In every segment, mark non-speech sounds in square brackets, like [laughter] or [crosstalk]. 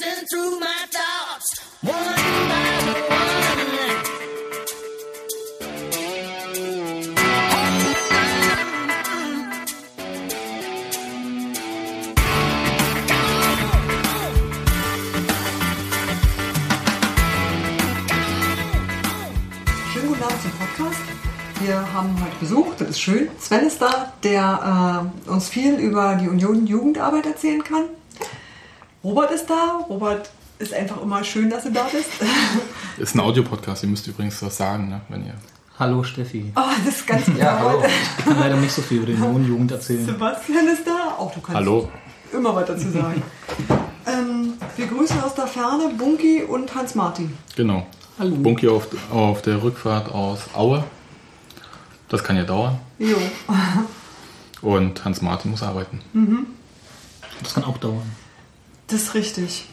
racing through my thoughts, one by one. Schönen guten Abend zum Podcast. Wir haben heute Besuch, das ist schön. Sven ist da, der äh, uns viel über die Union Jugendarbeit erzählen kann. Robert ist da. Robert ist einfach immer schön, dass du da bist. [laughs] Ist ein Audiopodcast, ihr müsst übrigens was sagen, ne, wenn ihr. Hallo Steffi. Oh, das ist ganz gut. [laughs] Ja, hallo. Ich kann leider nicht so viel über die Jugend erzählen. Sebastian ist da. Auch du kannst Hallo. immer was dazu sagen. [laughs] ähm, wir grüßen aus der Ferne Bunky und Hans Martin. Genau. Hallo. Bunky auf, auf der Rückfahrt aus Aue. Das kann ja dauern. Jo. Und Hans-Martin muss arbeiten. Das kann auch dauern. Das ist richtig.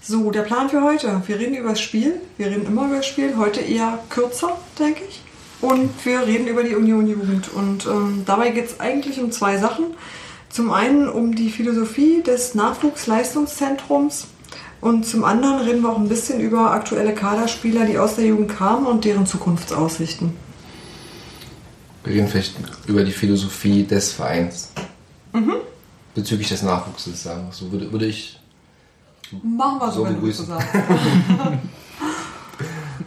So, der Plan für heute. Wir reden über das Spiel. Wir reden immer über das Spiel. Heute eher kürzer, denke ich. Und wir reden über die Union Jugend. Und ähm, dabei geht es eigentlich um zwei Sachen. Zum einen um die Philosophie des Nachwuchsleistungszentrums. Und zum anderen reden wir auch ein bisschen über aktuelle Kaderspieler, die aus der Jugend kamen und deren Zukunftsaussichten. Wir reden vielleicht über die Philosophie des Vereins. Bezüglich des Nachwuchses, sagen so. Würde, würde ich. Machen wir so, wenn du sagst. [laughs]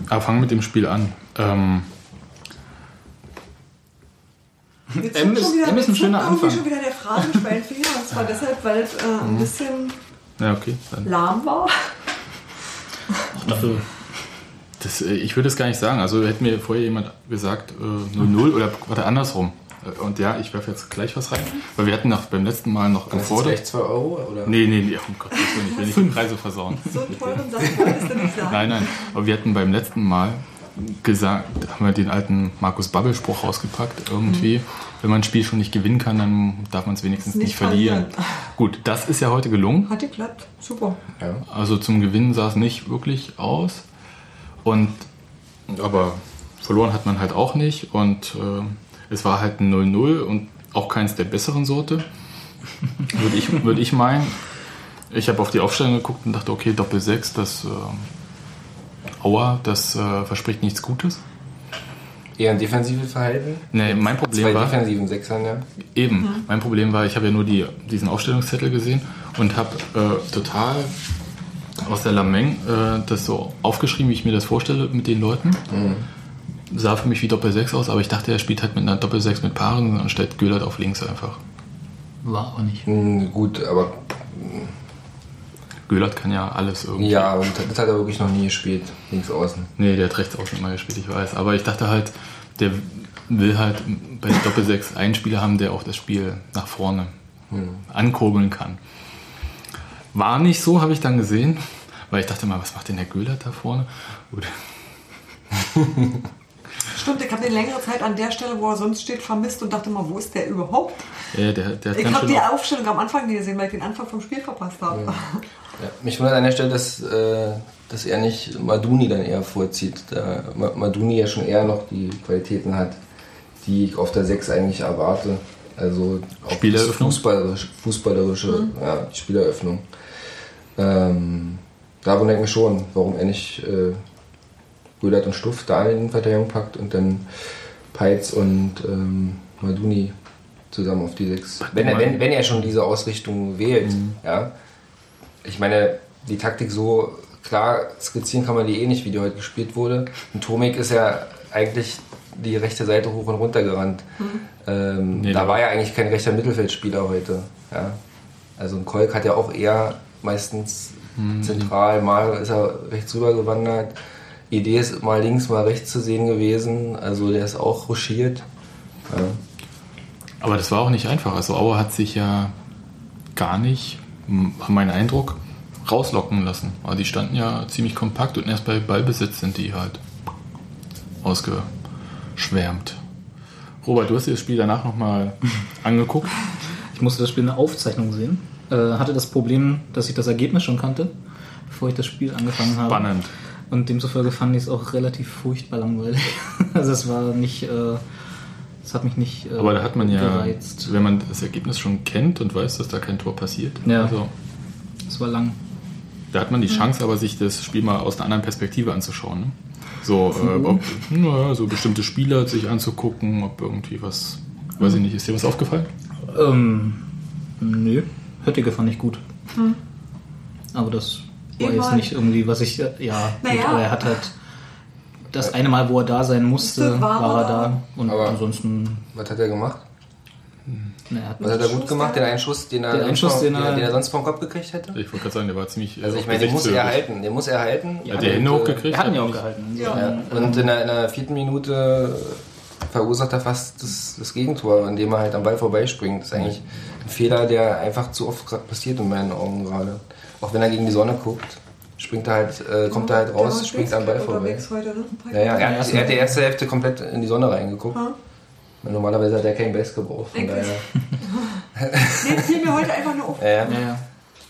Aber fangen mit dem Spiel an. Ähm, Jetzt M ist- schon wieder- M ist ein jetzt schöner Anfang. schon wieder der Phrasenschweinfinger. Und zwar [laughs] deshalb, weil es äh, ein bisschen ja, okay. Dann. lahm war. Dafür. Das, äh, ich würde es gar nicht sagen. Also hätte mir vorher jemand gesagt äh, 0-0 oder warte, andersrum. Äh, Und ja, ich werfe jetzt gleich was rein. Weil wir hatten noch beim letzten Mal noch Das ist gefordert. gleich 2 Euro? Oder? Nee, nee, nee, um Gottes Willen, ich will nicht die Preise versauen. [laughs] So einen teuren Satz wolltest du nicht sagen. Nein, nein. Aber wir hatten beim letzten Mal gesagt, haben wir den alten Markus Babbel-Spruch rausgepackt. Irgendwie, wenn man ein Spiel schon nicht gewinnen kann, dann darf man es wenigstens Nicht nicht, verlieren. verlieren. Gut, das ist ja heute gelungen. Hat geklappt. Super. Ja. Also zum Gewinnen sah es nicht wirklich aus. Und aber verloren hat man halt auch nicht. Und äh, es war halt ein 0-0 und auch keins der besseren Sorte. Würde ich, würde ich meinen. Ich habe auf die Aufstellung geguckt und dachte, okay, Doppel 6, das äh, Aua, das äh, verspricht nichts Gutes. Eher ein defensives Verhalten? Nee, mein Problem Zwei war. defensiven Sechsern, ja. Eben. Mein Problem war, ich habe ja nur die, diesen Aufstellungszettel gesehen und habe äh, total aus der Lameng äh, das so aufgeschrieben, wie ich mir das vorstelle mit den Leuten. Sah für mich wie Doppel 6 aus, aber ich dachte, er spielt halt mit einer Doppel 6 mit Paaren und stellt Göllert auf links einfach. War aber nicht. Hm, gut, aber Göllert kann ja alles irgendwie. ja, und das hat er wirklich noch nie gespielt, links außen. Nee, der hat rechts außen immer gespielt, ich weiß. Aber ich dachte halt, der will halt bei der Doppel 6 einen Spieler haben, der auch das Spiel nach vorne ankurbeln kann. War nicht so, habe ich dann gesehen, weil ich dachte mal, was macht denn der Göhlert da vorne? Gut. [laughs] Stimmt, ich habe den längere Zeit an der Stelle, wo er sonst steht, vermisst und dachte mal, wo ist der überhaupt? Ja, der, der Ich habe die auf- Aufstellung am Anfang nie gesehen, weil ich den Anfang vom Spiel verpasst habe. [laughs] Ja. Mich wundert an der Stelle, dass, äh, dass er nicht Maduni dann eher vorzieht. Da Ma- Maduni ja schon eher noch die Qualitäten hat, die ich auf der 6 eigentlich erwarte. Also fußballerische, fußballerische ja, die Spieleröffnung. Ähm, da wundert mich schon, warum er nicht äh, Rödert und Stuff da in die Innenverteidigung packt und dann Peitz und ähm, Maduni zusammen auf die 6. Wenn er, wenn, wenn er schon diese Ausrichtung wählt, ja. Ich meine, die Taktik so klar skizzieren kann man die eh nicht, wie die heute gespielt wurde. Und Tomek ist ja eigentlich die rechte Seite hoch und runter gerannt. Ähm, Nee, da war ja eigentlich kein rechter Mittelfeldspieler heute. Ja. Also ein Kolk hat ja auch eher meistens zentral, mal ist er rechts rüber gewandert. Idee ist mal links, mal rechts zu sehen gewesen. Also der ist auch ruschiert. Ja. Aber das war auch nicht einfach. Also Auer hat sich ja gar nicht, mein Eindruck, rauslocken lassen. Also die standen ja ziemlich kompakt und erst bei Ballbesitz sind die halt ausgeschwärmt. Robert, du hast dir das Spiel danach nochmal [laughs] angeguckt. Ich musste das Spiel in der Aufzeichnung sehen. Äh, hatte das Problem, dass ich das Ergebnis schon kannte, bevor ich das Spiel angefangen habe. Spannend. Und demzufolge fand ich es auch relativ furchtbar langweilig. [laughs] also es war nicht, äh, es hat mich nicht äh, Aber da hat man ja, gereizt. wenn man das Ergebnis schon kennt und weiß, dass da kein Tor passiert. Ja. Also, Es war lang. Da hat man die Mhm. Chance, aber sich das Spiel mal aus einer anderen Perspektive anzuschauen. Ne? So, Mhm. [laughs] äh, ob, naja, so bestimmte Spieler sich anzugucken, ob irgendwie was, weiß Mhm. ich nicht, ist dir was aufgefallen? Ähm, nö. Höttige fand ich gut. Aber das war jetzt nicht irgendwie, was ich, äh, ja, gut, Naja. aber er hat halt das eine Mal, wo er da sein musste, war war, er da. Und Aber- ansonsten, Was hat er gemacht? ne, er hat Was hat er gut Schuss gemacht? der- Den einen Schuss, den er, Den einen sonst Schuss, vom- den er- den er sonst vom Kopf gekriegt hätte? Ich wollte gerade sagen, der war ziemlich. Also äh, ich meine, den muss er halten. Den muss er halten. Er hat die Hände äh, hochgekriegt. er hat ihn ja auch gehalten. Ja. Ja. Und in der, in der vierten Minute verursacht er fast das, das Gegentor, indem er halt am Ball vorbeispringt. Das ist eigentlich ein Fehler, der einfach zu oft passiert in meinen Augen gerade. Auch wenn er gegen die Sonne guckt, springt er halt, äh, kommt er halt raus, springt am Ball vorbei. heute, ne? Ja, ja, er, Ja, hat, er hat die erste Hälfte komplett in die Sonne reingeguckt. Ha? Normalerweise hat er kein Base gebraucht. Von daher. [laughs] Nee, fiel mir heute einfach nur auf. Ja, ja. Ja, ja.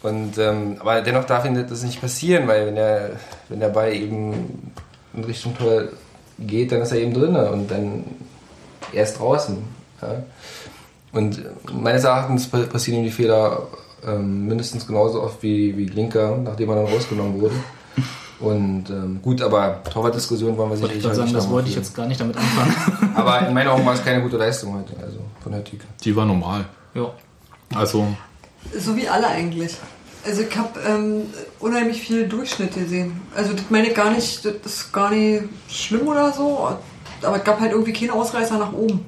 Und, ähm, aber dennoch darf ihm das nicht passieren, weil wenn der, wenn der Ball eben in Richtung Tor geht, dann ist er eben drin und dann erst draußen. Ja. Und meines Erachtens pa- passieren ihm die Fehler ähm, mindestens genauso oft wie, wie Glinker, nachdem er dann rausgenommen wurde. Und ähm, gut, aber Torwartdiskussion wollen wir Wollte ich sicherlich gerade sagen, das nicht wollte ich jetzt gar nicht damit anfangen. [laughs] Aber in meinen Augen war es keine gute Leistung heute, also von der Tüke. Die war normal. ja. Also, So wie alle eigentlich. Also ich habe ähm, unheimlich viel Durchschnitt gesehen. Also das meine ich gar nicht, das ist gar nicht schlimm oder so, aber es gab halt irgendwie keinen Ausreißer nach oben.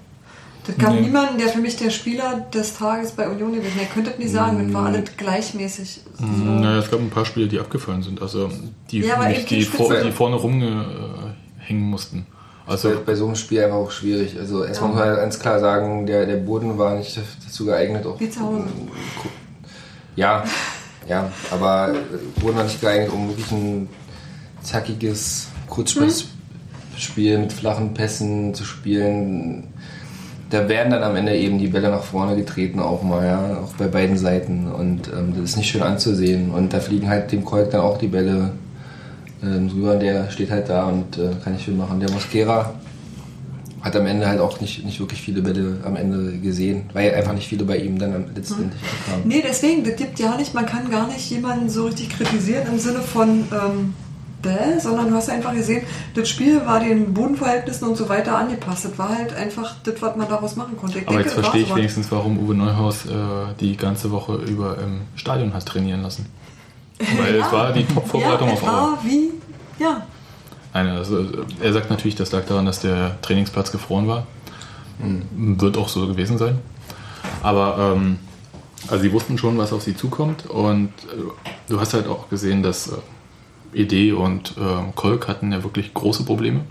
Das gab Nee. niemanden, der für mich der Spieler des Tages bei Union gewesen wäre. Ihr könntet nicht sagen, das war alles gleichmäßig. So. naja, es gab ein paar Spiele, die abgefallen sind. Also, die, Ja, nicht, die, vor, die vorne rumhängen mussten. Also Also, bei so einem Spiel einfach auch schwierig. Also erstmal muss man ganz klar sagen, der, der Boden war nicht dazu geeignet. Auch, Wie zu Hause. Ja, ja, aber Boden war nicht geeignet, um wirklich ein zackiges Kurzpassspiel mit flachen Pässen zu spielen. Da werden dann am Ende eben die Bälle nach vorne getreten auch mal, ja, auch bei beiden Seiten. Und ähm, das ist nicht schön anzusehen. Und da fliegen halt dem Kolk dann auch die Bälle ähm, drüber. Der steht halt da und äh, kann nicht viel machen. Der Mosquera hat am Ende halt auch nicht, nicht wirklich viele Bälle am Ende gesehen, weil einfach nicht viele bei ihm dann am- letztendlich kamen. Nee, deswegen, das gibt ja nicht, man kann gar nicht jemanden so richtig kritisieren im Sinne von ähm, bäh, sondern du hast einfach gesehen, das Spiel war den Bodenverhältnissen und so weiter angepasst. Das war halt einfach das, was man daraus machen konnte. Ich aber denke, jetzt verstehe ich wenigstens, warum Uwe Neuhaus äh, die ganze Woche über im Stadion hat trainieren lassen. Weil es war die Top-Vorbereitung ja, auf Aue. war wie, ja, Nein, also er sagt natürlich, das lag daran, dass der Trainingsplatz gefroren war. Wird auch so gewesen sein. Aber ähm, also sie wussten schon, was auf sie zukommt. Und äh, du hast halt auch gesehen, dass äh, Ede und äh, Kolk hatten ja wirklich große Probleme.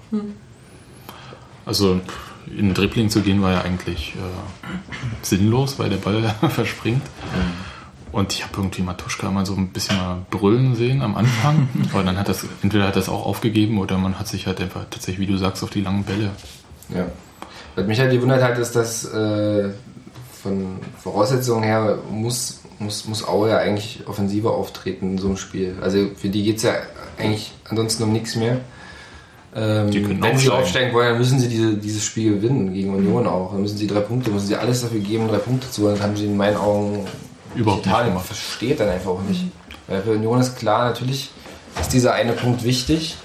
Also pff, in Dribbling zu gehen war ja eigentlich äh, sinnlos, weil der Ball [laughs] verspringt. Und ich habe irgendwie Matuschka mal so ein bisschen mal brüllen sehen am Anfang. [laughs] Aber dann hat das, entweder hat das auch aufgegeben oder man hat sich halt einfach tatsächlich, wie du sagst, auf die langen Bälle. Ja. Was mich halt gewundert hat, ist, dass äh, von Voraussetzungen her muss, muss, muss Aue ja eigentlich offensiver auftreten in so einem Spiel. Also für die geht es ja eigentlich ansonsten um nichts mehr. Ähm, Die können wenn sie aufsteigen. aufsteigen wollen, dann müssen sie diese, dieses Spiel gewinnen gegen Union auch. Dann müssen sie drei Punkte, müssen sie alles dafür geben, drei Punkte zu holen. Das haben sie in meinen Augen Überhaupt nicht gemacht. versteht dann einfach auch nicht. Weil für Union ist klar, natürlich ist dieser eine Punkt wichtig.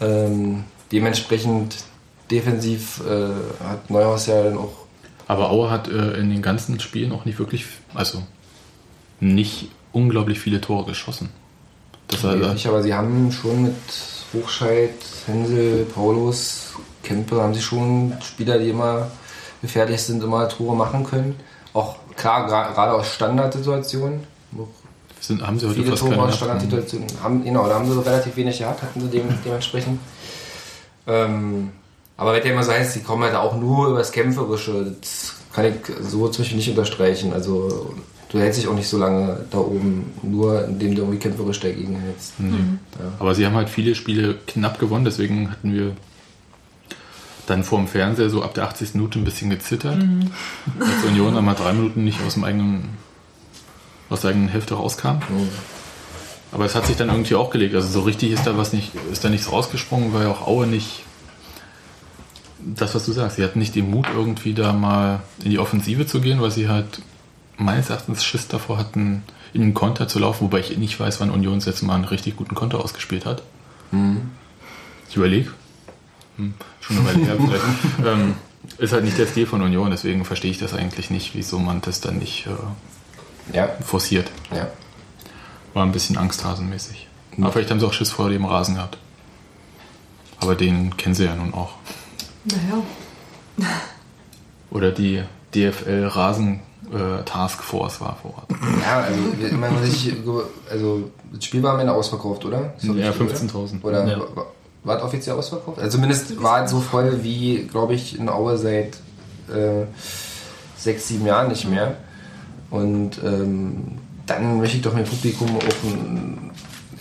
Ähm, dementsprechend defensiv äh, hat Neuhaus ja dann auch Aber Aue hat äh, in den ganzen Spielen auch nicht wirklich, also nicht unglaublich viele Tore geschossen. Das war, nicht, aber sie haben schon mit Hochscheid, Hänsel, Paulus, Kempe haben sie schon Spieler, die immer gefährlich sind, immer Tore machen können. Auch klar, gerade aus Standardsituationen. Sind, haben sie heute viele fast Tore aus. Standardsituationen. Haben, genau, da haben sie so relativ wenig gehabt, hatten sie dem, dementsprechend. Ähm, aber wenn der immer so heißt, sie kommen halt auch nur über das Kämpferische, das kann ich so zum Beispiel nicht unterstreichen. Also du hältst dich auch nicht so lange da oben, nur indem du irgendwie kämpferisch dagegen hältst. Aber sie haben halt viele Spiele knapp gewonnen, deswegen hatten wir dann vor dem Fernseher so ab der 80. Minute ein bisschen gezittert. Als Union einmal drei Minuten nicht aus dem eigenen, aus der eigenen Hälfte rauskam. Aber es hat sich dann irgendwie auch gelegt. Also so richtig ist da was nicht, ist da nichts rausgesprungen, weil auch Aue nicht das, was du sagst, sie hatten nicht den Mut, irgendwie da mal in die Offensive zu gehen, weil sie halt meines Erachtens Schiss davor hatten, in den Konter zu laufen, wobei ich nicht weiß, wann Union das letzte Mal einen richtig guten Konter ausgespielt hat. Ich überlege. Hm, schon eine Weile her [laughs] vielleicht. ähm, ist halt nicht der Stil von Union, deswegen verstehe ich das eigentlich nicht, wieso man das dann nicht äh, Ja, forciert. ja. War ein bisschen angsthasenmäßig. Aber vielleicht haben sie auch Schiss vor dem Rasen gehabt. Aber den kennen sie ja nun auch. Naja. Oder die DFL Rasen äh, Taskforce war vor Ort. Ja, also ich meine, was ich, also das Spiel war am Ende ausverkauft, oder? Ja, richtig, 15.000. Oder, Ja. war, es offiziell ausverkauft? Also zumindest war es so voll wie, glaube ich, in Aue seit äh, sechs, sieben Jahren nicht mehr. Und ähm, dann möchte ich doch dem Publikum auch ein,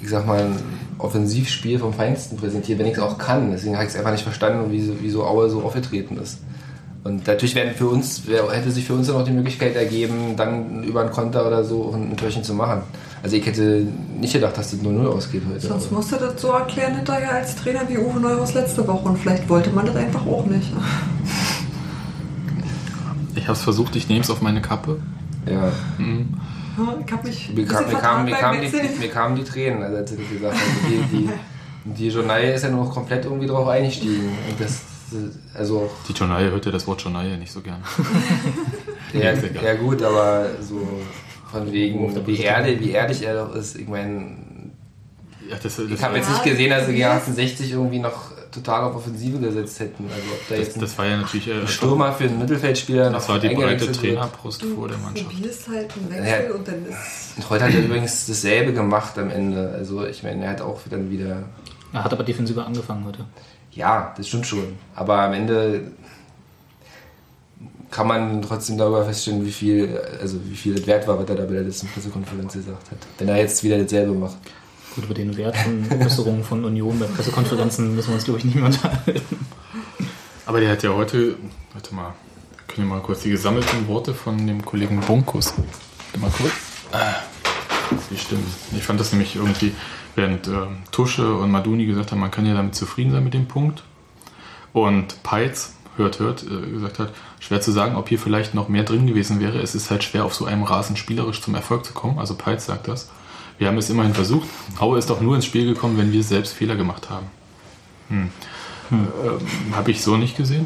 ich sag mal, ein Offensivspiel vom Feinsten präsentieren, wenn ich es auch kann. Deswegen habe ich es einfach nicht verstanden, wieso, wieso Aue so aufgetreten ist. Und natürlich werden für uns, hätte sich für uns dann auch die Möglichkeit ergeben, dann über einen Konter oder so ein Türchen zu machen. Also ich hätte nicht gedacht, dass das 0-0 ausgeht heute. Sonst musst du das so erklären hinterher als Trainer wie Uwe Neuhaus letzte Woche. Und vielleicht wollte man das einfach auch nicht. [laughs] Ich habe es versucht, ich nehme es auf meine Kappe. ja. Ich hab mich Mir, kam, mir, kam, mir, kamen die, mir kamen die Tränen, also als er das gesagt hat. Also die, die, [laughs] die Journal ist ja noch komplett irgendwie drauf eingestiegen. Und das, also, Die Journalie hört ja das Wort Journalie nicht so gern. [laughs] ja, ist ja gut, aber so von wegen, wie ehrlich, wie ehrlich er doch ist. Ich meine, Ja, das, das, ich habe jetzt nicht gesehen, dass sie gegen yes. 1860 irgendwie noch total auf Offensive gesetzt hätten. Also ob da das, jetzt ein das war ja natürlich äh, Stürmer für einen Mittelfeldspieler das noch war die breite. Trainerbrust vor der Mannschaft. probierst halt einen Wechsel Ja. und dann ist. Und heute hat er übrigens dasselbe gemacht am Ende. Also ich meine, er hat auch dann wieder Er hat aber defensiver angefangen heute. Ja, das stimmt schon. Aber am Ende kann man trotzdem darüber feststellen, wie viel, also wie viel das wert war, was er da bei der letzten Pressekonferenz gesagt hat. Wenn er jetzt wieder dasselbe macht. Gut, über den Wert von Äußerungen von Union bei Pressekonferenzen müssen wir uns, glaube ich, nicht mehr unterhalten. Aber der hat ja heute, warte mal, können wir mal kurz die gesammelten Worte von dem Kollegen Bunkus. Warte mal kurz. Ah, die stimmen. Ich fand das nämlich irgendwie, während ähm, Tusche und Maduni gesagt haben, man kann ja damit zufrieden sein mit dem Punkt. Und Peitz, hört, hört, äh, gesagt hat, schwer zu sagen, ob hier vielleicht noch mehr drin gewesen wäre. Es ist halt schwer, auf so einem Rasen spielerisch zum Erfolg zu kommen. Also Peitz sagt das. Wir haben es immerhin versucht. Aue ist doch nur ins Spiel gekommen, wenn wir selbst Fehler gemacht haben. Hm. Ähm, Habe ich so nicht gesehen.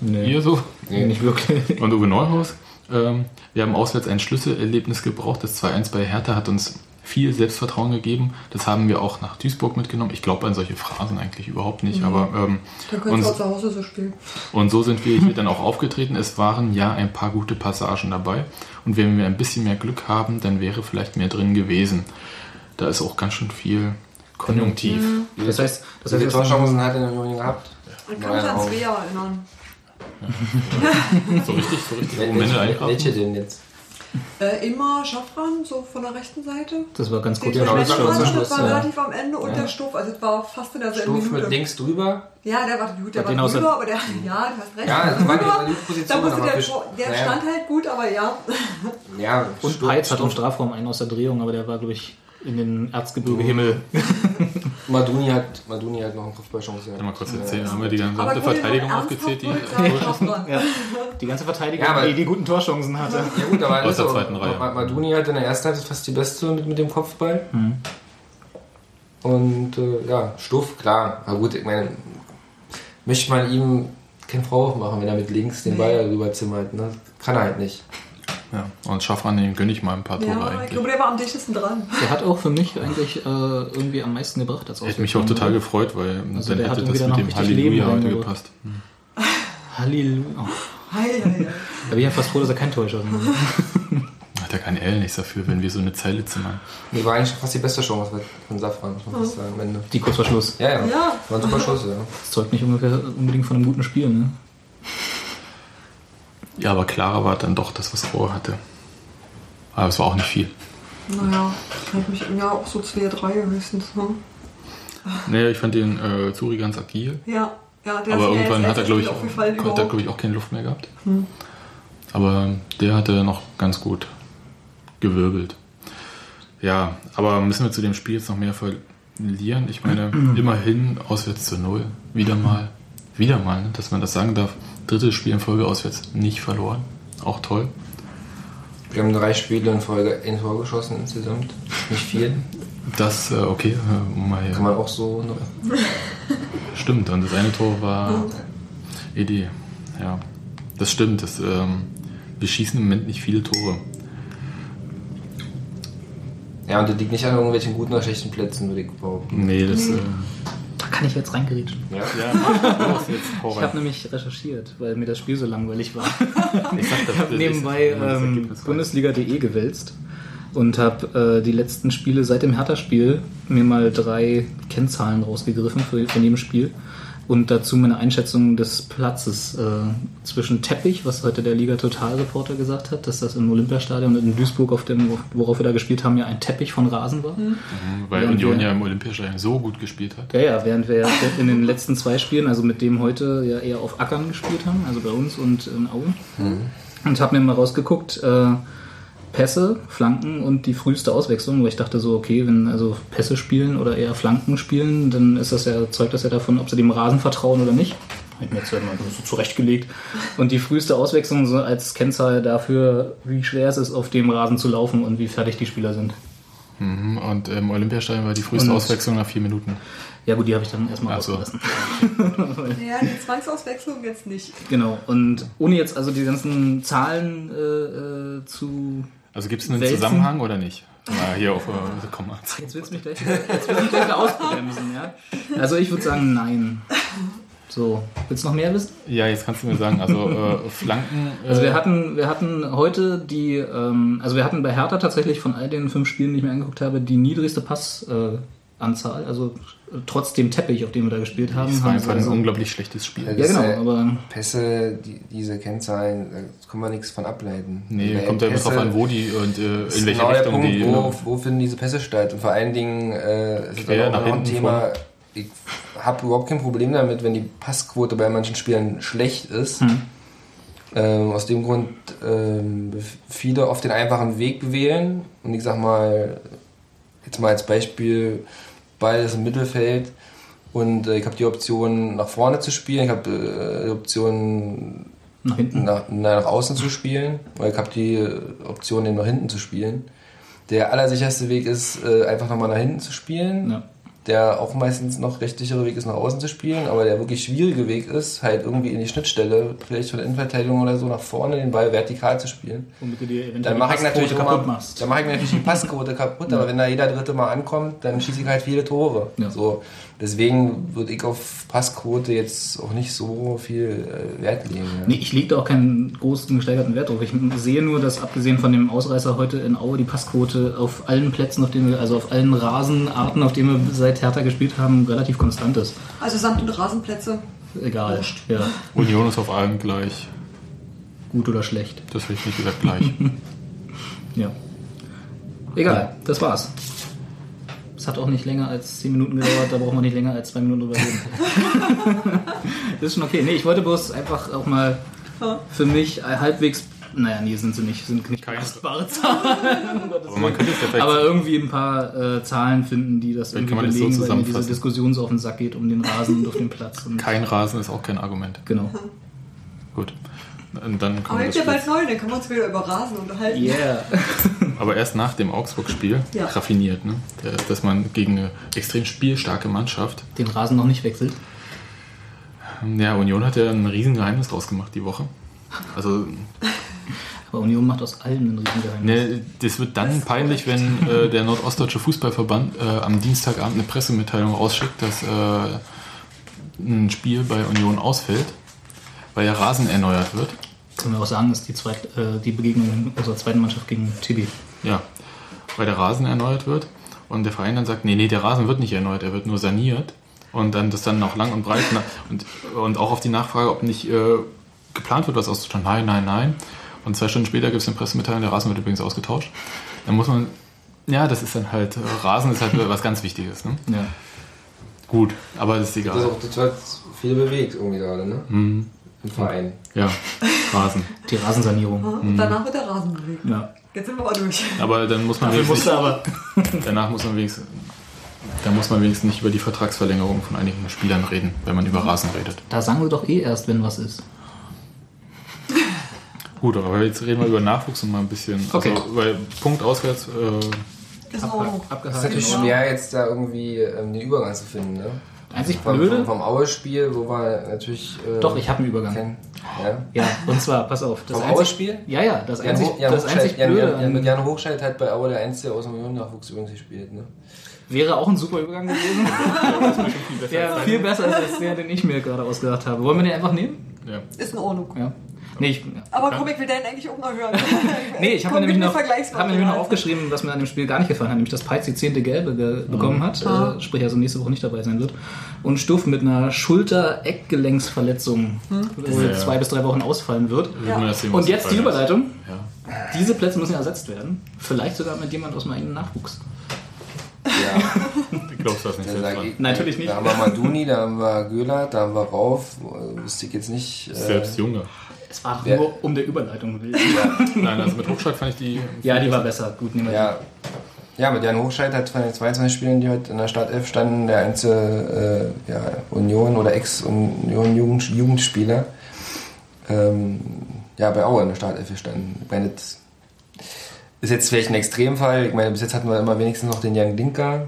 Nee, Ihr so? nicht wirklich. [laughs] Und Uwe Neuhaus. Ähm, wir haben auswärts ein Schlüsselerlebnis gebraucht. Das 2-1 bei Hertha hat uns viel Selbstvertrauen gegeben. Das haben wir auch nach Duisburg mitgenommen. Ich glaube an solche Phrasen eigentlich überhaupt nicht. Aber ähm, Dann könntest du auch und, zu Hause so spielen. und so sind wir [laughs] hier dann auch aufgetreten. Es waren ja ein paar gute Passagen dabei. Und wenn wir ein bisschen mehr Glück haben, dann wäre vielleicht mehr drin gewesen. Da ist auch ganz schön viel Konjunktiv. Das heißt, das Wie heißt jetzt- Torchancen hat er in der Union gehabt? Man kann mich an. Svea erinnern. [laughs] So richtig, so richtig. Wel- Welche, welche denn jetzt? Äh, immer Schaffran, so von der rechten Seite. das war ganz gut. Den Genau, das war Schaffran, das Schluss, war ja. relativ am Ende und der Stuff, also es war fast in derselben mit Minute. links drüber. Ja, der war gut, der den war der- drüber, aber der, ja, du hast recht. Ja, der das war die- die Position, [laughs] Da musste aber der, der stand halt gut, aber ja. Ja, Und Peitz hat im. Strafraum einen aus der Drehung, aber der war, glaube ich, in den Erzgebirge-Himmel. [laughs] Maduni hat, Maduni hat noch eine Kopfballchance. Mal kurz erzählen, haben wir die gesamte Aber Verteidigung aufgezählt, die. Ja. Die ganze Verteidigung, Ja, aber- die die guten Torchancen hatte. Ja gut, aber Aus ist der so, zweiten Reihe. Ma- Maduni hat in der ersten Halbzeit fast die beste mit, mit dem Kopfball. Und äh, ja, Stuff, klar. Aber gut, ich meine, möchte man ihm keinen Vorwurf machen, wenn er mit links den Ball rüberzimmert. Ne? Kann er halt nicht. Ja, und dem gönne ich mal ein paar Tore Ja, ich eigentlich. glaube, der war am dichtesten dran. Der hat auch für mich eigentlich äh, irgendwie am meisten gebracht als Hätte mich auch total gefreut, weil Also dann hätte das mit dem Halleluja heute gepasst. [laughs] Halleluja. Oh, Hei, hei, hei. da bin ich ja fast froh, dass er kein Torgeschossen hat. [laughs] Hat er kein L nichts dafür, wenn wir so eine Zeile zimmern. Die war eigentlich fast die beste Chance von Safran, muss man fast sagen, am Ende. Die kurz vor Schluss. Ja, ja. Ja. War ein super Schuss, ja. Das zeugt nicht ungefähr unbedingt von einem guten Spiel, ne? Ja, aber klarer war dann doch das, was Rohr hatte. Aber es war auch nicht viel. Naja, ich mich ja auch so 2, 3 höchstens. Ne? Naja, ich fand den äh, Zuri ganz agil. Ja, ja, der aber irgendwann hat er, glaube ich, hat er, überhaupt. glaub ich, auch keine Luft mehr gehabt. Aber der hatte noch ganz gut gewirbelt. Ja, aber müssen wir zu dem Spiel jetzt noch mehr verlieren? Ich meine, [clears throat] immerhin auswärts zu null. Wieder mal. Wieder mal, ne, dass man das sagen darf. Drittes Spiel in Folge auswärts nicht verloren. Auch toll. Wir haben drei Spiele in Folge ein Tor geschossen insgesamt. Nicht viel. Das, äh, okay, äh, um mal. Kann man auch so noch. [laughs] Stimmt, und das eine Tor war Idee. Ja, das stimmt. Das, ähm, wir schießen im Moment nicht viele Tore. Ja, und das liegt nicht an irgendwelchen guten oder schlechten Plätzen, würde ich behaupten. Nee, das. Äh, kann ich jetzt reingerätschen. Ja. ja, [laughs] los jetzt. Ich habe nämlich recherchiert, weil mir das Spiel so langweilig war. [laughs] Ich Ich habe nebenbei ähm. Bundesliga.de gewälzt und habe äh, die letzten Spiele seit dem Hertha-Spiel mir mal drei Kennzahlen rausgegriffen für, für jedem Spiel und dazu meine Einschätzung des Platzes äh, zwischen Teppich, was heute der Liga Total Reporter gesagt hat, dass das im Olympiastadion und in Duisburg, auf dem, worauf wir da gespielt haben, ja ein Teppich von Rasen war. Weil während Union wir- ja im Olympiastadion so gut gespielt hat. Ja, ja, während wir in den letzten zwei Spielen, also mit dem heute, ja eher auf Ackern gespielt haben, also bei uns und in Aue. Und habe mir mal rausgeguckt, äh, Pässe, Flanken und die früheste Auswechslung, wo ich dachte so, okay, wenn also Pässe spielen oder eher Flanken spielen, dann ist das ja, zeugt das ja davon, ob sie dem Rasen vertrauen oder nicht. Hab ich mir jetzt halt mal so zurechtgelegt. Und die früheste Auswechslung so als Kennzahl dafür, wie schwer es ist, auf dem Rasen zu laufen und wie fertig die Spieler sind. Mhm, Und im Olympiastadion war die früheste Und- Auswechslung nach vier Minuten. Ja gut, die habe ich dann erstmal Ach so. rausgelassen. [laughs] Ja, die Zwangsauswechslung jetzt nicht. Genau, und ohne jetzt also die ganzen Zahlen äh, äh, zu. Also gibt es einen Wälzen? Zusammenhang oder nicht? Mal hier auf äh, Komma. Jetzt willst du mich gleich, wieder- jetzt willst du mich gleich ausbremsen, ja? Also ich würde sagen, nein. So, willst du noch mehr wissen? Ja, jetzt kannst du mir sagen, also äh, Flanken. Äh, Also wir hatten, wir hatten heute die, ähm, also wir hatten bei Hertha tatsächlich von all den fünf Spielen, die ich mir angeguckt habe, die niedrigste Passanzahl. Äh, Anzahl. also äh, trotz dem Teppich, auf dem wir da gespielt haben. das war haben einfach sie ein also, unglaublich schlechtes Spiel. ja genau, äh, aber Pässe, die, diese Kennzahlen, da kann man nichts von ableiten. Nee, Weil kommt ja drauf an, wo die und äh, Das in welche genau der Richtung Punkt, die. wo, wo finden diese Pässe statt? Und vor allen Dingen äh, ist es auch noch ein Thema, ich habe überhaupt kein Problem damit, wenn die Passquote bei manchen Spielern schlecht ist. Hm. Ähm, aus dem Grund ähm, viele oft den einfachen Weg wählen. Und ich sag mal, jetzt mal als Beispiel, ist im Mittelfeld und äh, ich habe die Option nach vorne zu spielen, ich habe äh, die Option nach hinten. nach, nach außen zu spielen, weil ich habe die äh, Option, eben nach hinten zu spielen. Der allersicherste Weg ist, äh, einfach nochmal nach hinten zu spielen. Ja. Der auch meistens noch recht sichere Weg ist, nach außen zu spielen. Aber der wirklich schwierige Weg ist, halt irgendwie in die Schnittstelle, vielleicht von der Innenverteidigung oder so, nach vorne den Ball vertikal zu spielen. Womit du dir Dann mache ich natürlich kaputt machst. dann mache ich natürlich die Passquote kaputt, aber wenn da jeder dritte Mal ankommt, dann schieße ich halt viele Tore. Ja. So, deswegen würde ich auf Passquote jetzt auch nicht so viel äh, Wert legen. Ja. Nee, ich lege da auch keinen großen gesteigerten Wert drauf. Ich sehe nur, dass abgesehen von dem Ausreißer heute in Aue die Passquote auf allen Plätzen, auf denen wir, also auf allen Rasenarten, auf denen wir seit Hertha gespielt haben, relativ konstant ist. Also Sand- und Rasenplätze. Egal. Ja, Union ist auf allen gleich. gut oder schlecht. Das hätte ich nicht gesagt gleich. [laughs] Ja. Egal, das war's. Es hat auch nicht länger als 10 Minuten gedauert, da braucht man nicht länger als 2 Minuten drüber reden. [laughs] das ist schon okay. Nee, ich wollte bloß einfach auch mal für mich halbwegs, naja, nee, sind sie nicht, sind nicht Keine. belastbare Zahlen. um Aber man könnte es ja vielleicht. Aber irgendwie ein paar äh, Zahlen finden, die das irgendwie kann man das so belegen, weil mir diese. Diskussion so auf den Sack geht um den Rasen und auf den Platz. Und kein Rasen ist auch kein Argument. genau. Gut. Und dann Aber jetzt das ja bald neu, dann können wir uns wieder über Rasen unterhalten. Yeah. [laughs] Aber erst nach dem Augsburg-Spiel Ja. raffiniert, ne? Der- dass man gegen eine extrem spielstarke Mannschaft. Den Rasen noch nicht wechselt. Ja, Union hat ja ein Riesengeheimnis draus gemacht die Woche. Also, [laughs] Aber Union macht aus allem ein Riesengeheimnis. ne, das wird dann peinlich, wenn äh, der [laughs] Nordostdeutsche Fußballverband äh, am Dienstagabend eine Pressemitteilung rausschickt, dass äh, ein Spiel bei Union ausfällt, weil der Rasen erneuert wird. Können wir auch sagen, ist die, zweit, äh, die Begegnung unserer zweiten Mannschaft gegen Tibi. Ja, weil der Rasen erneuert wird und der Verein dann sagt, nee, nee, der Rasen wird nicht erneuert, er wird nur saniert. Und dann das dann noch lang und breit und, und auch auf die Nachfrage, ob nicht äh, geplant wird, was auszutauschen. Nein, nein, nein. Und zwei Stunden später gibt es eine Pressemitteilung, der Rasen wird übrigens ausgetauscht. Dann muss man, ja, das ist dann halt, äh, Rasen ist halt [laughs] was ganz Wichtiges. Ne? Ja. Gut, aber das ist Das, ist egal. auch, das wird viel bewegt irgendwie gerade, ne? Mhm. Im Verein. Ja, Rasen. Die Rasensanierung. Und Mhm. danach wird der Rasen bewegt. Ja. Jetzt sind wir aber durch. Aber dann muss man Dafür wenigstens musste aber. Danach muss man wenigstens, da muss man wenigstens nicht über die Vertragsverlängerung von einigen Spielern reden, wenn man über Rasen redet. Da sagen wir doch eh erst, wenn was ist. Gut, aber jetzt reden wir über Nachwuchs und mal ein bisschen. Okay. Also, weil Punkt auswärts, äh, Ist in Ordnung. Es ist natürlich Ja. schwer, jetzt da irgendwie ähm, den Übergang zu finden. Ne? Einzig Vom, blöde. vom, vom Aue-Spiel, wo wir natürlich. Äh, Doch, ich habe einen Übergang. kennen. Ja? Ja, und zwar, pass auf. Das Vom Aue-Spiel? ja, ja, das Jan, einzig, Jan, das einzig Jan, Blöde Jan, Jan, an, Jan Hochscheid hat bei Aue der Einzige aus dem Millionennachwuchs übrigens gespielt. Ne? wäre auch ein super Übergang gewesen. [laughs] der viel besser ist als der, den ich mir gerade ausgedacht habe. Wollen wir den einfach nehmen? ja. Ist in Ordnung. Ja. Nee, ich, Aber komm, ich will den eigentlich auch noch hören. [laughs] nee, ich habe mir nämlich noch, hab mir nämlich noch aufgeschrieben, was mir an dem Spiel gar nicht gefallen hat, nämlich dass Peitz die zehnte Gelbe ge bekommen hat, Ah. äh, sprich also nächste Woche nicht dabei sein wird. Und Stuff mit einer Schulter-Eckgelenksverletzung wohl Ja. zwei bis drei Wochen ausfallen wird. Was Und jetzt die. Überleitung. Ja. Diese Plätze müssen ersetzt werden. Vielleicht sogar mit jemand aus meinem eigenen Nachwuchs. Ja, [laughs] Du glaubst das nicht da ich, Natürlich nicht. Da haben wir Maduni, da haben wir Göhler, da haben wir Rauf. Äh, Wüsste ich jetzt nicht. Äh, Selbst Junge. Es war Wer- nur um der Überleitung willen. Nein, also mit Hochschlag fand ich die. [laughs] Ja, die war besser. Gut, nehmen wir Ja, ja, mit Jan Hochscheid hat von den 22 Spielen, die heute in der Startelf standen, der einzige äh, ja, Union- oder Ex-Union-Jugend- Jugendspieler ähm, ja, bei Aue in der Startelf gestanden. Ich meine, das ist jetzt vielleicht ein Extremfall. Ich meine, bis jetzt hatten wir immer wenigstens noch den Jan Linker,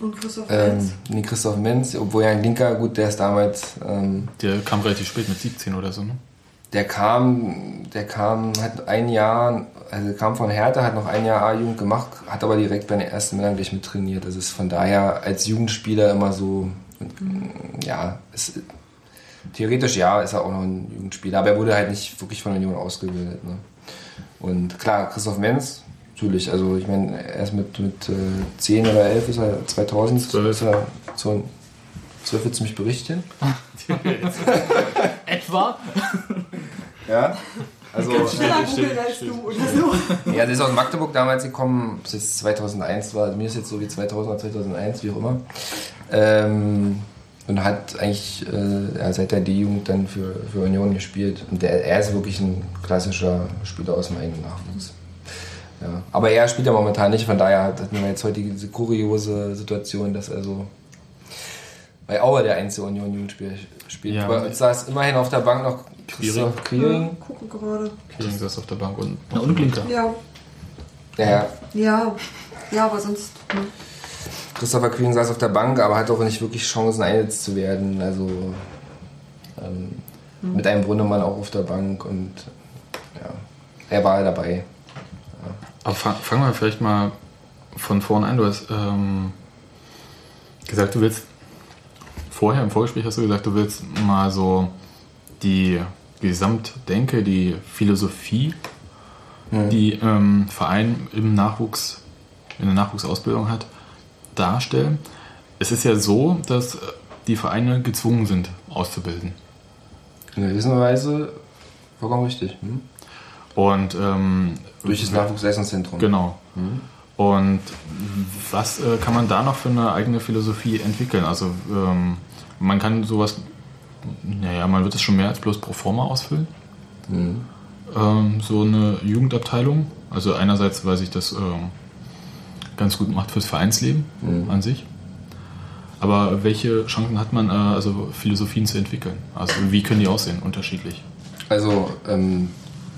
Und Christoph ähm, Menz. den Christoph Menz, obwohl Jan Linker, gut, der ist damals... Ähm, Der kam relativ spät mit 17 oder so, ne? Der kam, der kam, hat ein Jahr, also kam von Hertha, hat noch ein Jahr A-Jugend gemacht, hat aber direkt bei den ersten Männern gleich mit trainiert. Das ist von daher als Jugendspieler immer so, ja, ist, theoretisch ja, ist er auch noch ein Jugendspieler, aber er wurde halt nicht wirklich von Union ausgebildet. Ne? Und klar, Christoph Menz, natürlich, also ich meine, erst mit, mit äh, 10 oder 11 ist er, 2000 Zwölf. ist er so, 12 willst du mich berichten? [laughs] Etwa? [laughs] Ja. [laughs] Also, Schneller Stimmt, googeln als stimmt. du oder so. [laughs] Ja, der ist aus Magdeburg damals gekommen, bis es 2001 war. Mir ist jetzt so wie 2000 oder 2001, wie auch immer. Ähm, und hat eigentlich äh, ja, seit der D-Jugend dann für, für Union gespielt. Und der, er ist wirklich ein klassischer Spieler aus dem eigenen Nachwuchs. Ja. Aber er spielt ja momentan nicht, von daher hatten wir jetzt heute diese kuriose Situation, dass er so bei Aue der einzige Union-Jugendspieler spielt. Ja. Uns saß immerhin auf der Bank noch Christoph Quiring. Gucken gerade. Kiering saß auf der Bank und. Na, und Blinker. Ja, Ja, ja. ja. Ja, aber sonst. hm. Christopher Quiring saß auf der Bank, aber hat auch nicht wirklich Chancen eingesetzt zu werden. Also ähm, mit einem Brunnemann auch auf der Bank und ja, er war dabei. Aber fang- fangen wir vielleicht mal von vorne an. Du hast ähm, gesagt, du willst. Vorher im Vorgespräch hast du gesagt, du willst mal so die Gesamtdenke, die Philosophie, die ähm, Verein im Nachwuchs, in der Nachwuchsausbildung hat, darstellen. Es ist ja so, dass äh, die Vereine gezwungen sind, auszubilden. In gewisser Weise vollkommen richtig. Hm? Und ähm, Durch das Nachwuchsleistungszentrum. Genau. Und was äh, kann man da noch für eine eigene Philosophie entwickeln? Also ähm, man kann sowas, naja, man wird es schon mehr als bloß pro forma ausfüllen. Ähm, so eine Jugendabteilung. Also einerseits, weil sich das ähm, ganz gut macht fürs Vereinsleben an sich. Aber welche Chancen hat man, äh, also Philosophien zu entwickeln? Also wie können die aussehen? Unterschiedlich. Also ähm,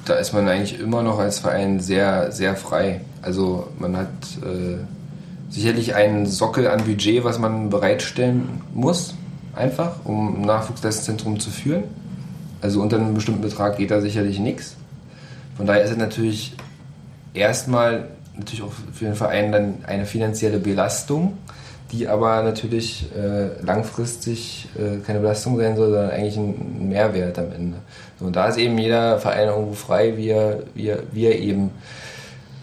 da ist man eigentlich immer noch als Verein sehr, sehr frei. Also man hat äh, sicherlich einen Sockel an Budget, was man bereitstellen muss, einfach, um ein Nachwuchsleistungszentrum zu führen. Also unter einem bestimmten Betrag geht da sicherlich nichts. Von daher ist es natürlich erstmal natürlich auch für den Verein dann eine finanzielle Belastung, die aber natürlich äh, langfristig äh, keine Belastung sein soll, sondern eigentlich ein Mehrwert am Ende. So, und da ist eben jeder Verein irgendwo frei, wie er, wie er, wie er eben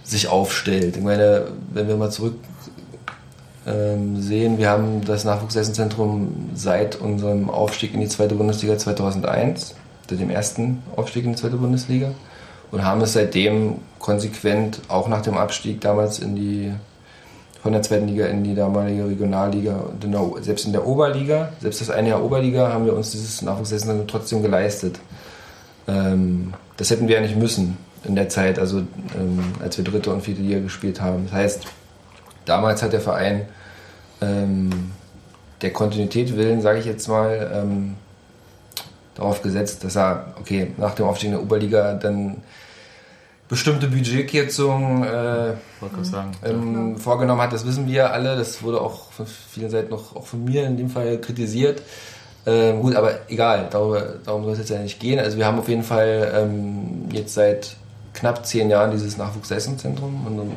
sich aufstellt. Ich meine, wenn wir mal zurück sehen, wir haben das Nachwuchsleistungszentrum seit unserem Aufstieg in die zweite Bundesliga 2001, seit dem ersten Aufstieg in die zweite Bundesliga und haben es seitdem konsequent auch nach dem Abstieg damals in die von der zweiten Liga in die damalige Regionalliga und selbst in der Oberliga, selbst das eine Jahr Oberliga haben wir uns dieses Nachwuchsleistungszentrum trotzdem geleistet. Ähm, das hätten wir ja nicht müssen in der Zeit, also ähm, als wir dritte und vierte Liga gespielt haben. Das heißt, damals hat der Verein ähm, der Kontinuität willen, sage ich jetzt mal, ähm, darauf gesetzt, dass er, okay, nach dem Aufstieg in der Oberliga dann bestimmte Budgetkürzungen äh, ähm, vorgenommen hat. Das wissen wir alle. Das wurde auch von vielen Seiten noch auch von mir in dem Fall kritisiert. Ähm, gut, aber egal, darüber, darum soll es jetzt ja nicht gehen. Also wir haben auf jeden Fall ähm, jetzt seit knapp zehn Jahren dieses Nachwuchsleistungszentrum und um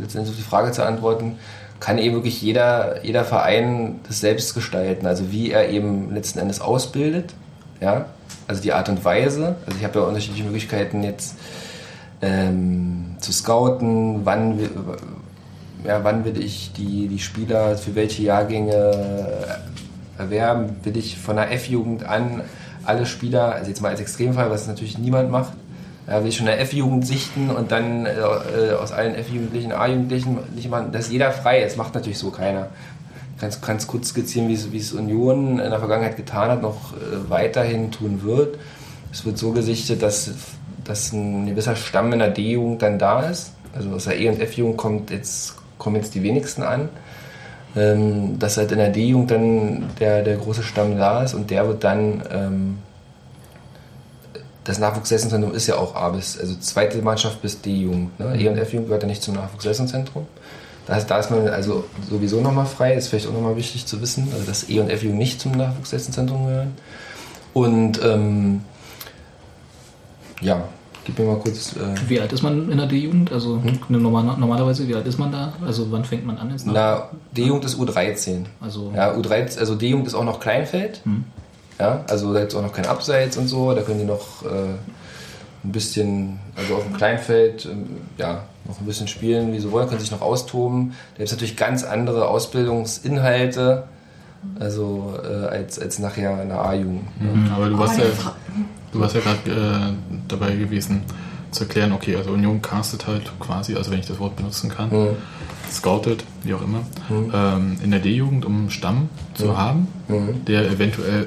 letztendlich auf die Frage zu antworten, kann eben wirklich jeder, jeder Verein das selbst gestalten. Also wie er eben letzten Endes ausbildet, ja, also die Art und Weise. Also ich habe ja unterschiedliche Möglichkeiten jetzt ähm, zu scouten, wann, ja, wann will ich die, die Spieler für welche Jahrgänge erwerben, will ich von der F-Jugend an alle Spieler, also jetzt mal als Extremfall, was natürlich niemand macht, ja, will schon in der F-Jugend sichten und dann äh, äh, aus allen F-Jugendlichen, A-Jugendlichen nicht machen, dass jeder frei ist, macht natürlich so keiner. Kannst, kannst kurz skizzieren, wie es, wie es Union in der Vergangenheit getan hat, noch äh, weiterhin tun wird. Es wird so gesichtet, dass, dass ein gewisser Stamm in der D-Jugend dann da ist. Also aus der E- und F-Jugend kommt jetzt, kommen jetzt die wenigsten an. Ähm, dass halt in der D-Jugend dann der, der große Stamm da ist und der wird dann ähm, das Nachwuchsleistungszentrum ist ja auch A bis, also zweite Mannschaft bis D-Jugend. Ne? E- und F-Jugend gehört ja nicht zum Nachwuchsleistungszentrum. Da ist, da ist man also sowieso nochmal frei, ist vielleicht auch nochmal wichtig zu wissen, also dass E- und F-Jugend nicht zum Nachwuchsleistungszentrum gehören. Und ähm, ja, gib mir mal kurz. Äh, Wie alt ist man in der D-Jugend? Also eine normal, normalerweise, wie alt ist man da? Also wann fängt man an jetzt? nach- na, D-Jugend ist U13. Also Ja, U13, also D-Jugend ist auch noch Kleinfeld. Ja, also da gibt es auch noch kein Abseits und so. Da können die noch äh, ein bisschen, also auf dem Kleinfeld, ähm, ja, noch ein bisschen spielen, wie sie wollen, können sich noch austoben. Da gibt es natürlich ganz andere Ausbildungsinhalte, also äh, als, als nachher in der A-Jugend. Mhm, Aber du warst ja, du warst ja gerade äh, dabei gewesen zu erklären, okay, also Union castet halt quasi, also wenn ich das Wort benutzen kann, Mhm. scoutet, wie auch immer, ähm, in der D-Jugend, um einen Stamm zu haben, Mhm. der eventuell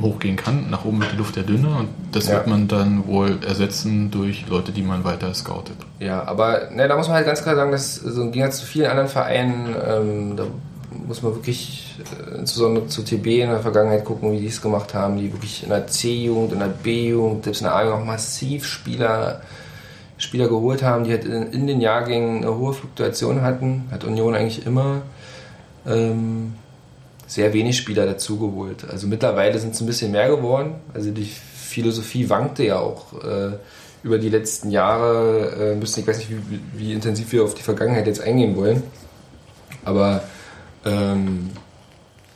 hochgehen kann. Nach oben wird die Luft ja dünner und das Ja. wird man dann wohl ersetzen durch Leute, die man weiter scoutet. Ja, aber ne, da muss man halt ganz klar sagen, dass so im Gegensatz zu vielen anderen Vereinen, ähm, da muss man wirklich äh, insbesondere zu TB in der Vergangenheit gucken, wie die es gemacht haben, die wirklich in der C-Jugend, in der B-Jugend, selbst in der A-Jugend auch massiv Spieler, Spieler geholt haben, die halt in, in den Jahrgängen eine hohe Fluktuation hatten, hat Union eigentlich immer ähm, sehr wenig Spieler dazugeholt. Also mittlerweile sind es ein bisschen mehr geworden. Also die Philosophie wankte ja auch äh, über die letzten Jahre. Äh, müssen, ich weiß nicht, wie, wie intensiv wir auf die Vergangenheit jetzt eingehen wollen. Aber ähm,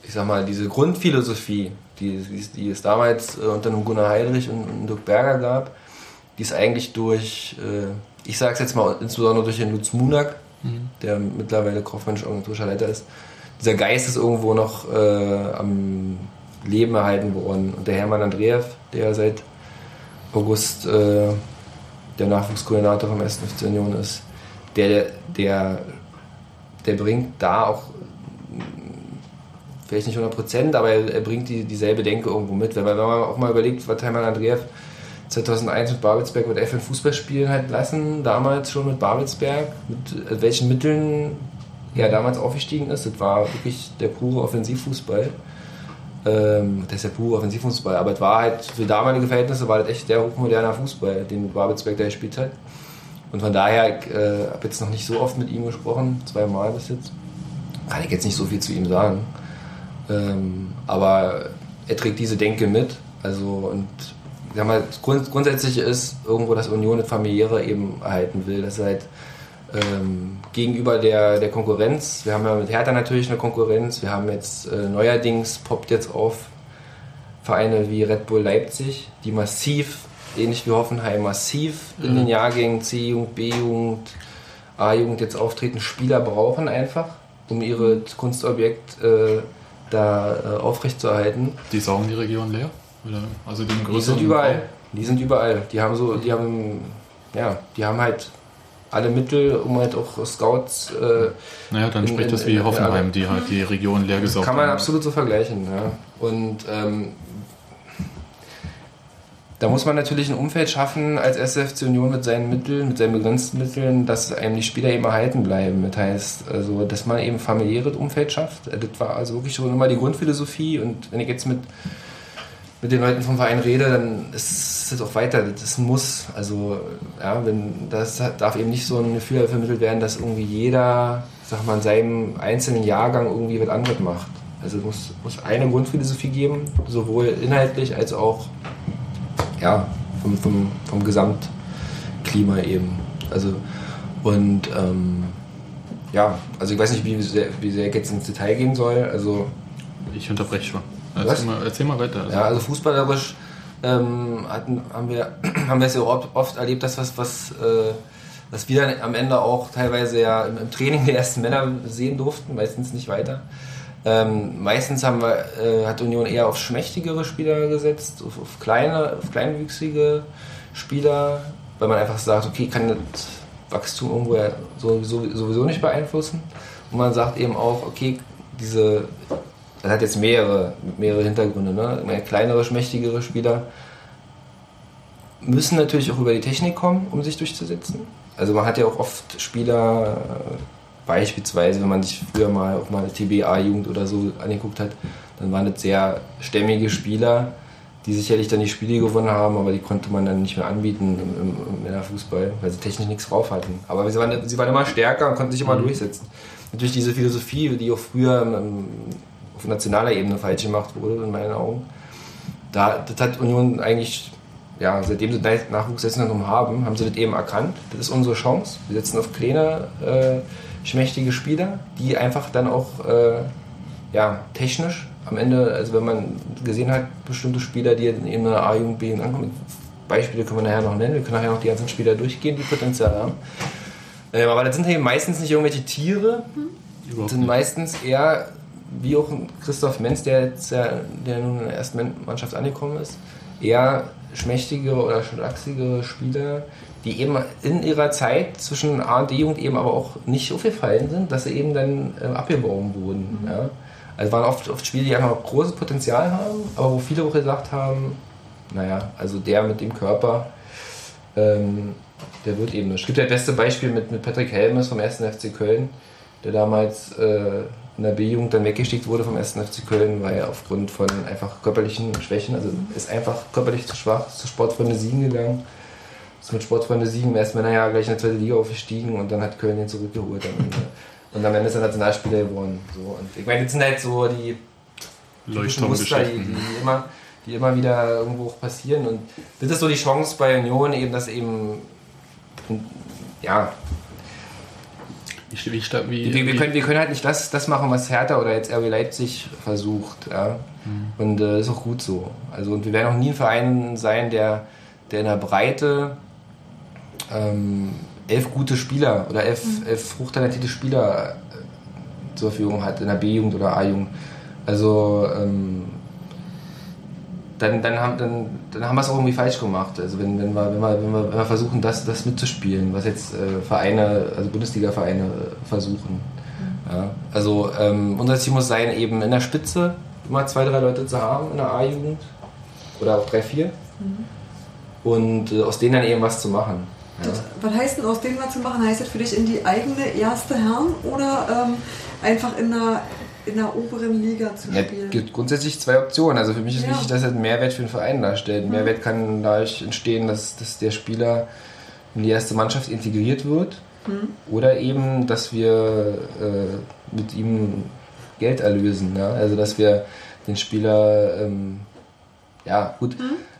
ich sag mal, diese Grundphilosophie, die, die, die es damals äh, unter Gunnar Heidrich und, und Dirk Berger gab, die ist eigentlich durch, äh, ich sage es jetzt mal insbesondere durch den Lutz Munak, der mittlerweile kaufmännisch organisatorischer Leiter ist, dieser Geist ist irgendwo noch äh, am Leben erhalten worden. Und der Hermann Andreev, der seit August äh, der Nachwuchskoordinator vom 1. FC Union ist, der, der, der bringt da auch vielleicht nicht 100 Prozent, aber er, er bringt die, dieselbe Denke irgendwo mit. Man, wenn man auch mal überlegt, was Hermann Andreev 2001 mit Babelsberg mit FN Fußball spielen hat lassen, damals schon mit Babelsberg, mit welchen Mitteln er damals aufgestiegen ist, das war wirklich der pure Offensivfußball. Ähm, das ist der pure Offensivfußball, aber es war halt für damalige Verhältnisse war das echt der hochmoderner Fußball, den Babelsberg da gespielt hat. Und von daher, ich äh, habe jetzt noch nicht so oft mit ihm gesprochen, zweimal bis jetzt. Kann ich jetzt nicht so viel zu ihm sagen. Ähm, aber er trägt diese Denke mit. Also und sag mal, grund, grundsätzlich ist irgendwo, dass Union das familiäre eben erhalten will. Das ist halt ähm, gegenüber der, der Konkurrenz. Wir haben ja mit Hertha natürlich eine Konkurrenz. Wir haben jetzt äh, neuerdings poppt jetzt auf Vereine wie Red Bull Leipzig, die massiv, ähnlich wie Hoffenheim, massiv in den Jahrgängen C-Jugend, B-Jugend, A-Jugend jetzt auftreten. Spieler brauchen einfach, um ihre Kunstobjekt äh, da äh, aufrechtzuerhalten. Die saugen die Region leer? Oder, also den Die größeren sind überall. Raum? Die sind überall. Die haben so, die haben, ja, die haben halt alle Mittel, um halt auch Scouts. Äh, Naja, dann In- spricht in- das wie in- Hoffenheim, die halt die Region leer gesaugt kann man haben. absolut so vergleichen. Ja. Und ähm, da muss man natürlich ein Umfeld schaffen als SFC Union mit seinen Mitteln, mit seinen begrenzten Mitteln, dass einem die Spieler eben erhalten bleiben. Das heißt, also, dass man eben familiäres Umfeld schafft. Das war also wirklich schon immer die Grundphilosophie. Und wenn ich jetzt mit mit den Leuten vom Verein rede, dann ist es auch weiter. Das Muss. Also, ja, wenn, das darf eben nicht so ein Gefühl vermittelt werden, dass irgendwie jeder, sag mal, in seinem einzelnen Jahrgang irgendwie was anderes macht. Also es muss, muss eine Grundphilosophie geben, sowohl inhaltlich als auch ja, vom, vom, vom Gesamtklima eben. Also, und ähm, ja, also ich weiß nicht, wie sehr, wie sehr ich jetzt ins Detail gehen soll. Also, Ich unterbreche schon. Erzähl mal, erzähl mal weiter. ja, also fußballerisch ähm, hatten, haben, wir, [clears throat] haben wir es ja oft, oft erlebt, dass was, was, äh, was wir dann am Ende auch teilweise ja im, im Training [laughs] der ersten Männer sehen durften, meistens nicht weiter. Ähm, meistens haben wir, äh, hat Union eher auf schmächtigere Spieler gesetzt, auf, auf kleine, auf kleinwüchsige Spieler, weil man einfach sagt, okay, kann das Wachstum irgendwo ja sowieso, sowieso nicht beeinflussen. Und man sagt eben auch, okay, diese, das hat jetzt mehrere, mehrere Hintergründe, ne? Mehr kleinere, schmächtigere Spieler müssen natürlich auch über die Technik kommen, um sich durchzusetzen. Also man hat ja auch oft Spieler, äh, beispielsweise, wenn man sich früher mal auch mal eine TBA-Jugend oder so angeguckt hat, dann waren das sehr stämmige Spieler, die sicherlich dann die Spiele gewonnen haben, aber die konnte man dann nicht mehr anbieten im, im, im Männerfußball, weil sie technisch nichts drauf hatten. Aber sie waren, sie waren immer stärker und konnten sich immer durchsetzen. Natürlich diese Philosophie, die auch früher im, auf nationaler Ebene falsch gemacht wurde, in meinen Augen, da, das hat Union eigentlich, ja, seitdem sie das Nachwuchszentrum haben, haben sie das eben erkannt. Das ist unsere Chance. Wir setzen auf kleine, äh, schmächtige Spieler, die einfach dann auch äh, ja, technisch am Ende, also wenn man gesehen hat, bestimmte Spieler, die in einer A-Jugend, B ankommen, Beispiele können wir nachher noch nennen, wir können nachher noch die ganzen Spieler durchgehen, die Potenzial haben. Ähm, aber das sind eben meistens nicht irgendwelche Tiere, das Überhaupt sind meistens eher, wie auch Christoph Menz, der jetzt ja, der nun in der ersten Mannschaft angekommen ist, eher schmächtige oder schlachsige Spieler, die eben in ihrer Zeit zwischen A und D-Jugend eben aber auch nicht aufgefallen sind, dass sie eben dann äh, abgeworben wurden. Ja. Also waren oft, oft Spiele, die einfach großes Potenzial haben, aber wo viele auch gesagt haben, naja, also der mit dem Körper, ähm, der wird eben nicht. Es gibt ja das beste Beispiel mit, mit Patrick Helmes vom 1. FC Köln, der damals äh, in der B-Jugend dann weggeschickt wurde vom 1. FC Köln, weil er aufgrund von einfach körperlichen Schwächen, also ist einfach körperlich zu schwach, ist zu Sportfreunde Siegen gegangen. Ist mit Sportfreunde Siegen im ersten Männerjahr gleich in der zweite Liga aufgestiegen und dann hat Köln ihn zurückgeholt am Ende. Und am Ende ist er Nationalspieler geworden. So. Und ich meine, das sind halt so die Muster, die, die, immer, die immer wieder irgendwo auch passieren. Und das ist so die Chance bei Union, eben, dass eben, ja, Wie, wie, wie, wir, wir, können, wir können halt nicht das, das machen, was Hertha oder jetzt RB Leipzig versucht. Ja? Und äh, ist auch gut so. Also, und wir werden auch nie ein Verein sein, der, der in der Breite ähm, elf gute Spieler oder elf, elf hochtalentierte Spieler äh, zur Verfügung hat in der B-Jugend oder A-Jugend. Also ähm, dann, dann, haben, dann, dann haben wir es auch irgendwie falsch gemacht. Also wenn, wenn, wir, wenn, wir, wenn, wir, wenn wir versuchen, das, das mitzuspielen, was jetzt äh, Vereine, also Bundesliga-Vereine äh, versuchen. Ja, also ähm, unser Ziel muss sein, eben in der Spitze immer zwei, drei Leute zu haben in der A-Jugend oder auch drei, vier und äh, aus denen dann eben was zu machen. Ja. Was heißt denn aus dem was zu machen? Heißt das für dich in die eigene erste Herren oder ähm, einfach in der, in der oberen Liga zu Ja, spielen? Es gibt grundsätzlich zwei Optionen. Also für mich ist Ja. wichtig, dass er einen Mehrwert für den Verein darstellt. Ein Mehrwert kann dadurch entstehen, dass, dass der Spieler in die erste Mannschaft integriert wird. Oder eben, dass wir äh, mit ihm Geld erlösen. Ja? Also dass wir den Spieler, ähm, ja gut,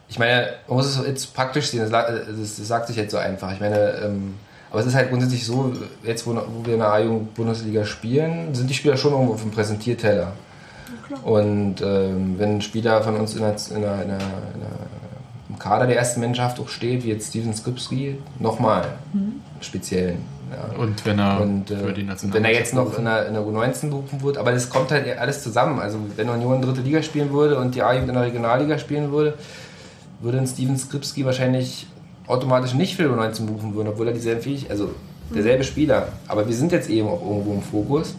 ich meine, man muss es jetzt praktisch sehen, das, das, das sagt sich jetzt so einfach. Ich meine, ähm, aber es ist halt grundsätzlich so, jetzt wo, wo wir in der A-Jugend-Bundesliga spielen, sind die Spieler schon irgendwo auf dem Präsentierteller. Und ähm, wenn ein Spieler von uns in der, in der, in der, in der, im Kader der ersten Mannschaft auch steht, wie jetzt Steven Skripski, nochmal speziell. Ja. und wenn er Und äh, für die und wenn er jetzt noch in der, in der U19 berufen wird, aber das kommt halt alles zusammen. Also wenn Union dritte Liga spielen würde und die A-Jugend in der Regionalliga spielen würde, würde ein Steven Skripski wahrscheinlich automatisch nicht für die U19 berufen würden, obwohl er dieselben Fähig, also derselbe Spieler. Aber wir sind jetzt eben auch irgendwo im Fokus.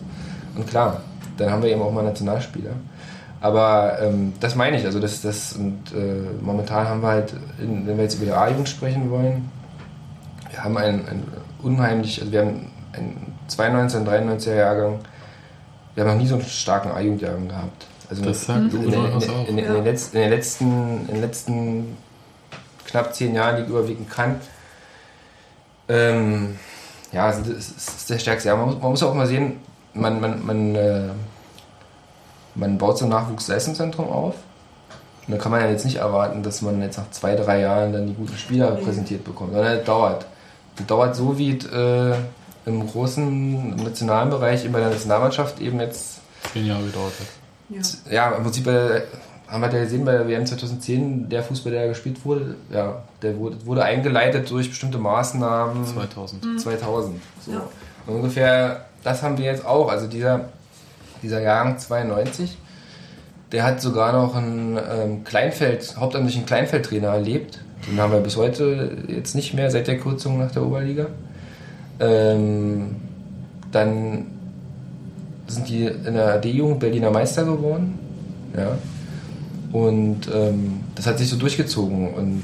Und klar, dann haben wir eben auch mal Nationalspieler. Aber ähm, das meine ich, also das, das und äh, momentan haben wir halt, in, wenn wir jetzt über die A-Jugend sprechen wollen, wir haben ein, ein unheimlich, also wir haben einen 92er, 93er Jahrgang, wir haben noch nie so einen starken A-Jugendjahrgang gehabt. Also Das sagt in, in, in, auch. in, in, den letzten, in, den letzten, in den letzten knapp zehn Jahren, die ich überwiegend kann, ähm, ja, das ist der stärkste. Ja, man, muss, man muss auch mal sehen, man, man, man, äh, man baut so ein Nachwuchsleistungszentrum auf. Und da kann man ja jetzt nicht erwarten, dass man jetzt nach zwei, drei Jahren dann die guten Spieler präsentiert bekommt, sondern das dauert. Das dauert so, wie es äh, im großen im nationalen Bereich, eben bei der Nationalmannschaft eben jetzt Zehn Jahre gedauert hat. Ja. ja, im Prinzip bei, haben wir ja gesehen bei der WM 2010, der Fußball, der gespielt wurde, ja, der wurde, wurde eingeleitet durch bestimmte Maßnahmen 2000. 2000. So. Ja. Und ungefähr das haben wir jetzt auch. Also dieser, dieser Jahrgang 92, der hat sogar noch einen ähm, Kleinfeld, hauptamtlichen Kleinfeldtrainer erlebt. Den haben wir bis heute jetzt nicht mehr seit der Kürzung nach der Oberliga. Ähm, dann sind die in der D-Jugend Berliner Meister geworden. Ja. Und ähm, das hat sich so durchgezogen. Und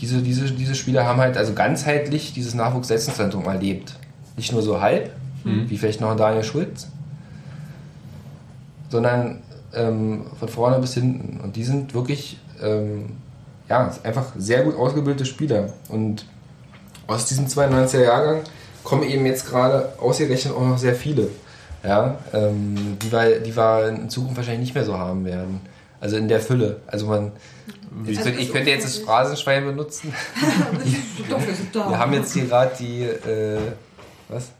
diese, diese, diese Spieler haben halt also ganzheitlich dieses Nachwuchsleistungszentrum erlebt. Nicht nur so halb, wie vielleicht noch Daniel Schulz, sondern ähm, von vorne bis hinten. Und die sind wirklich ähm, ja, einfach sehr gut ausgebildete Spieler. Und aus diesem 92er Jahrgang kommen eben jetzt gerade ausgerechnet auch noch sehr viele. Ja, ähm, die, wir, die wir in Zukunft wahrscheinlich nicht mehr so haben werden. Also in der Fülle. Also man. Jetzt Also könnte, ich könnte jetzt das. Phrasenschwein benutzen. [laughs] Wir haben jetzt hier gerade die. Äh, was?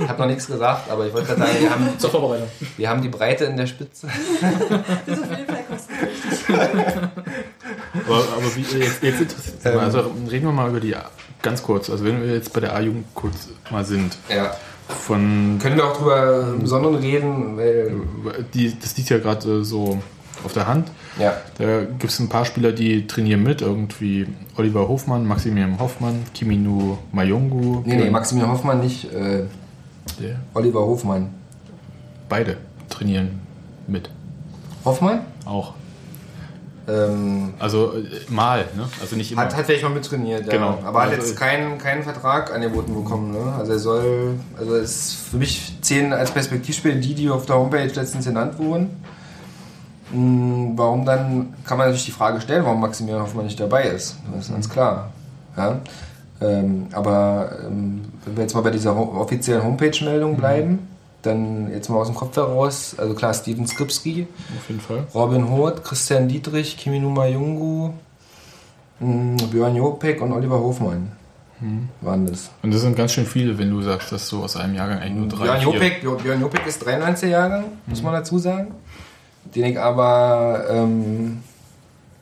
Ich habe noch nichts gesagt, aber ich wollte gerade sagen, wir haben, [laughs] Zur Vorbereitung. wir haben die Breite in der Spitze. [laughs] Das ist auf jeden Fall kostenpflichtig. Aber, aber wie, jetzt, jetzt interessiert mal, also reden wir mal über die, ganz kurz, also wenn wir jetzt bei der A-Jugend kurz mal sind, Ja. von, Können wir auch drüber im Besonderen reden, weil. die, das liegt ja gerade äh, so auf der Hand. Ja. Da gibt es ein paar Spieler, die trainieren mit, irgendwie Oliver Hofmann, Maximilian Hoffmann, Kiminu Mayungu. Nee, nee, Maximilian Hoffmann nicht, äh, Der, Oliver Hofmann. beide trainieren mit. Hoffmann? Auch. Ähm, Also äh, mal, ne? Also nicht immer. hat, hat vielleicht mal mittrainiert, ja. Genau. Aber hat Also- jetzt keinen, keinen Vertrag angeboten bekommen, ne? Also er soll, also es für mich zählen als Perspektivspieler die, die auf der Homepage letztens genannt wurden. Hm, Warum dann, kann man natürlich die Frage stellen, warum Maximilian Hoffmann nicht dabei ist. Das ist ganz klar. Ja? Ähm, aber ähm, wenn wir jetzt mal bei dieser ho- offiziellen Homepage-Meldung bleiben, dann jetzt mal aus dem Kopf heraus, also klar, Steven Skripski, Auf jeden Fall. Robin Hood, Christian Dietrich, Kiminu Mayungu, mh, Björn Jopek und Oliver Hofmann waren das. Und das sind ganz schön viele, wenn du sagst, dass so aus einem Jahrgang eigentlich nur drei, Björn. Jopek, Björn Jopek ist 93er Jahrgang, muss man dazu sagen. Den ich aber ähm,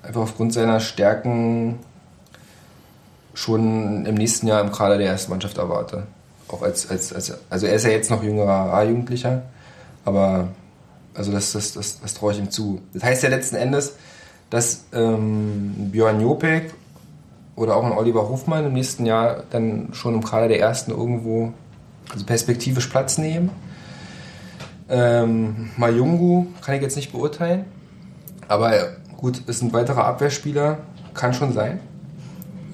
einfach aufgrund seiner Stärken schon im nächsten Jahr im Kader der ersten Mannschaft erwarte. Auch als, als, als also er ist ja jetzt noch jüngerer A-Jugendlicher, aber also das, das, das, das traue ich ihm zu. Das heißt ja letzten Endes, dass ähm, Björn Jopek oder auch ein Oliver Hofmann im nächsten Jahr dann schon im Kader der ersten irgendwo also perspektivisch Platz nehmen. Ähm, Mayungu kann ich jetzt nicht beurteilen, aber gut, ist ein weiterer Abwehrspieler, kann schon sein.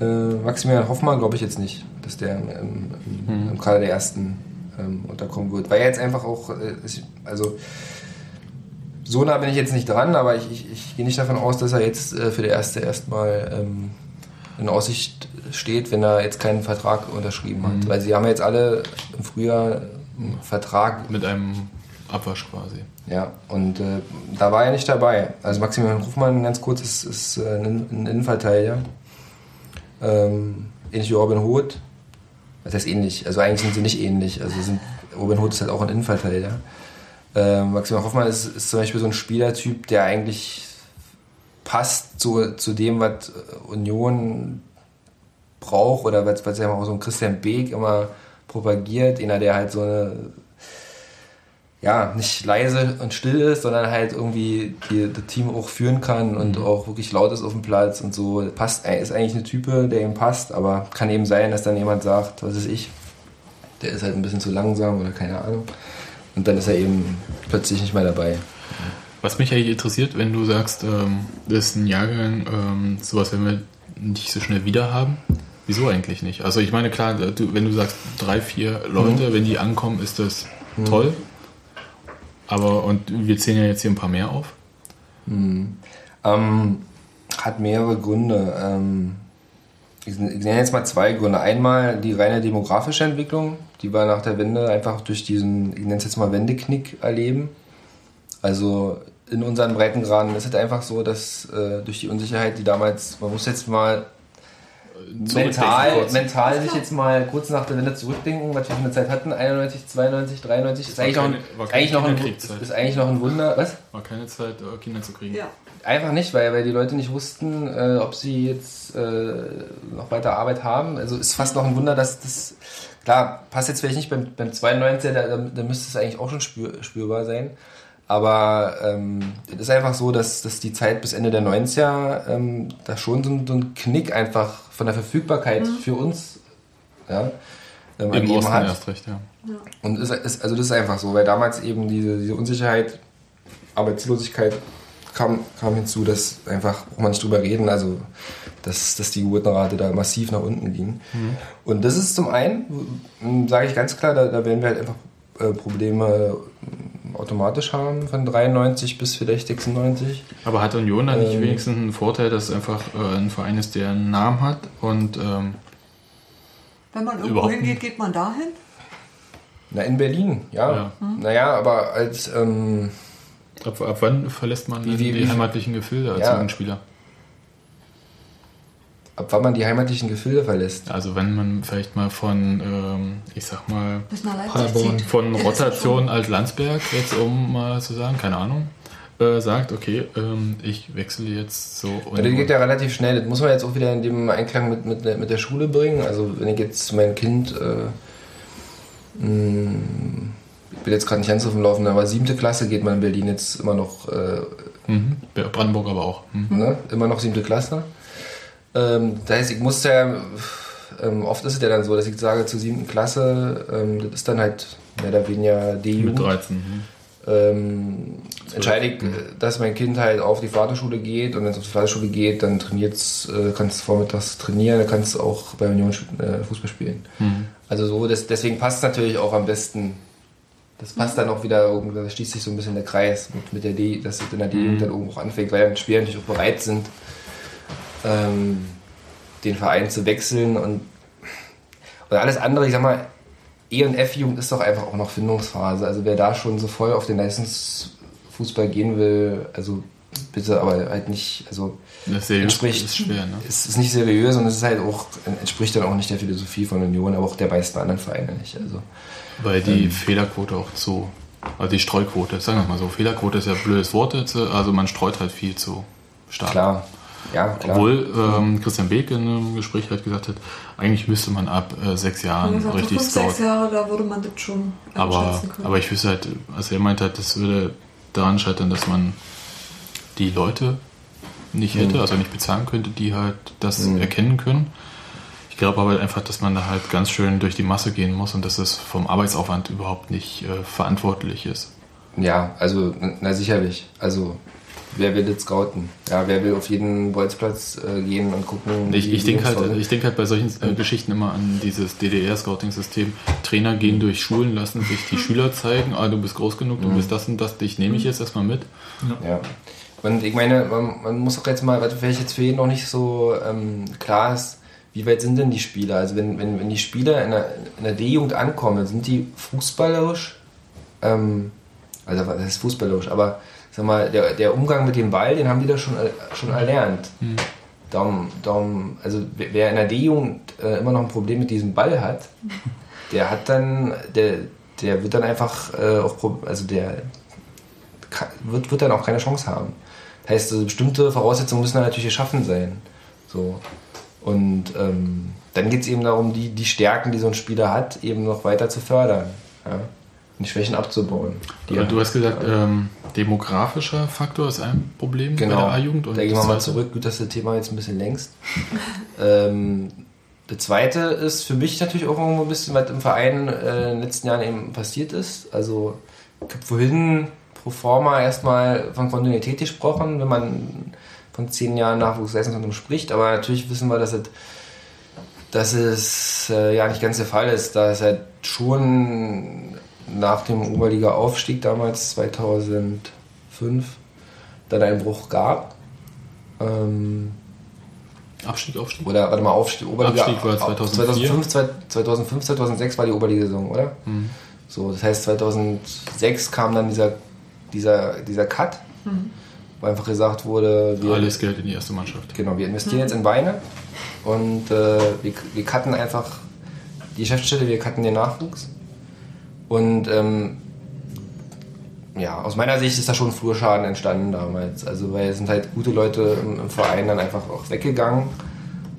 Äh, Maximilian Hoffmann glaube ich jetzt nicht, dass der im, im, im Kader der ersten ähm, unterkommen wird, weil er jetzt einfach auch, äh, also so nah bin ich jetzt nicht dran, aber ich, ich, ich gehe nicht davon aus, dass er jetzt äh, für die erste erstmal ähm, in Aussicht steht, wenn er jetzt keinen Vertrag unterschrieben hat. Weil sie haben ja jetzt alle im Frühjahr einen Vertrag. Mit einem Abwasch quasi. Ja, und äh, da war er nicht dabei. Also Maximilian Hofmann, ganz kurz, ist, ist äh, ein, ein Innenverteidiger. Ähm, ähnlich wie Robin Hood. Was heißt ähnlich? Also eigentlich sind sie nicht ähnlich. Also sind, Robin Hood ist halt auch ein Innenverteidiger. Ähm, Maximilian Hoffmann ist, ist zum Beispiel so ein Spielertyp, der eigentlich passt zu, zu dem, was Union braucht oder was, was ja auch so ein Christian Beek immer propagiert, einer, der halt so eine ja, nicht leise und still ist, sondern halt irgendwie die, das Team auch führen kann und auch wirklich laut ist auf dem Platz und so. Passt, ist eigentlich eine Type, der ihm passt, aber kann eben sein, dass dann jemand sagt, was ist ich, der ist halt ein bisschen zu langsam oder keine Ahnung. Und dann ist er eben plötzlich nicht mehr dabei. Was mich eigentlich interessiert, wenn du sagst, ähm, das ist ein Jahrgang, ähm, sowas werden wir nicht so schnell wieder haben. Wieso eigentlich nicht? Also ich meine, klar, du, wenn du sagst drei, vier Leute, wenn die ankommen, ist das toll. Aber, und wir zählen ja jetzt hier ein paar mehr auf. Ähm, hat mehrere Gründe. Ähm, ich nenne jetzt mal zwei Gründe. Einmal die reine demografische Entwicklung, die wir nach der Wende einfach durch diesen, ich nenne es jetzt mal Wendeknick erleben. Also in unseren Breitengraden ist es einfach so, dass äh, durch die Unsicherheit, die damals, man muss jetzt mal mental, kurz. mental sich jetzt mal kurz nach der Wende zurückdenken, was wir für eine Zeit hatten, 91, 92, 93, ist war eigentlich, noch ein, keine- keine eigentlich noch ein, ist eigentlich noch ein Wunder. Was? War keine Zeit, äh, Kinder zu kriegen. Ja. Einfach nicht, weil, weil die Leute nicht wussten, äh, ob sie jetzt äh, noch weiter Arbeit haben. Also ist fast noch ein Wunder, dass das. Klar, passt jetzt vielleicht nicht beim, beim 92, da, da, da müsste es eigentlich auch schon spür, spürbar sein. Aber ähm, es ist einfach so, dass, dass die Zeit bis Ende der 90er ähm, da schon so, ein- so ein Knick einfach von der Verfügbarkeit für uns ja, ähm, Im ergeben Osten hat. erst recht, ja. Und ist, ist, also das ist einfach so, weil damals eben diese, diese Unsicherheit, Arbeitslosigkeit kam, kam hinzu, dass einfach, braucht man nicht drüber reden, also dass, dass die Geburtenrate da massiv nach unten ging. Und das ist zum einen, sage ich ganz klar, da, da werden wir halt einfach äh, Probleme automatisch haben, von 93 bis vielleicht 96. Aber hat Union da nicht Ähm. wenigstens einen Vorteil, dass es einfach äh, ein Verein ist, der einen Namen hat und ähm, Wenn man irgendwo Überhaupt hingeht, geht man dahin. Na, in Berlin, ja. Ja. Naja, aber als, ähm, ab, ab wann verlässt man wie- die wie- heimatlichen Gefilde als Ja. Jugendspieler? Ab wann man die heimatlichen Gefilde verlässt. Also wenn man vielleicht mal von, ähm, ich sag mal, Paderborn. von [laughs] Rotation als Landsberg, jetzt um mal zu sagen, keine Ahnung, äh, sagt, okay, ähm, ich wechsle jetzt so und, Ja, das geht ja relativ schnell. Das muss man jetzt auch wieder in dem Einklang mit, mit, der- mit der Schule bringen. Also wenn ich jetzt mein Kind, äh, mh, ich bin jetzt gerade nicht ganz auf dem Laufen, aber siebte Klasse geht man in Berlin jetzt immer noch, äh, mhm, Brandenburg aber auch. Mhm. ne? immer noch siebte Klasse. Ähm, das heißt, ich muss ja, ähm, oft ist es ja dann so, dass ich sage zur siebten Klasse, ähm, das ist dann halt mehr oder weniger Mit D-Jugend. 13. Mhm. ähm, entscheide ich, äh, dass mein Kind halt auf die Vaterschule geht und wenn es auf die Vaterschule geht, dann trainiert's, äh, kannst du vormittags trainieren, dann kannst du auch bei Union äh, Fußball spielen. Mhm. Also so, das, deswegen passt es natürlich auch am besten. Das passt dann auch wieder, da schließt sich so ein bisschen der Kreis mit, mit der D, dass es in der D-Jugend dann irgendwo anfängt, weil dann Spieler natürlich auch bereit sind, ähm, den Verein zu wechseln und, und alles andere, ich sag mal, E- und F-Jugend ist doch einfach auch noch Findungsphase. Also wer da schon so voll auf den Leistungsfußball gehen will, also bitte, aber halt nicht, also Das Entspricht- ist schwer, ne? es ist nicht seriös und es ist halt auch, entspricht dann auch nicht der Philosophie von Union, aber auch der meisten anderen Vereine nicht. Also Weil die Fehlerquote auch zu, also die Streuquote, sagen wir mal so, Fehlerquote ist ja ein blödes Wort jetzt, also man streut halt viel zu stark. klar, ja, klar. Obwohl ähm, Christian Beek in einem Gespräch halt gesagt hat, eigentlich müsste man ab äh, sechs Jahren so richtig fünf, sechs scouten. Jahre, da würde man das schon Aber, können. aber ich wüsste halt, also er meint halt, das würde daran scheitern, dass man die Leute nicht hätte, also nicht bezahlen könnte, die halt das erkennen können. Ich glaube aber einfach, dass man da halt ganz schön durch die Masse gehen muss und dass es vom Arbeitsaufwand überhaupt nicht äh, verantwortlich ist. Ja, also, na sicherlich. Also, wer will das scouten? Ja, wer will auf jeden Bolzplatz äh, gehen und gucken? Ich, ich die denke halt, ich denk halt bei solchen äh, Geschichten immer an dieses DDR-Scouting-System. Trainer gehen durch Schulen, lassen sich die [laughs] Schüler zeigen, ah, du bist groß genug, du bist das und das, dich nehme ich jetzt erstmal mit. Ja. Und ich meine, man, man muss auch jetzt mal, was vielleicht jetzt für jeden noch nicht so ähm, klar ist, wie weit sind denn die Spieler? Also wenn, wenn, wenn die Spieler in der, in der D-Jugend ankommen, sind die fußballerisch, ähm, also das ist fußballerisch, aber sag mal, der, der Umgang mit dem Ball, den haben die da schon, äh, schon erlernt. Darum, darum, also wer in der D-Jugend äh, immer noch ein Problem mit diesem Ball hat, der hat dann, der, der wird dann einfach äh, auch, also der ka- wird, wird dann auch keine Chance haben. Das heißt, also bestimmte Voraussetzungen müssen dann natürlich geschaffen sein. So. Und ähm, dann geht es eben darum, die, die Stärken, die so ein Spieler hat, eben noch weiter zu fördern. Ja? Und die Schwächen abzubauen. Die du hast gesagt, ähm, demografischer Faktor ist ein Problem bei Genau. der A-Jugend. Da gehen wir mal zurück. Gut, dass das Thema jetzt ein bisschen längst. [laughs] ähm, das zweite ist für mich natürlich auch irgendwo ein bisschen, was im Verein äh, in den letzten Jahren eben passiert ist. Also, ich habe vorhin pro forma erstmal von Kontinuität gesprochen, wenn man von zehn Jahren Nachwuchsleistungszentrum spricht. Aber natürlich wissen wir, dass es, dass es äh, ja nicht ganz der Fall ist. Da es halt schon nach dem Oberliga-Aufstieg damals 2005 dann einen Bruch gab. Ähm, Abstieg, Aufstieg. oder warte mal, Aufstieg, Oberliga. Abstieg war 2004. 2005, 2005, 2006 war die Oberliga-Saison, oder? Mhm. So, das heißt 2006 kam dann dieser, dieser, dieser Cut, wo einfach gesagt wurde, wir, Alles Geld in die erste Mannschaft. genau, wir investieren jetzt in Beine und äh, wir, wir cutten einfach die Geschäftsstelle, wir cutten den Nachwuchs. Und ähm, ja, aus meiner Sicht ist da schon Flurschaden entstanden damals. Also, weil es sind halt gute Leute im, im Verein dann einfach auch weggegangen.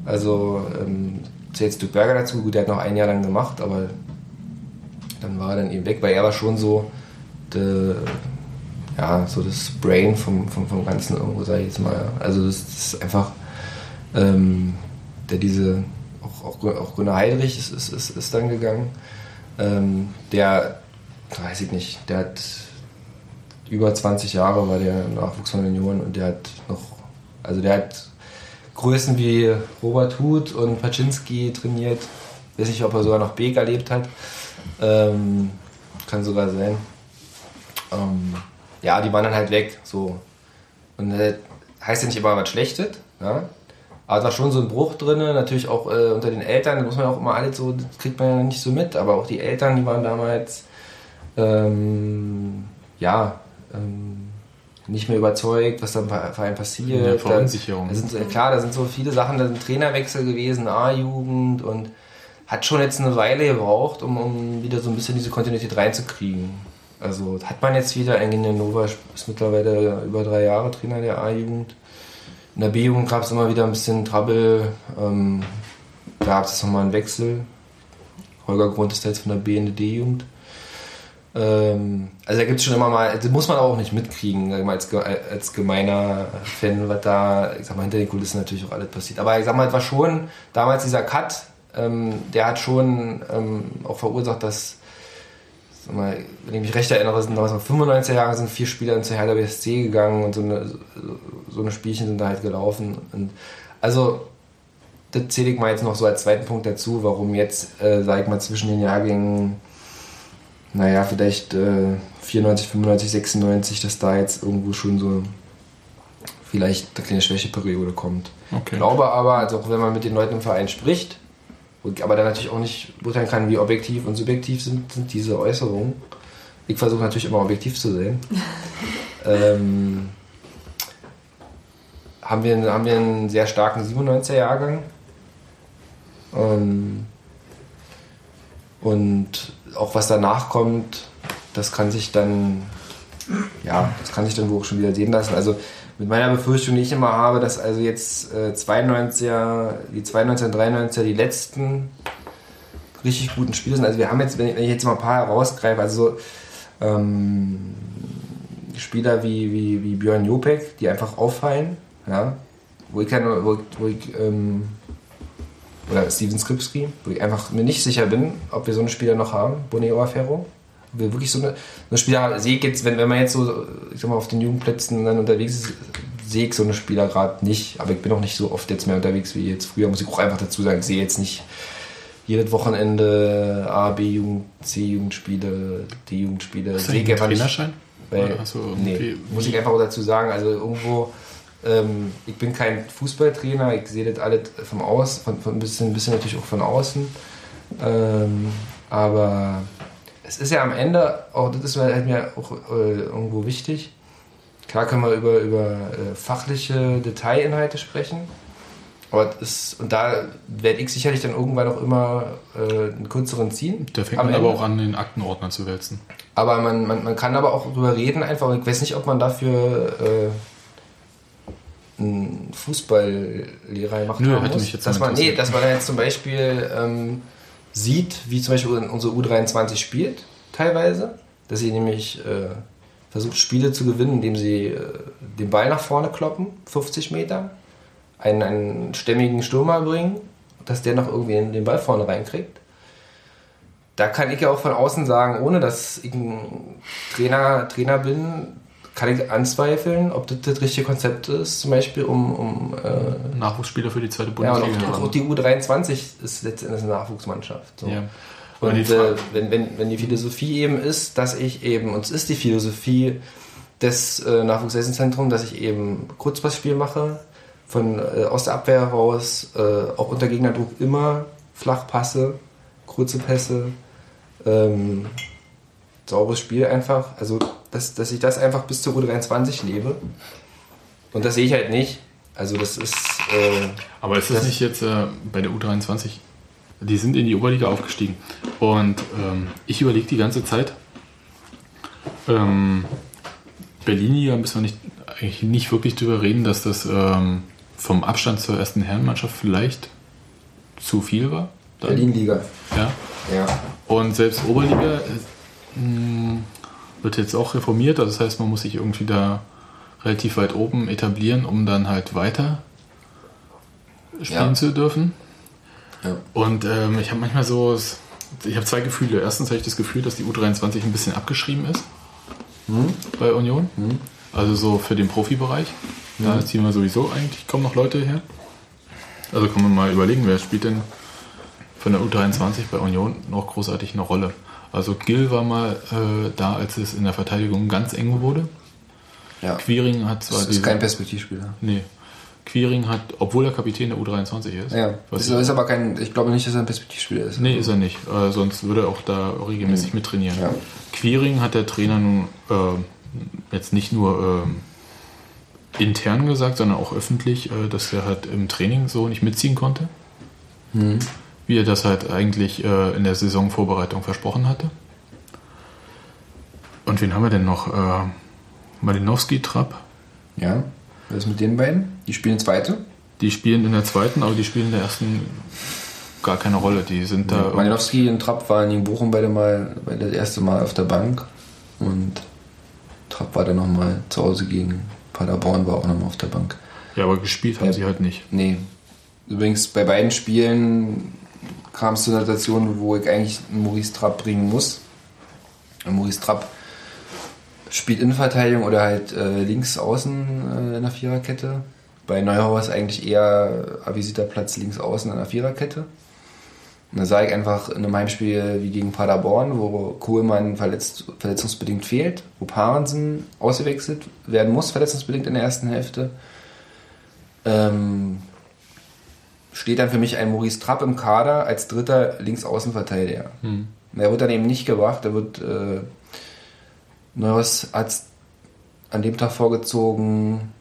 Also, ähm, zählt Dirk Berger dazu, gut, der hat noch ein Jahr lang gemacht, aber dann war er dann eben weg, weil er war schon so, de, ja, so das Brain vom, vom, vom Ganzen irgendwo, sag ich jetzt mal. Also, das, das ist einfach, ähm, der diese, auch, auch, auch Gunnar Heidrich ist, ist, ist, ist dann gegangen, ähm, der, weiß ich nicht, der hat über 20 Jahre war der Nachwuchs von Junioren und der hat noch, also der hat Größen wie Robert Huth und Paczynski trainiert. Weiß nicht, ob er sogar noch Beek erlebt hat. Ähm, kann sogar sein. Ähm, ja, die waren dann halt weg. So. Und äh, heißt ja nicht immer was Schlechtes. Ja? Da war schon so ein Bruch drin, natürlich auch äh, unter den Eltern, da muss man ja auch immer alles so, das kriegt man ja nicht so mit, aber auch die Eltern, die waren damals, ähm, ja, ähm, nicht mehr überzeugt, was da im Verein passiert. Ja, Verunsicherung. Da, da sind, klar, da sind so viele Sachen, da sind Trainerwechsel gewesen, A-Jugend und hat schon jetzt eine Weile gebraucht, um, um wieder so ein bisschen diese Kontinuität reinzukriegen. Also hat man jetzt wieder, Engin Nova ist mittlerweile über drei Jahre Trainer der A-Jugend. In der B-Jugend gab es immer wieder ein bisschen Trouble. Ähm, gab es nochmal einen Wechsel. Holger Grund ist jetzt von der B in die D-Jugend. Ähm, also da gibt es schon immer mal, das muss man auch nicht mitkriegen, als, als gemeiner Fan, was da, ich sag mal, hinter den Kulissen natürlich auch alles passiert. Aber ich sag mal, es war schon damals dieser Cut, ähm, der hat schon ähm, auch verursacht, dass, sag mal, wenn ich mich recht erinnere, sind damals noch 95er Jahre sind vier Spieler zur Hertha BSC gegangen und so eine, so eine Spielchen sind da halt gelaufen. Und also das zähle ich mal jetzt noch so als zweiten Punkt dazu, warum jetzt, äh, sag ich mal, zwischen den Jahrgängen naja, vielleicht äh, 94, 95, 96, dass da jetzt irgendwo schon so vielleicht eine kleine Schwächeperiode kommt. Okay. Ich glaube aber, also auch wenn man mit den Leuten im Verein spricht, aber dann natürlich auch nicht beurteilen kann, wie objektiv und subjektiv sind, sind diese Äußerungen. Ich versuche natürlich immer objektiv zu sein. [laughs] ähm, haben, wir, haben wir einen sehr starken 97er-Jahrgang. Ähm, und auch was danach kommt, das kann sich dann, ja, das kann sich dann wohl auch schon wieder sehen lassen. Also mit meiner Befürchtung, die ich immer habe, dass also jetzt äh, 92er, die 92er, 93er die letzten richtig guten Spiele sind. Also wir haben jetzt, wenn ich, wenn ich jetzt mal ein paar herausgreife, also so, ähm, Spieler wie, wie, wie Björn Jopek, die einfach auffallen, ja, wo ich, keine, wo, wo ich ähm, oder Steven Skripski, wo ich einfach mir nicht sicher bin, ob wir so einen Spieler noch haben, Boneo Ferro. Ob wir wirklich so eine, eine Spieler sehe ich jetzt, wenn, wenn man jetzt so, ich sag mal, auf den Jugendplätzen dann unterwegs ist, sehe ich so eine Spieler gerade nicht. Aber ich bin auch nicht so oft jetzt mehr unterwegs wie jetzt früher, muss ich auch einfach dazu sagen. Ich sehe jetzt nicht jedes Wochenende A, B-Jugend, C-Jugendspiele, D-Jugendspiele. Hast du einen ich einfach nicht. Trainerschein? Weil, du nee, muss ich einfach auch dazu sagen, also irgendwo, ähm, ich bin kein Fußballtrainer, ich sehe das alles vom Aus, von, von ein, bisschen, ein bisschen natürlich auch von außen. Ähm, aber es ist ja am Ende, auch das ist mir, halt mir auch äh, irgendwo wichtig. Klar können wir über, über äh, fachliche Detailinhalte sprechen. Aber ist, und da werde ich sicherlich dann irgendwann auch immer äh, einen kürzeren ziehen. Da fängt man aber auch an, den Aktenordner zu wälzen. Aber man, man, man kann aber auch drüber reden einfach. Ich weiß nicht, ob man dafür äh, einen Fußballlehrer gemacht Nö, haben hätte muss. mich jetzt dass man, nee, dass man jetzt zum Beispiel ähm, sieht, wie zum Beispiel unsere U23 spielt, teilweise. Dass sie nämlich äh, versucht, Spiele zu gewinnen, indem sie äh, den Ball nach vorne kloppen, 50 Meter, einen, einen stämmigen Stürmer bringen, dass der noch irgendwie den Ball vorne reinkriegt da kann ich ja auch von außen sagen, ohne dass ich ein Trainer, Trainer bin, kann ich anzweifeln, ob das das richtige Konzept ist, zum Beispiel um, um äh, Nachwuchsspieler für die zweite ja, und Bundesliga. auch, auch die U23 ist letztendlich eine Nachwuchsmannschaft. So. Ja. Und äh, wenn, wenn, wenn die Philosophie eben ist, dass ich eben, und es ist die Philosophie des äh, Nachwuchsleistungszentrums, dass ich eben Kurzpassspiel mache, von, äh, aus der Abwehr heraus, äh, auch unter Gegnerdruck immer Flachpasse, kurze Pässe, ähm, sauberes Spiel einfach. Also, dass, dass ich das einfach bis zur U23 lebe. Und das sehe ich halt nicht. Also, das ist. Äh, Aber ist das, Das- nicht jetzt äh, bei der U23? Die sind in die Oberliga aufgestiegen. Und ähm, ich überlege die ganze Zeit, ähm, Berlin-Liga müssen wir nicht, eigentlich nicht wirklich drüber reden, dass das ähm, vom Abstand zur ersten Herrenmannschaft vielleicht zu viel war. Berlin-Liga. Ja. Ja. Und selbst Oberliga äh, mh, wird jetzt auch reformiert. Also das heißt, man muss sich irgendwie da relativ weit oben etablieren, um dann halt weiter spielen Ja. zu dürfen. Ja. Und ähm, ich habe manchmal so, ich habe zwei Gefühle. Erstens habe ich das Gefühl, dass die U23 ein bisschen abgeschrieben ist bei Union. Also so für den Profibereich. Da ziehen wir sowieso eigentlich kaum noch Leute her. Also kann man mal überlegen, wer spielt denn von der U23 bei Union noch großartig eine Rolle. Also Gill war mal äh, da, als es in der Verteidigung ganz eng wurde. ja. Quiring hat zwar Das ist diese- kein Perspektivspieler. Nee. Quiring hat, obwohl er Kapitän der U23 ist. Ja, was ist, ist aber kein, ich glaube nicht, dass er ein Perspektivspieler ist. Nee, ist er nicht. Äh, sonst würde er auch da regelmäßig mit trainieren. Ja. Quiring hat der Trainer nun äh, jetzt nicht nur äh, intern gesagt, sondern auch öffentlich, äh, dass er halt im Training so nicht mitziehen konnte. Wie er das halt eigentlich äh, in der Saisonvorbereitung versprochen hatte. Und wen haben wir denn noch? Äh, Malinowski, Trapp. Ja, was ist mit den beiden? Die spielen zweite. Die spielen in der zweiten, aber die spielen in der ersten gar keine Rolle. Die sind da. Malinowski und Trapp waren in Bochum beide mal, beide das erste Mal auf der Bank. Und Trapp war dann nochmal zu Hause gegen Paderborn, war auch nochmal auf der Bank. ja, aber gespielt haben Ja. sie halt nicht. Nee. Übrigens, bei beiden Spielen kam es zu einer Situation, wo ich eigentlich einen Maurice Trapp bringen muss. Und Maurice Trapp spielt Innenverteidigung oder halt äh, links außen äh, in der Viererkette. Bei Neuhaus eigentlich eher avisierter Platz links außen in der Viererkette. Und da sah ich einfach in einem Heimspiel wie gegen Paderborn, wo Kohlmann verletzt, verletzungsbedingt fehlt, wo Parensen ausgewechselt werden muss, verletzungsbedingt in der ersten Hälfte. Ähm, steht dann für mich ein Maurice Trapp im Kader als dritter Linksaußenverteidiger. Hm. Er wird dann eben nicht gebracht, da wird äh, Neuhaus hat an dem Tag vorgezogen,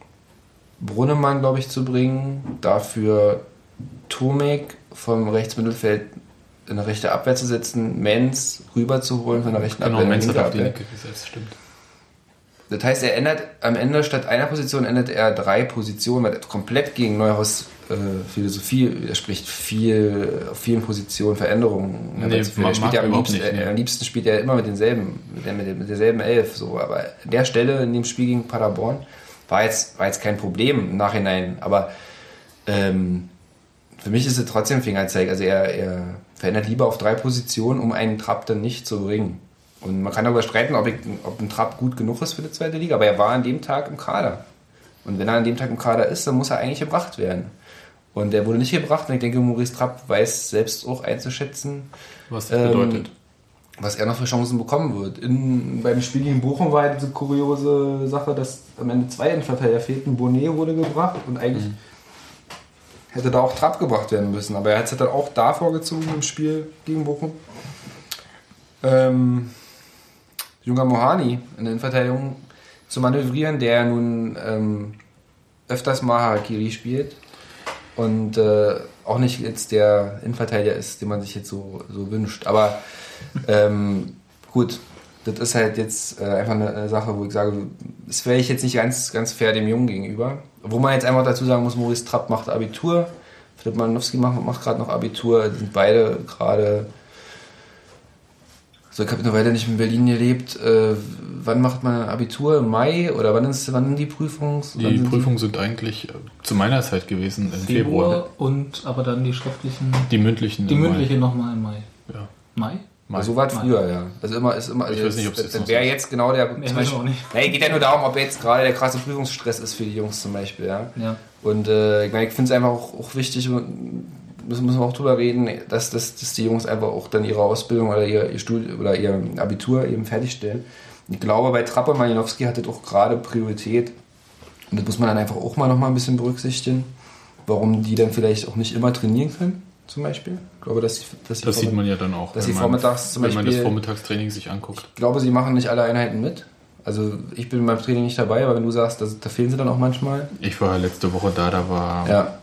Brunnemann, glaube ich, zu bringen, dafür Tomek vom Rechtsmittelfeld in der rechte Abwehr zu setzen, Menz rüberzuholen von der rechten Genau, Abwehr. Menz hat auf die. Nicke gesetzt, stimmt. Das heißt, er ändert am Ende statt einer Position ändert er drei Positionen, weil er komplett gegen Neuhaus äh, Philosophie widerspricht. Viel, auf vielen Positionen Veränderungen. Nee, er spielt ja am liebsten, nicht, äh, am liebsten spielt er immer mit denselben, mit, der, mit, der, mit derselben Elf. So. Aber an der Stelle in dem Spiel gegen Paderborn war jetzt, war jetzt kein Problem im Nachhinein. Aber ähm, für mich ist es trotzdem Fingerzeig. Also er, er verändert lieber auf drei Positionen, um einen Trapp dann nicht zu bringen. Und man kann darüber streiten, ob, ich, ob ein Trapp gut genug ist für die zweite Liga, aber er war an dem Tag im Kader. Und wenn er an dem Tag im Kader ist, dann muss er eigentlich gebracht werden. Und er wurde nicht gebracht und ich denke, Maurice Trapp weiß selbst auch einzuschätzen, Was das Ähm, bedeutet. was er noch für Chancen bekommen wird. In, beim Spiel gegen Bochum war halt diese kuriose Sache, dass am Ende zwei Innenverteidiger fehlten. Bonnet wurde gebracht und eigentlich hätte da auch Trapp gebracht werden müssen. Aber er hat es dann auch da vorgezogen im Spiel gegen Bochum. Ähm, Junger Mohani in der Innenverteidigung zu manövrieren, der nun ähm, öfters mal Harakiri spielt und äh, auch nicht jetzt der Innenverteidiger ist, den man sich jetzt so, so wünscht. Aber ähm, gut, das ist halt jetzt äh, einfach eine, eine Sache, wo ich sage, das wäre ich jetzt nicht ganz, ganz fair dem Jungen gegenüber. Wo man jetzt einfach dazu sagen muss, Maurice Trapp macht Abitur, Philipp Malinowski macht, macht gerade noch Abitur, die sind beide gerade so, ich habe eine Weile nicht in Berlin gelebt. Äh, wann macht man ein Abitur? Im Mai? Oder wann ist wann sind die Prüfungs? wann Die sind Prüfungen sind eigentlich äh, zu meiner Zeit gewesen, im Februar Februar. und aber dann die schriftlichen, Die mündlichen. die mündliche nochmal im Mai. Ja. Mai? Mai. So war es früher, ja. Also immer ist immer. Ich also weiß nicht, ob es das, jetzt noch wäre so ist. jetzt genau der. Nee, Beispiel- auch nicht. Nee, geht ja nur darum, ob jetzt gerade der krasse Prüfungsstress ist für die Jungs zum Beispiel, ja. Ja. Und äh, ich, meine, ich finde es einfach auch, auch wichtig, müssen, müssen wir auch drüber reden, dass, dass, dass die Jungs einfach auch dann ihre Ausbildung oder ihr, ihr Studium oder ihr Abitur eben fertigstellen. Ich glaube, bei Trapp und Malinowski hat das auch gerade Priorität. Und das muss man dann einfach auch mal noch mal ein bisschen berücksichtigen, warum die dann vielleicht auch nicht immer trainieren können, zum Beispiel. Ich glaube, dass sie, dass Das sieht man ja dann auch, dass wenn sie man- vormittags zum wenn man das Vormittagstraining sich anguckt. Ich glaube, sie machen nicht alle Einheiten mit. Also ich bin beim Training nicht dabei, aber wenn du sagst, dass, da fehlen sie dann auch manchmal. Ich war letzte Woche da, da war, Ja,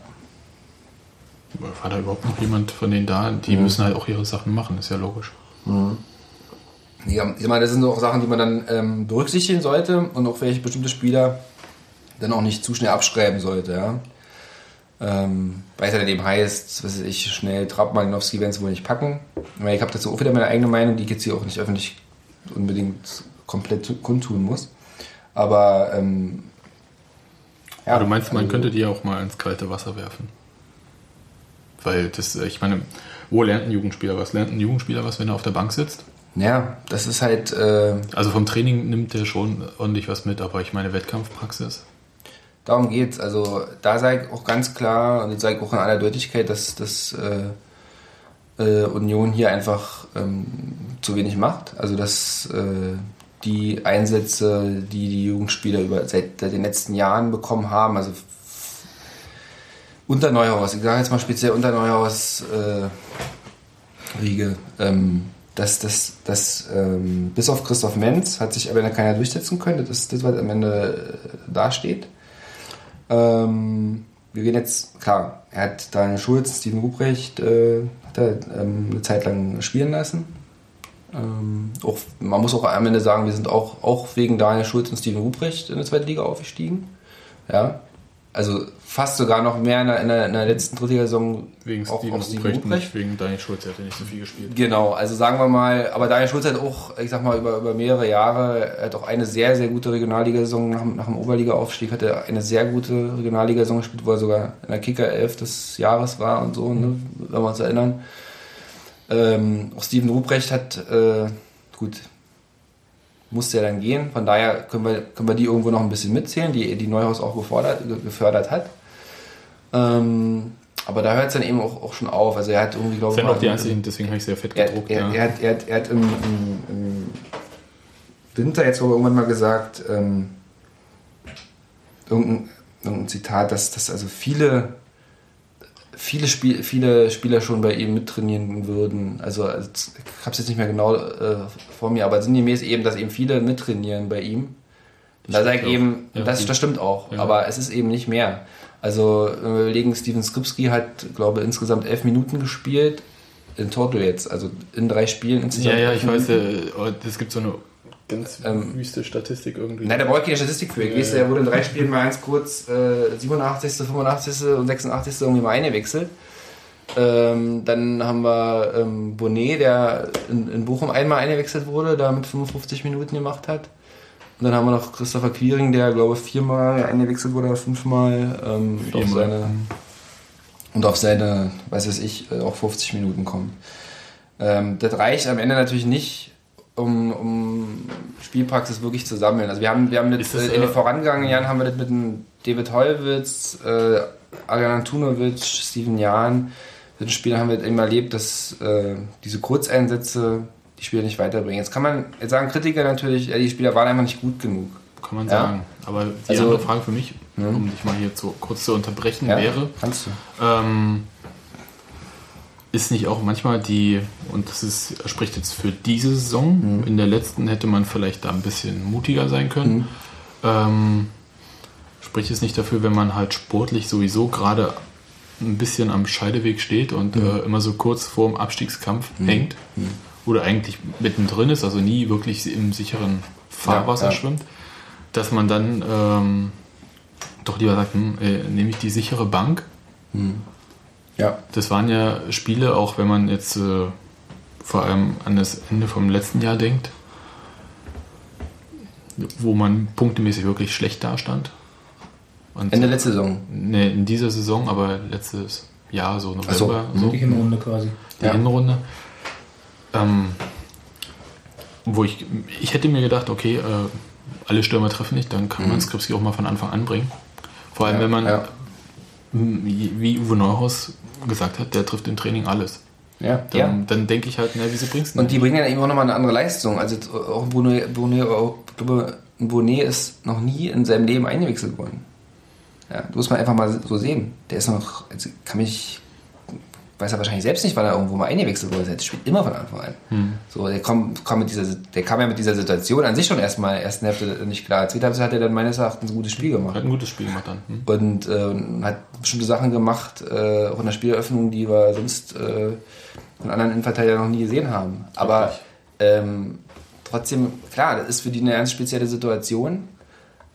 war da überhaupt noch jemand von denen da? Die müssen halt auch ihre Sachen machen, ist ja logisch. Ja, ich meine, das sind so auch Sachen, die man dann ähm, berücksichtigen sollte und auch vielleicht bestimmte Spieler dann auch nicht zu schnell abschreiben sollte, ja. Ähm, weil es ja dann eben heißt, was weiß ich, schnell Trapp, Malinowski werden es wohl nicht packen. Weil ich habe dazu auch wieder meine eigene Meinung, die ich jetzt hier auch nicht öffentlich unbedingt komplett kundtun muss. Aber ähm, ja, Aber du meinst, man also- könnte die auch mal ins kalte Wasser werfen? Weil das, äh, ich meine, wo lernt ein Jugendspieler was? Lernt ein Jugendspieler was, wenn er auf der Bank sitzt? Ja, das ist halt, äh, Also vom Training nimmt der schon ordentlich was mit, aber ich meine Wettkampfpraxis. darum geht's. Also da sage ich auch ganz klar und ich sage auch in aller Deutlichkeit, dass, dass äh, äh, Union hier einfach ähm, zu wenig macht. Also dass äh, die Einsätze, die die Jugendspieler über, seit, seit den letzten Jahren bekommen haben, also unter Neuhaus, ich sage jetzt mal speziell unter Neuhaus äh, Riege, ähm, dass das, das ähm, bis auf Christoph Menz hat sich aber keiner durchsetzen können. Das ist das, was am Ende äh, dasteht. Ähm, wir gehen jetzt, klar, er hat Daniel Schulz, Steven Ruprecht, äh, hat er ähm, eine Zeit lang spielen lassen. Ähm, auch, man muss auch am Ende sagen, wir sind auch, auch wegen Daniel Schulz und Steven Ruprecht in der zweiten Liga aufgestiegen. Ja. Also fast sogar noch mehr in der, in der, in der letzten Drittligasaison Wegen auch Steven auf Steven Ruprecht, Ruprecht. nicht wegen Daniel Schulz, hat ja nicht so viel gespielt. Genau, also sagen wir mal, aber Daniel Schulz hat auch, ich sag mal, über, über mehrere Jahre, er hat auch eine sehr, sehr gute Regionalligasaison nach, dem- nach dem Oberliga-Aufstieg, hat er eine sehr gute Regionalligasaison gespielt, wo er sogar in der Kicker-Elf des Jahres war und so, ne, wenn wir uns erinnern. Ähm, auch Steven Ruprecht hat, äh, gut, musste ja dann gehen, von daher können wir, können wir die irgendwo noch ein bisschen mitzählen, die, die Neuhaus auch gefordert, ge- gefördert hat. Ähm, aber da hört es dann eben auch, auch schon auf. Also er hat irgendwie, glaube Das sind auch die einzigen, deswegen habe ich sehr fett er, gedruckt. er, ja. er, hat, er, hat, er hat im, im, im Winter jetzt wohl irgendwann mal gesagt, ähm, irgendein, irgendein Zitat, dass, dass also viele, viele, Spiel, viele Spieler schon bei ihm mittrainieren würden. Also als- ich habe es jetzt nicht mehr genau äh, vor mir, aber sinngemäß eben, dass eben viele mittrainieren bei ihm. Das Da sage ich stimmt eben. Ja, das, das stimmt auch, Ja. aber es ist eben nicht mehr. Also, wenn wir überlegen, Steven Skripski hat, glaube ich, insgesamt elf Minuten gespielt. In total jetzt, also in drei Spielen insgesamt. ja, ja, ich weiß, äh, es gibt so eine ganz Ähm, wüste Statistik irgendwie. Nein, da brauche ich keine Statistik für. Ich Ja, weiß, ja. der wurde in drei Spielen mal ganz kurz äh, 87., 85. und 86. irgendwie mal eingewechselt. Ähm, dann haben wir ähm, Bonnet, der in, in Bochum einmal eingewechselt wurde, da mit 55 Minuten gemacht hat. Und dann haben wir noch Christopher Quiring, der, glaube ich, viermal eingewechselt wurde, fünfmal. Ähm, und auf Viermal. seine, und auf seine, weiß weiß ich, äh, auch 50 Minuten kommt. Ähm, das reicht am Ende natürlich nicht, um, um Spielpraxis wirklich zu sammeln. Also wir haben, wir haben Ist das, äh, in den äh, vorangegangenen Jahren haben wir das mit dem David Holwitz, äh, Arian Antunovic, Steven Jahn, mit den Spielern haben wir eben erlebt, dass äh, diese Kurzeinsätze die Spieler nicht weiterbringen. Jetzt kann man, jetzt sagen Kritiker natürlich, ja, die Spieler waren einfach nicht gut genug. Kann man Ja. sagen. Aber die Also- andere Frage für mich, um dich mal hier zu, kurz zu unterbrechen, Ja, wäre, kannst du. ähm, ist nicht auch manchmal die, und das ist, spricht jetzt für diese Saison, in der letzten hätte man vielleicht da ein bisschen mutiger sein können. Ähm, spricht es nicht dafür, wenn man halt sportlich sowieso gerade ein bisschen am Scheideweg steht und äh, immer so kurz vorm Abstiegskampf hängt oder eigentlich mittendrin ist, also nie wirklich im sicheren Fahrwasser Ja, ja. schwimmt, dass man dann ähm, doch lieber sagt, hm, äh, nehme ich die sichere Bank Ja. das waren ja Spiele, auch wenn man jetzt äh, vor allem an das Ende vom letzten Jahr denkt, wo man punktemäßig wirklich schlecht dastand. Und Ende letzte Saison. ne, in dieser Saison, aber letztes Jahr, so November, so, so, Die Hinrunde quasi. die Ja. Hinrunde. Ähm, wo ich, ich hätte mir gedacht, okay, äh, alle Stürmer treffen nicht, dann kann man Skripski auch mal von Anfang an bringen. Vor allem, Mhm. Ja, wenn man ja. wie Uwe Neuhaus gesagt hat, der trifft im Training alles. Ja, Dann, ja. dann denke ich halt, na, wieso bringst du Und die bringen ja eben auch nochmal eine andere Leistung. Also jetzt auch ein Bonet, Bonet, auch- ich glaube, ein Bonet ist noch nie in seinem Leben eingewechselt worden. Ja, muss man einfach mal so sehen. Der ist noch, also kann mich, weiß er wahrscheinlich selbst nicht, weil er irgendwo mal eingewechselt wurde. Der spielt immer von Anfang an. So, der, kommt, kommt mit dieser, der kam ja mit dieser Situation an sich schon erstmal in der ersten Hälfte nicht klar. Zweite Halbzeit hat er dann meines Erachtens ein gutes Spiel gemacht Hat ein gutes Spiel gemacht dann. Hm? und äh, hat bestimmte Sachen gemacht, äh, auch in der Spieleröffnung, die wir sonst äh, von anderen Innenverteidigern noch nie gesehen haben. Aber ähm, trotzdem, klar, das ist für die eine ganz spezielle Situation.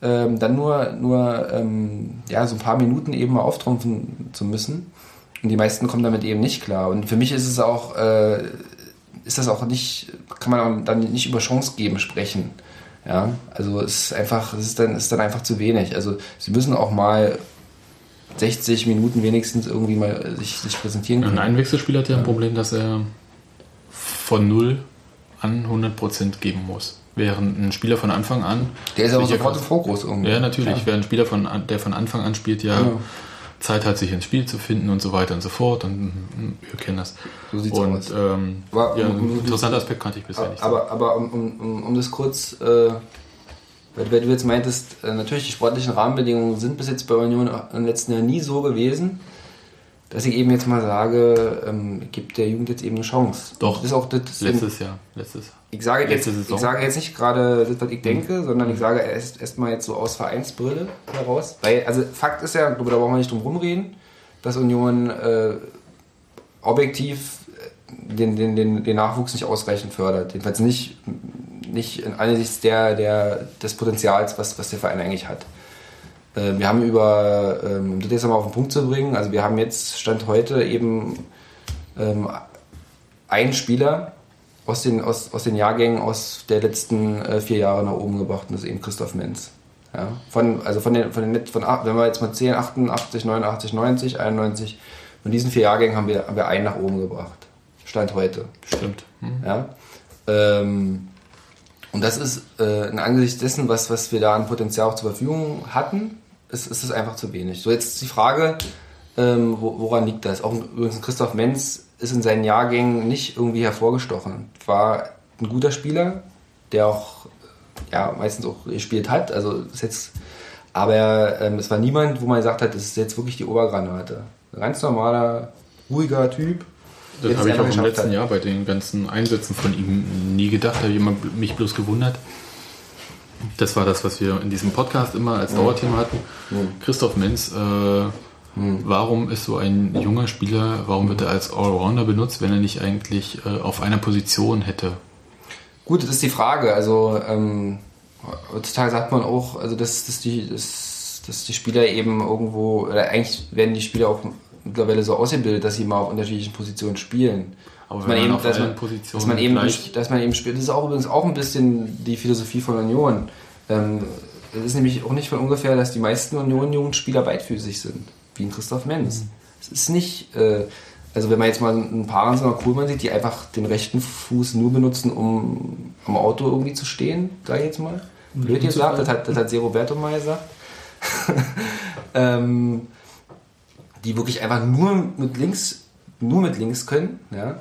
Ähm, dann nur, nur ähm, ja, so ein paar Minuten eben mal auftrumpfen zu müssen. Und die meisten kommen damit eben nicht klar. Und für mich ist es auch, äh, ist das auch nicht, kann man dann nicht über Chance geben sprechen. Ja, also es ist einfach, es ist dann, ist dann einfach zu wenig. Also sie müssen auch mal 60 Minuten wenigstens irgendwie mal sich, sich präsentieren Ein können. Einwechselspieler hat ja ein Problem, dass er von 0 an 100% geben muss. Während ein Spieler von Anfang an. Der ist aber sofort im Fokus irgendwie. Ja, natürlich. Ja. Während ein Spieler, von, der von Anfang an spielt, ja, Ja. Zeit hat, sich ins Spiel zu finden und so weiter und so fort. Und mm, wir kennen das. So sieht's und, aus. Ähm, Aber- ja, ein interessanter Aspekt kannte ich bisher nicht. so. Aber, aber um, um, um, um das kurz, äh, weil, weil du jetzt meintest, äh, natürlich die sportlichen Rahmenbedingungen sind bis jetzt bei Union im letzten Jahr nie so gewesen, dass ich eben jetzt mal sage, ähm, gibt der Jugend jetzt eben eine Chance. Doch. Das ist auch das, Letztes Jahr. Letztes. Ich sage, jetzt, ich sage jetzt nicht gerade das, was ich denke, sondern ich sage erst erstmal jetzt so aus Vereinsbrille heraus. Weil, also Fakt ist ja, da brauchen wir nicht drum rumreden, dass Union äh, objektiv äh, den, den, den, den Nachwuchs nicht ausreichend fördert. Jedenfalls nicht, nicht in angesichts der, der, des Potenzials, was, was der Verein eigentlich hat. Äh, Wir haben über, ähm, um das jetzt nochmal auf den Punkt zu bringen, also wir haben jetzt, Stand heute, eben ähm, einen Spieler aus den, aus, aus den Jahrgängen aus der letzten äh, vier Jahre nach oben gebracht und das ist eben Christoph Menz. Ja, von, also von den, von den, von, wenn wir jetzt mal 10, 88, 89, 90, 91, von diesen vier Jahrgängen haben wir, haben wir einen nach oben gebracht. Stand heute. Stimmt. Hm. Ja? Ähm, und das ist äh, in Angesicht dessen, was, was wir da an Potenzial auch zur Verfügung hatten, ist, ist es einfach zu wenig. So, jetzt ist die Frage, ähm, wo, woran liegt das? Auch übrigens Christoph Menz ist in seinen Jahrgängen nicht irgendwie hervorgestochen. War ein guter Spieler, der auch ja, meistens auch gespielt hat. Also ist jetzt, aber ähm, es war niemand, wo man gesagt hat, das ist jetzt wirklich die Obergranate. Ein ganz normaler, ruhiger Typ. Das habe ich auch im letzten hat. Jahr bei den ganzen Einsätzen von ihm nie gedacht. Da habe ich immer mich bloß gewundert. Das war das, was wir in diesem Podcast immer als Dauerthema hatten. Christoph Menz, äh, warum ist so ein junger Spieler, warum wird er als Allrounder benutzt, wenn er nicht eigentlich äh, auf einer Position hätte? Gut, das ist die Frage. Also ähm, heutzutage sagt man auch, also dass, dass, die, dass, dass die Spieler eben irgendwo, oder eigentlich werden die Spieler auch mittlerweile so ausgebildet, dass sie mal auf unterschiedlichen Positionen spielen. Aber Dass man man eben, dass man, dass man eben, dass man eben spielt. Das ist auch übrigens auch ein bisschen die Philosophie von Union. Ähm, es ist nämlich auch nicht von ungefähr, dass die meisten Union-Jugendspieler beidfüßig sind, wie ein Christoph Menz. Mhm. Es ist nicht, äh, also wenn man jetzt mal ein paar oder Kohlmann sieht, die einfach den rechten Fuß nur benutzen, um am Auto irgendwie zu stehen, sag ich jetzt mal. Blöd gesagt, das hat, das hat Roberto mal gesagt. [laughs] ähm, die wirklich einfach nur mit links, nur mit links können. Ja?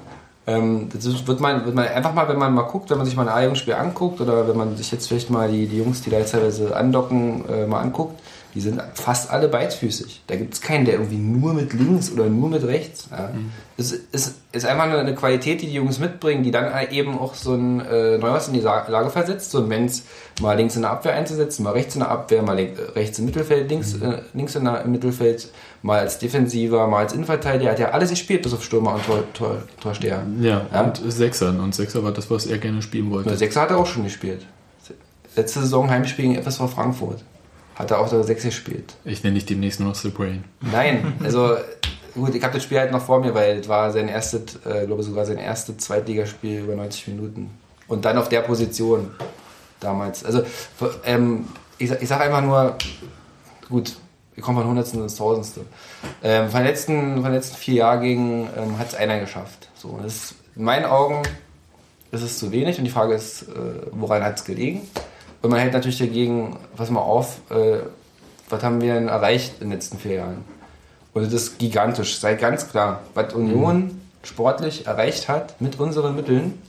Ähm, das wird man, wird man einfach mal, wenn man mal guckt, wenn man sich mal ein A-Jugendspiel anguckt oder wenn man sich jetzt vielleicht mal die, die Jungs, die da jetzt teilweise andocken, äh, mal anguckt, die sind fast alle beidfüßig. Da gibt es keinen, der irgendwie nur mit links oder nur mit rechts. Ja. Es ist, ist einfach eine, Qualität, die die Jungs mitbringen, die dann halt eben auch so ein äh, Neuhaus in die Lage versetzt, so ein Menz mal links in der Abwehr einzusetzen, mal rechts in der Abwehr, mal äh, rechts im Mittelfeld, links, äh, links in der, im Mittelfeld, mal als Defensiver, mal als Innenverteidiger. Hat ja alles gespielt, bis auf Stürmer und Tor, Tor, Torsteher. Ja, Ja. und Sechsern. Und Sechser war das, was er gerne spielen wollte. Der Sechser hat er auch schon gespielt. Letzte Saison Heimspiel gegen FSV Frankfurt. Hat er auch der Sechs gespielt. Ich nenne dich demnächst nur noch The Brain. Nein, [laughs] also gut, ich habe das Spiel halt noch vor mir, weil es war sein erstes, äh, glaube sogar sein erstes Zweitligaspiel über 90 Minuten. Und dann auf der Position damals. Also ähm, ich, ich sage einfach nur, gut, wir kommen von Hundertsten ins Tausendste. Ähm, von, den letzten, von den letzten vier Jahrgängen ähm, hat es einer geschafft. So, ist, in meinen Augen ist es zu wenig und die Frage ist, äh, woran hat es gelegen? Und man hält natürlich dagegen, pass mal auf, äh, was haben wir denn erreicht in den letzten vier Jahren? Und das ist gigantisch, sei ganz klar. Was Union sportlich erreicht hat mit unseren Mitteln.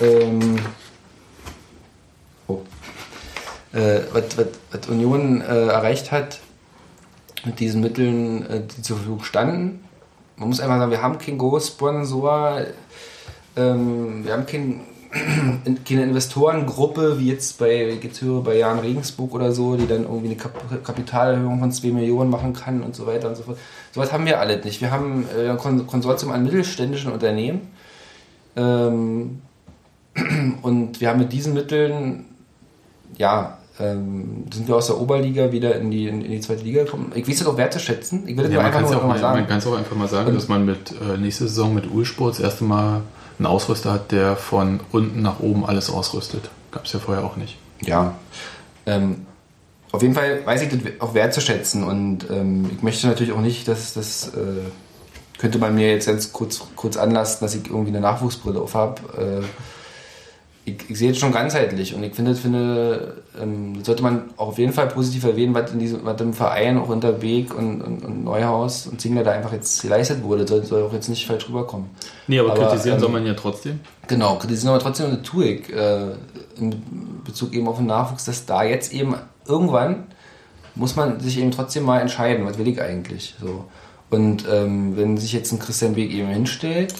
Ähm, oh, äh, was, was, was Union äh, erreicht hat mit diesen Mitteln, äh, die zur Verfügung standen. Man muss einfach sagen, wir haben keinen Großsponsor, ähm, wir haben kein, [clears throat] keine Investorengruppe, wie jetzt bei, höre, bei Jan Regensburg oder so, die dann irgendwie eine Kap Kapitalerhöhung von 2 Millionen machen kann und so weiter und so fort. Sowas haben wir alle nicht. Wir haben äh, ein Kon Konsortium an mittelständischen Unternehmen. Ähm, [clears throat] und wir haben mit diesen Mitteln, ja, ähm, sind wir aus der Oberliga wieder in die, in, in die zweite Liga gekommen. Ich weiß das auch wertzuschätzen. Ich will das Ja, man einfach kann es auch, noch mal mal- sagen. man kann's auch einfach mal sagen, Und- dass man mit äh, nächste Saison mit Ulsport das erste Mal einen Ausrüster hat, der von unten nach oben alles ausrüstet. Gab es ja vorher auch nicht. Ja. Ähm, auf jeden Fall weiß ich das auch wertzuschätzen und ähm, ich möchte natürlich auch nicht, dass das äh, könnte man mir jetzt ganz kurz, kurz anlasten, dass ich irgendwie eine Nachwuchsbrille auf habe. Äh, ich, ich sehe es schon ganzheitlich und ich finde, finde ähm, das sollte man auch auf jeden Fall positiv erwähnen, was in diesem, was im Verein auch unter Beek und, und, und Neuhaus und Zingler da einfach jetzt geleistet wurde, soll, soll auch jetzt nicht falsch rüberkommen. Nee, aber, Aber, kritisieren ähm, soll man ja trotzdem. Genau, kritisieren aber trotzdem eine tue ich äh, in Bezug eben auf den Nachwuchs, dass da jetzt eben irgendwann muss man sich eben trotzdem mal entscheiden, was will ich eigentlich. So. Und ähm, wenn sich jetzt ein Christian Weg eben hinstellt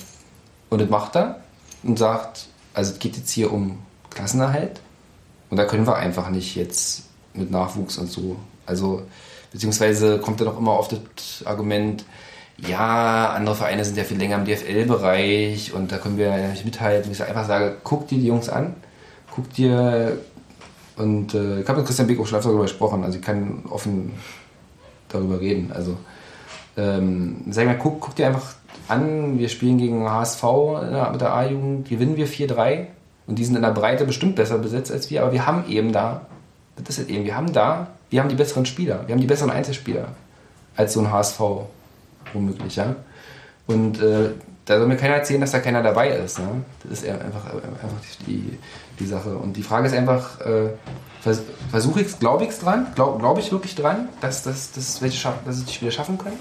und das macht er und sagt, also es geht jetzt hier um Klassenerhalt und da können wir einfach nicht jetzt mit Nachwuchs und so. Also, beziehungsweise kommt dann auch immer auf das Argument, ja, andere Vereine sind ja viel länger im DFL-Bereich und da können wir ja nicht mithalten. Ich einfach sage, guck dir die Jungs an, guck dir und äh, ich habe mit Christian Beck auch schon darüber gesprochen, also ich kann offen darüber reden. Also ähm, sag mal, guck, guck dir einfach an, wir spielen gegen HSV der- mit der A-Jugend, gewinnen wir 4-3 und die sind in der Breite bestimmt besser besetzt als wir, aber wir haben eben da, das ist es eben, wir haben da, wir haben die besseren Spieler, wir haben die besseren Einzelspieler als so ein HSV womöglich, ja. Und äh, da soll mir keiner erzählen, dass da keiner dabei ist. Ne? Das ist einfach, einfach die, die Sache. Und die Frage ist einfach, äh, vers versuche ich es, glaube ich es dran, glaube glaub ich wirklich dran, dass, dass, dass, welche dass es die Spieler schaffen können.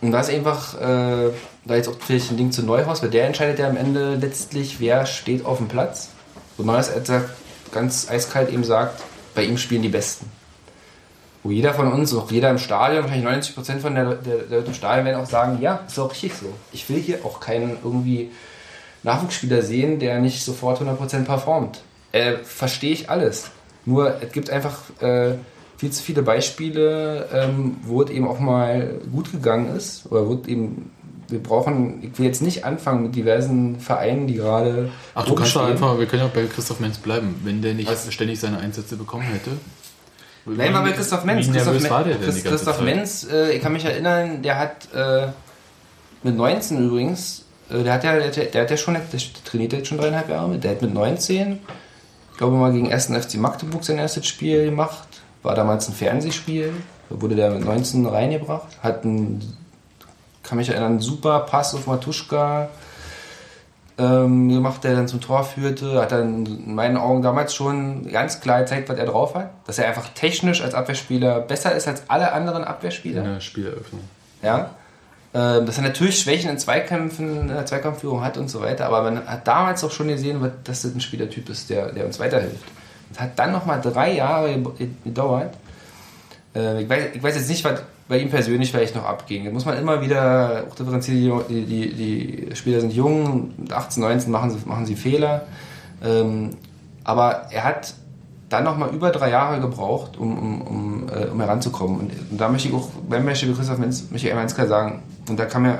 Und da ist einfach, äh, da jetzt auch vielleicht ein Ding zu Neuhaus, weil der entscheidet ja am Ende letztlich, wer steht auf dem Platz. Und Neuhaus sagt, ganz eiskalt eben sagt, bei ihm spielen die Besten. Wo jeder von uns, auch jeder im Stadion, wahrscheinlich 90% von der Leute im Stadion werden auch sagen, ja, ist auch richtig so. Ich will hier auch keinen irgendwie Nachwuchsspieler sehen, der nicht sofort 100% performt. Äh, Verstehe ich alles. Nur es gibt einfach äh, viel zu viele Beispiele, ähm, wo es eben auch mal gut gegangen ist. Oder wo es eben, wir brauchen, ich will jetzt nicht anfangen mit diversen Vereinen, die gerade. Ach, du kannst doch einfach, wir können ja auch bei Christoph Menz bleiben. Wenn der nicht Was? ständig seine Einsätze bekommen hätte. Nein, mal bei Christoph Menz. Christoph, Men- war der denn Christ- Christoph? Menz, äh, ich kann mich erinnern, der hat äh, mit 19 übrigens, äh, der hat ja, der, hat ja- der hat ja schon, der trainiert jetzt schon dreieinhalb Jahre mit, der hat mit 19, ich glaube mal gegen 1. FC Magdeburg sein erstes Spiel gemacht, war damals ein Fernsehspiel, da wurde der mit 19 reingebracht, hat einen, kann mich erinnern, einen super Pass auf Matuschka, ähm, gemacht, der dann zum Tor führte, hat dann in meinen Augen damals schon ganz klar gezeigt, was er drauf hat. Dass er einfach technisch als Abwehrspieler besser ist als alle anderen Abwehrspieler. in der Spieleröffnung. Ja. Ähm, dass er natürlich Schwächen in Zweikämpfen, in der Zweikampfführung hat und so weiter, aber man hat damals auch schon gesehen, dass das ein Spielertyp ist, der, der uns weiterhilft. Es hat dann nochmal drei Jahre ge- gedauert. Äh, ich, weiß, ich weiß jetzt nicht, was bei ihm persönlich vielleicht noch abging. Da muss man immer wieder auch differenzieren, die, die, die Spieler sind jung, mit 18, 19 machen sie, machen sie Fehler. Ähm, aber er hat dann nochmal über drei Jahre gebraucht, um, um, um, äh, um heranzukommen. Und, und da möchte ich auch beim Beispiel Christoph Menz, ganz klar sagen, und da kann mir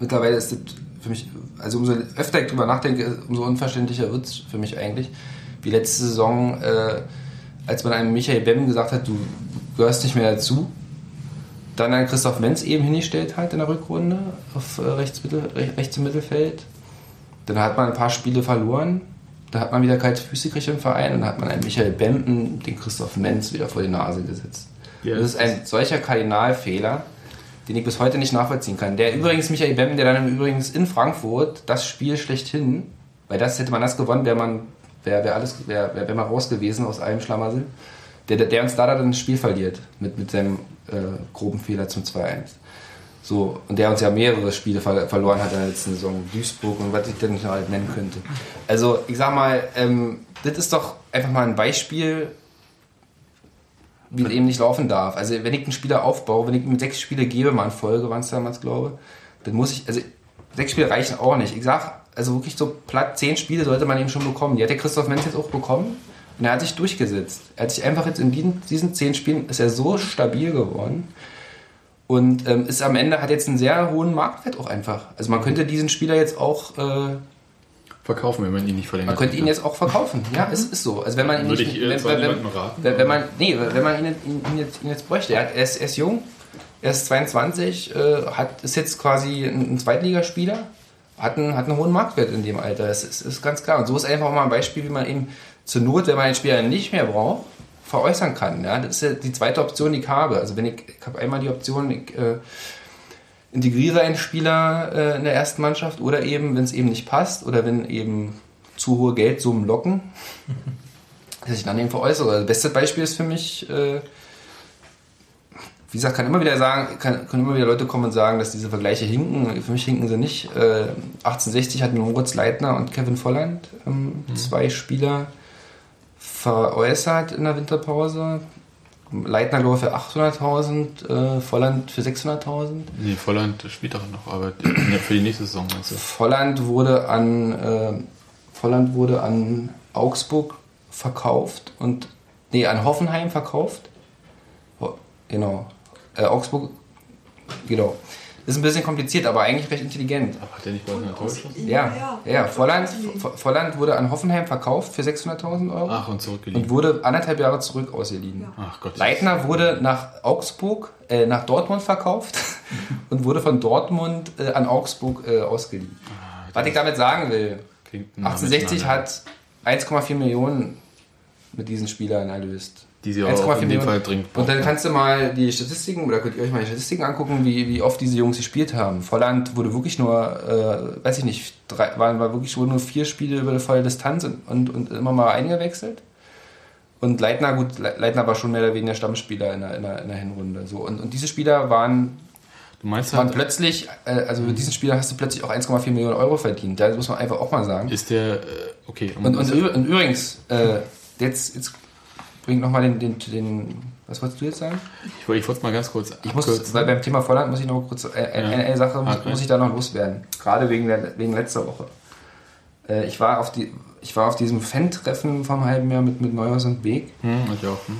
mittlerweile ist das für mich, also umso öfter ich drüber nachdenke, umso unverständlicher wird es für mich eigentlich. Wie letzte Saison, äh, als man einem Michael Bem gesagt hat, du gehörst nicht mehr dazu, dann einen Christoph Menz eben hingestellt hat in der Rückrunde auf äh, rechts, rech- rechts im Mittelfeld. Dann hat man ein paar Spiele verloren. Da hat man wieder kalte Füße gekriegt im Verein und dann hat man einen Michael Bempen, den Christoph Menz wieder vor die Nase gesetzt. Ja, das ist ein solcher Kardinalfehler, den ich bis heute nicht nachvollziehen kann. Der übrigens Michael Bempen, der dann übrigens in Frankfurt das Spiel schlechthin, weil das hätte man das gewonnen, wäre man wäre wär alles wäre wär, wär man raus gewesen aus allem Schlamassel. der, der, der uns da dann das Spiel verliert mit, mit seinem äh, groben Fehler zum 2-1. So, und der uns ja mehrere Spiele ver verloren hat in der letzten Saison. Duisburg und was ich denn noch halt nennen könnte. Also, ich sag mal, ähm, das ist doch einfach mal ein Beispiel, wie es eben nicht laufen darf. Also, wenn ich einen Spieler aufbaue, wenn ich ihm sechs Spiele gebe, mal in Folge, waren es damals, glaube dann muss ich, also sechs Spiele reichen auch nicht. Ich sag, also wirklich so platt zehn Spiele sollte man eben schon bekommen. Die hat der Christoph Menz jetzt auch bekommen. Und er hat sich durchgesetzt. Er hat sich einfach jetzt in diesen, diesen zehn Spielen ist er so stabil geworden. Und ähm, ist am Ende hat jetzt einen sehr hohen Marktwert auch einfach. Also man könnte diesen Spieler jetzt auch, äh, Verkaufen, wenn man ihn nicht verlängert. man könnte ihn jetzt auch verkaufen. Ja, es ist so. Also wenn man ihn Würde nicht, ich jetzt wenn, wenn, niemandem raten. wenn, wenn man, nee, wenn man ihn, ihn, ihn, jetzt, ihn jetzt bräuchte. Er, er, ist, er ist jung, er ist 22, äh, hat, ist jetzt quasi ein, ein Zweitligaspieler, hat einen, hat einen hohen Marktwert in dem Alter. Das ist, ist ganz klar. Und so ist einfach mal ein Beispiel, wie man eben zur Not, wenn man den Spieler nicht mehr braucht, veräußern kann. Ja? Das ist ja die zweite Option, die ich habe. Also wenn ich, ich habe einmal die Option, ich äh, integriere einen Spieler äh, in der ersten Mannschaft oder eben, wenn es eben nicht passt oder wenn eben zu hohe Geldsummen locken, [laughs] dass ich dann eben veräußere. Das beste Beispiel ist für mich, äh, wie gesagt, kann immer wieder sagen, kann, können immer wieder Leute kommen und sagen, dass diese Vergleiche hinken. Für mich hinken sie nicht. Äh, 1860 hatten Moritz Leitner und Kevin Volland ähm, zwei Spieler veräußert in der Winterpause. Leitner glaube ich für 800.000, äh, Volland für 600.000. Nee, Volland spielt doch noch, aber für die nächste Saison meinst du? Volland wurde an äh, Volland wurde an Augsburg verkauft und nee an Hoffenheim verkauft. Genau. Äh, Augsburg genau. Ist ein bisschen kompliziert, aber eigentlich recht intelligent. Aber hat der nicht bei geschossen? Ja, ja, ja. Volland, Vo- Volland wurde an Hoffenheim verkauft für 600.000 Euro Ach, und und zurückgeliehen. wurde anderthalb Jahre zurück ausgeliehen. Ach Gott. Leitner wurde nach Augsburg, äh, nach Dortmund verkauft [laughs] und wurde von Dortmund äh, an Augsburg äh, ausgeliehen. Was ich damit sagen will, Klingt nah 1860 miteinander. hat 1,4 Millionen mit diesen Spielern erlöst. Die sie auch in dem Fall dringend Und dann kannst du mal die Statistiken, oder könnt ihr euch mal die Statistiken angucken, wie, wie oft diese Jungs gespielt haben. Volland wurde wirklich nur, äh, weiß ich nicht, drei, waren, war wirklich nur vier Spiele über die volle Distanz und, und, und immer mal eingewechselt. Und Leitner, gut, Le- Leitner war schon mehr oder weniger Stammspieler in der, in der, in der Hinrunde. So. Und, und diese Spieler waren, Du meinst waren halt, plötzlich, äh, also mit diesen Spielern hast du plötzlich auch 1,4 Millionen Euro verdient. Das muss man einfach auch mal sagen. ist der, äh, okay. Und, und, und übrigens, äh, jetzt, jetzt bringt nochmal den, den, den, was wolltest du jetzt sagen? ich wollte ich wollte es mal ganz kurz Ich muss, abkürzen. weil beim Thema Volland muss ich noch kurz, äh, eine, eine Sache muss, Okay. muss ich da noch loswerden. Gerade wegen, der, wegen letzter Woche. Äh, ich, war auf die, ich war auf diesem Fan-Treffen vom halben Jahr mit, mit Neuhaus und Beek. Hm, ich auch. Hm.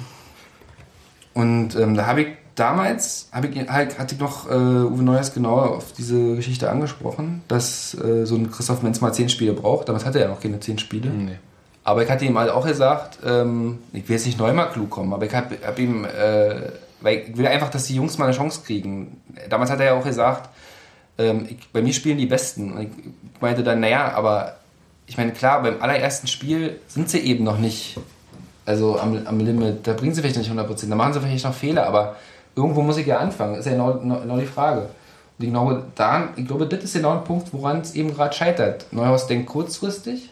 Und ähm, da habe ich damals, habe ich, halt, hatte ich noch äh, Uwe Neuers genauer auf diese Geschichte angesprochen, dass äh, so ein Christoph Menz mal zehn Spiele braucht. Damals hatte er noch keine zehn Spiele. Nee. Aber ich hatte ihm halt auch gesagt, ähm, ich will jetzt nicht neu mal klug kommen, aber ich habe hab ihm, äh, weil ich will einfach, dass die Jungs mal eine Chance kriegen. Damals hat er ja auch gesagt, ähm, ich, bei mir spielen die Besten. Und ich meinte dann, naja, aber ich meine, klar, beim allerersten Spiel sind sie eben noch nicht also am, am Limit. Da bringen sie vielleicht nicht 100%, da machen sie vielleicht noch Fehler, aber irgendwo muss ich ja anfangen. Ist ja genau, genau die Frage. Und ich glaube, da, ich glaube, das ist genau ein Punkt, woran es eben gerade scheitert. Neuhaus denkt kurzfristig,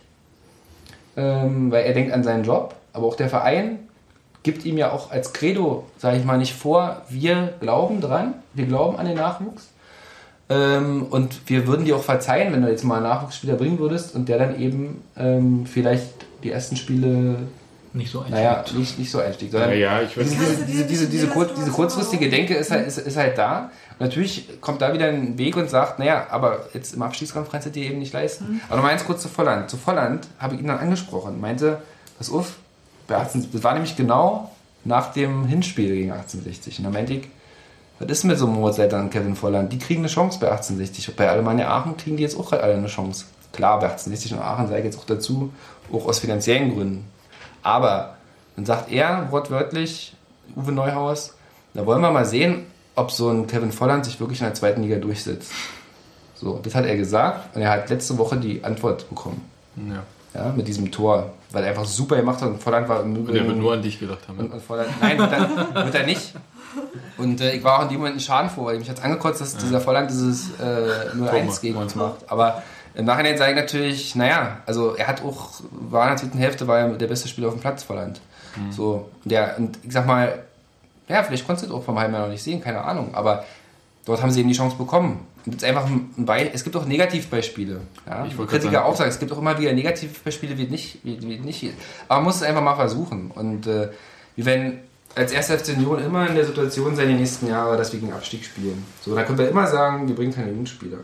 ähm, weil er denkt an seinen Job, aber auch der Verein gibt ihm ja auch als Credo, sage ich mal, nicht vor, wir glauben dran, wir glauben an den Nachwuchs. Ähm, und wir würden dir auch verzeihen, wenn du jetzt mal einen Nachwuchsspieler bringen würdest und der dann eben ähm, vielleicht die ersten Spiele, Nicht so einfach. naja, nicht, nicht so einstieg, sondern Ja, ja, ich weiß diese, nicht. diese, diese, diese, diese, kurz, diese kurzfristige Denke ist halt, ist, ist halt da. Natürlich kommt da wieder ein Weg und sagt, naja, aber jetzt im Abstiegskampf kannst du dir eben nicht leisten. Aber noch mal eins kurz zu Volland. Zu Volland habe ich ihn dann angesprochen, meinte, pass auf, bei 18, das war nämlich genau nach dem Hinspiel gegen 1860. Und da meinte ich, was ist mit so Moritz-Leitern und Kevin Volland? Die kriegen eine Chance bei 1860. Und bei Alemannia Aachen kriegen die jetzt auch alle eine Chance. Klar, bei 1860 und Aachen sage ich jetzt auch dazu, auch aus finanziellen Gründen. Aber dann sagt er wortwörtlich, Uwe Neuhaus, da wollen wir mal sehen, ob so ein Kevin Volland sich wirklich in der zweiten Liga durchsetzt. So, das hat er gesagt und er hat letzte Woche die Antwort bekommen. Ja. Ja, mit diesem Tor, weil er einfach super gemacht hat und Volland war im Und der wird Übrigen... nur an dich gedacht haben. Und, und Volland, nein, wird er, wird er nicht. Und äh, ich war auch in dem Moment in Schaden vor, weil mich hat angekotzt, dass dieser Volland dieses äh, 0-1 gegen uns macht. Aber im Nachhinein sage ich natürlich, naja, also er hat auch, war in der zweiten Hälfte, war er der beste Spieler auf dem Platz, Volland. So, der, und ich sag mal, ja, vielleicht konntest du das auch vom Jahr noch nicht sehen, keine Ahnung, aber dort haben sie eben die Chance bekommen. Jetzt einfach ein Be es gibt auch Negativbeispiele. Ja? Ich wollte Kritiker sagen- auch sagen, es gibt auch immer wieder Negativbeispiele, wie nicht, wie, wie nicht. Aber man muss es einfach mal versuchen. Und äh, wir werden als erster FC Union immer in der Situation sein, die nächsten Jahre, dass wir gegen Abstieg spielen. So, dann können wir immer sagen, wir bringen keine Jugendspieler.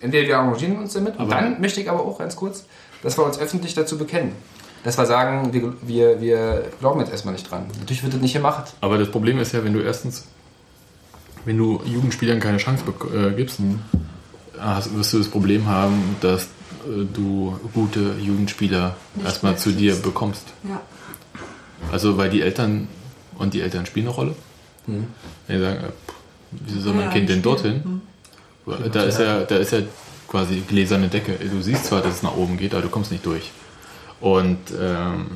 Entweder wir arrangieren uns damit, und Aber- dann möchte ich aber auch ganz kurz, dass wir uns öffentlich dazu bekennen. Dass wir sagen, wir, wir, wir glauben jetzt erstmal nicht dran. Natürlich wird das nicht gemacht. Aber das Problem ist ja, wenn du erstens, wenn du Jugendspielern keine Chance äh, gibst, hast, wirst du das Problem haben, dass äh, du gute Jugendspieler Nicht erstmal zu dir bekommst. Ja. Also weil die Eltern und die Eltern spielen eine Rolle. Wenn die sagen, äh, pff, wieso soll mein Ja, Kind denn spielen. dorthin? Da ist ja, da ist ja quasi gläserne Decke. Du siehst zwar, dass es nach oben geht, aber du kommst nicht durch. Und ähm,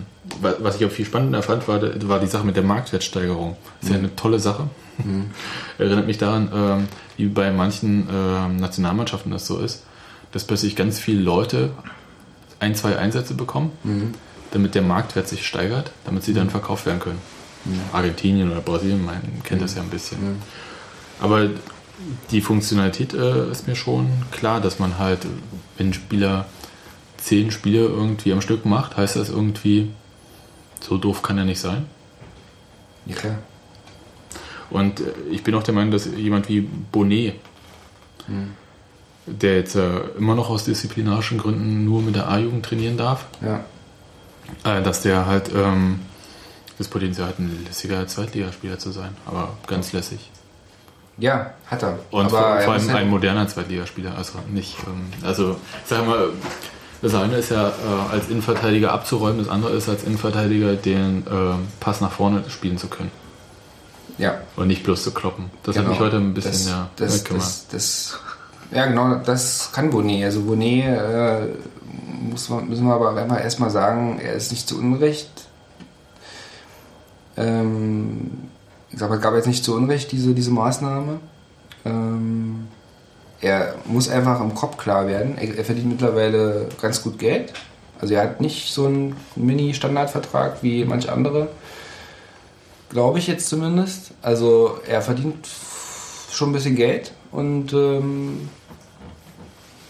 wa- was ich auch viel spannender fand, war, war die Sache mit der Marktwertsteigerung. Das ist ja eine tolle Sache. [laughs] Erinnert mich daran, ähm, wie bei manchen ähm, Nationalmannschaften das so ist, dass plötzlich ganz viele Leute ein, zwei Einsätze bekommen, damit der Marktwert sich steigert, damit sie dann verkauft werden können. Argentinien oder Brasilien, man kennt das ja ein bisschen. Aber die Funktionalität äh, ist mir schon klar, dass man halt, wenn ein Spieler zehn Spiele irgendwie am Stück macht, heißt das irgendwie, so doof kann er nicht sein. Ja, klar. Und äh, ich bin auch der Meinung, dass jemand wie Bonnet, der jetzt äh, immer noch aus disziplinarischen Gründen nur mit der A-Jugend trainieren darf, Ja. äh, dass der halt ähm, das Potenzial hat, ein lässiger Zweitligaspieler zu sein, aber ganz lässig. ja, hat er. Und Aber vor, vor allem ein moderner Zweitligaspieler, also nicht, ähm, also sag mal, das eine ist ja äh, als Innenverteidiger abzuräumen, das andere ist als Innenverteidiger den äh, Pass nach vorne spielen zu können Ja. und nicht bloß zu kloppen. Das hat Genau. mich heute ein bisschen das, ja, das, mitgemacht. das, das, Ja, genau, das kann Bonnet. Also Bonnet äh, muss man, müssen wir aber einfach erstmal sagen, er ist nicht zu Unrecht. Ähm, ich glaube, es gab jetzt nicht zu Unrecht diese, diese Maßnahme. Ähm, er muss einfach im Kopf klar werden. Er, er verdient mittlerweile ganz gut Geld. Also er hat nicht so einen Mini-Standardvertrag wie manch andere. Glaube ich jetzt zumindest. Also er verdient schon ein bisschen Geld und ähm,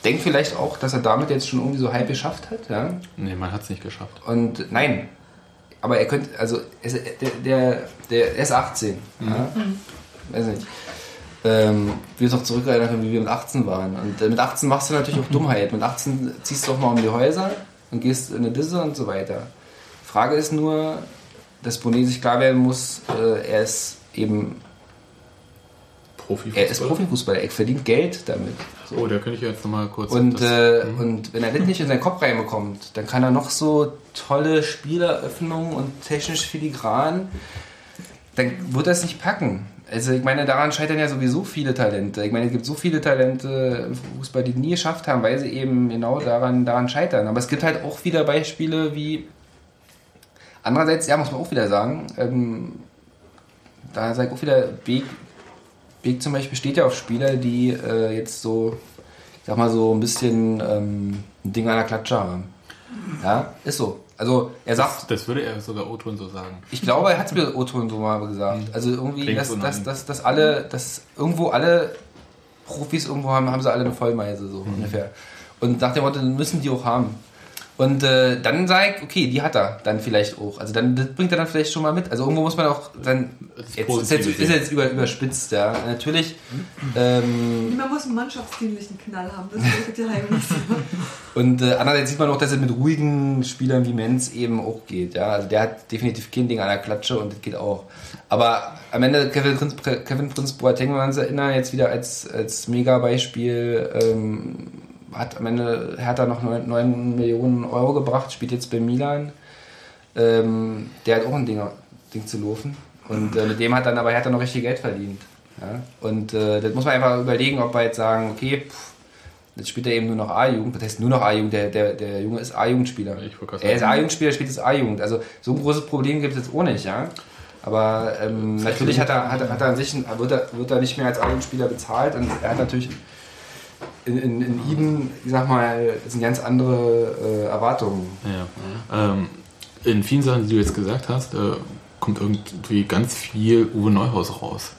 denkt vielleicht auch, dass er damit jetzt schon irgendwie so halb geschafft hat. Ja? Nee, man hat es nicht geschafft. Und nein, aber er könnte, also es, der, der, der er ist 18. Ja? Weiß nicht. Ähm, wir uns noch zurückerinnern können, wie wir mit 18 waren. Und äh, mit 18 machst du natürlich auch Dummheit. Mit 18 ziehst du auch mal um die Häuser und gehst in eine Disse und so weiter. Frage ist nur, dass Bonet sich klar werden muss, äh, er ist eben, er ist Profifußballer, er verdient Geld damit. So. Oh, da könnte ich jetzt nochmal kurz. Und, äh, und wenn er das nicht in seinen Kopf reinbekommt, dann kann er noch so tolle Spieleröffnungen und technisch filigran, dann wird er es nicht packen. Also ich meine, daran scheitern ja sowieso viele Talente. Ich meine, es gibt so viele Talente im Fußball, die nie geschafft haben, weil sie eben genau daran, daran scheitern. Aber es gibt halt auch wieder Beispiele wie andererseits, ja, muss man auch wieder sagen, ähm, da sage ich auch wieder, Beek, Beek zum Beispiel steht ja auf Spieler, die äh, jetzt so, ich sag mal so ein bisschen ähm, ein Ding an der Klatsche haben. Ja, ist so. Also er sagt, das würde er sogar O-Ton so sagen. ich glaube, er hat es mir O-Ton so mal gesagt. Also irgendwie, Klingt dass, so dass, dass, dass alle, dass irgendwo alle Profis irgendwo haben, haben sie alle eine Vollmeise, so ungefähr. Und nach dem Motto, müssen die auch haben. Und äh, dann sage ich, okay, die hat er dann vielleicht auch. Also dann das bringt er dann vielleicht schon mal mit. Also irgendwo muss man auch dann. Das Jetzt ist jetzt, ist jetzt über, überspitzt, ja. Natürlich. Ähm, Man muss einen mannschaftsdienlichen Knall haben, das ist wirklich heimlich. [laughs] Und äh, andererseits sieht man auch, dass es mit ruhigen Spielern wie Menz eben auch geht. Ja? Also der hat definitiv kein Ding an der Klatsche und das geht auch. Aber am Ende Kevin Prinz, Kevin Prinz Boateng, wenn wir uns erinnern, jetzt wieder als, als Mega-Beispiel, ähm, hat am Ende Hertha noch 9, 9 Millionen Euro gebracht, spielt jetzt bei Milan. Ähm, der hat auch ein Ding, Ding zu laufen. Und äh, mit dem hat dann aber Hertha noch richtig Geld verdient. Ja? Und äh, das muss man einfach überlegen, ob wir jetzt sagen, okay, pff, Jetzt spielt er eben nur noch A-Jugend. Das heißt nur noch A-Jugend. Der, der, der Junge ist A-Jugendspieler. Er ist. A-Jugendspieler, spielt jetzt A-Jugend. Also so ein großes Problem gibt es jetzt auch nicht, ja. Aber ähm, natürlich hat er, hat, er, hat er an sich, wird, er, wird er nicht mehr als A-Jugendspieler bezahlt. Und er hat natürlich in, in, in Eden, ich sag mal, sind ganz andere äh, Erwartungen. Ja. Ähm, in vielen Sachen, die du jetzt gesagt hast, äh, kommt irgendwie ganz viel Uwe Neuhaus raus,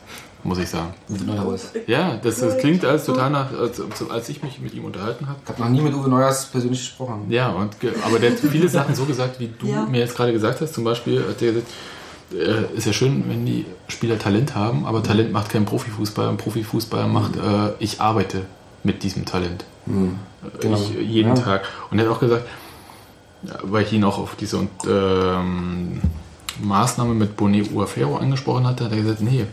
muss ich sagen. Uwe Neuhaus. Ja, das, das klingt alles total nach, als, als ich mich mit ihm unterhalten habe. Ich habe noch nie mit Uwe Neuhaus persönlich gesprochen. Ja, und, ge- aber der hat viele Sachen so gesagt, wie du Ja. mir jetzt gerade gesagt hast. Zum Beispiel hat der gesagt, äh, ist ja schön, wenn die Spieler Talent haben, aber Talent macht keinen Profifußball und Profifußball macht, äh, ich arbeite mit diesem Talent. Genau. Ich, jeden Ja. Tag. Und er hat auch gesagt, weil ich ihn auch auf diese und, ähm, Maßnahme mit Bonet Uafero angesprochen hatte, hat er gesagt, nee,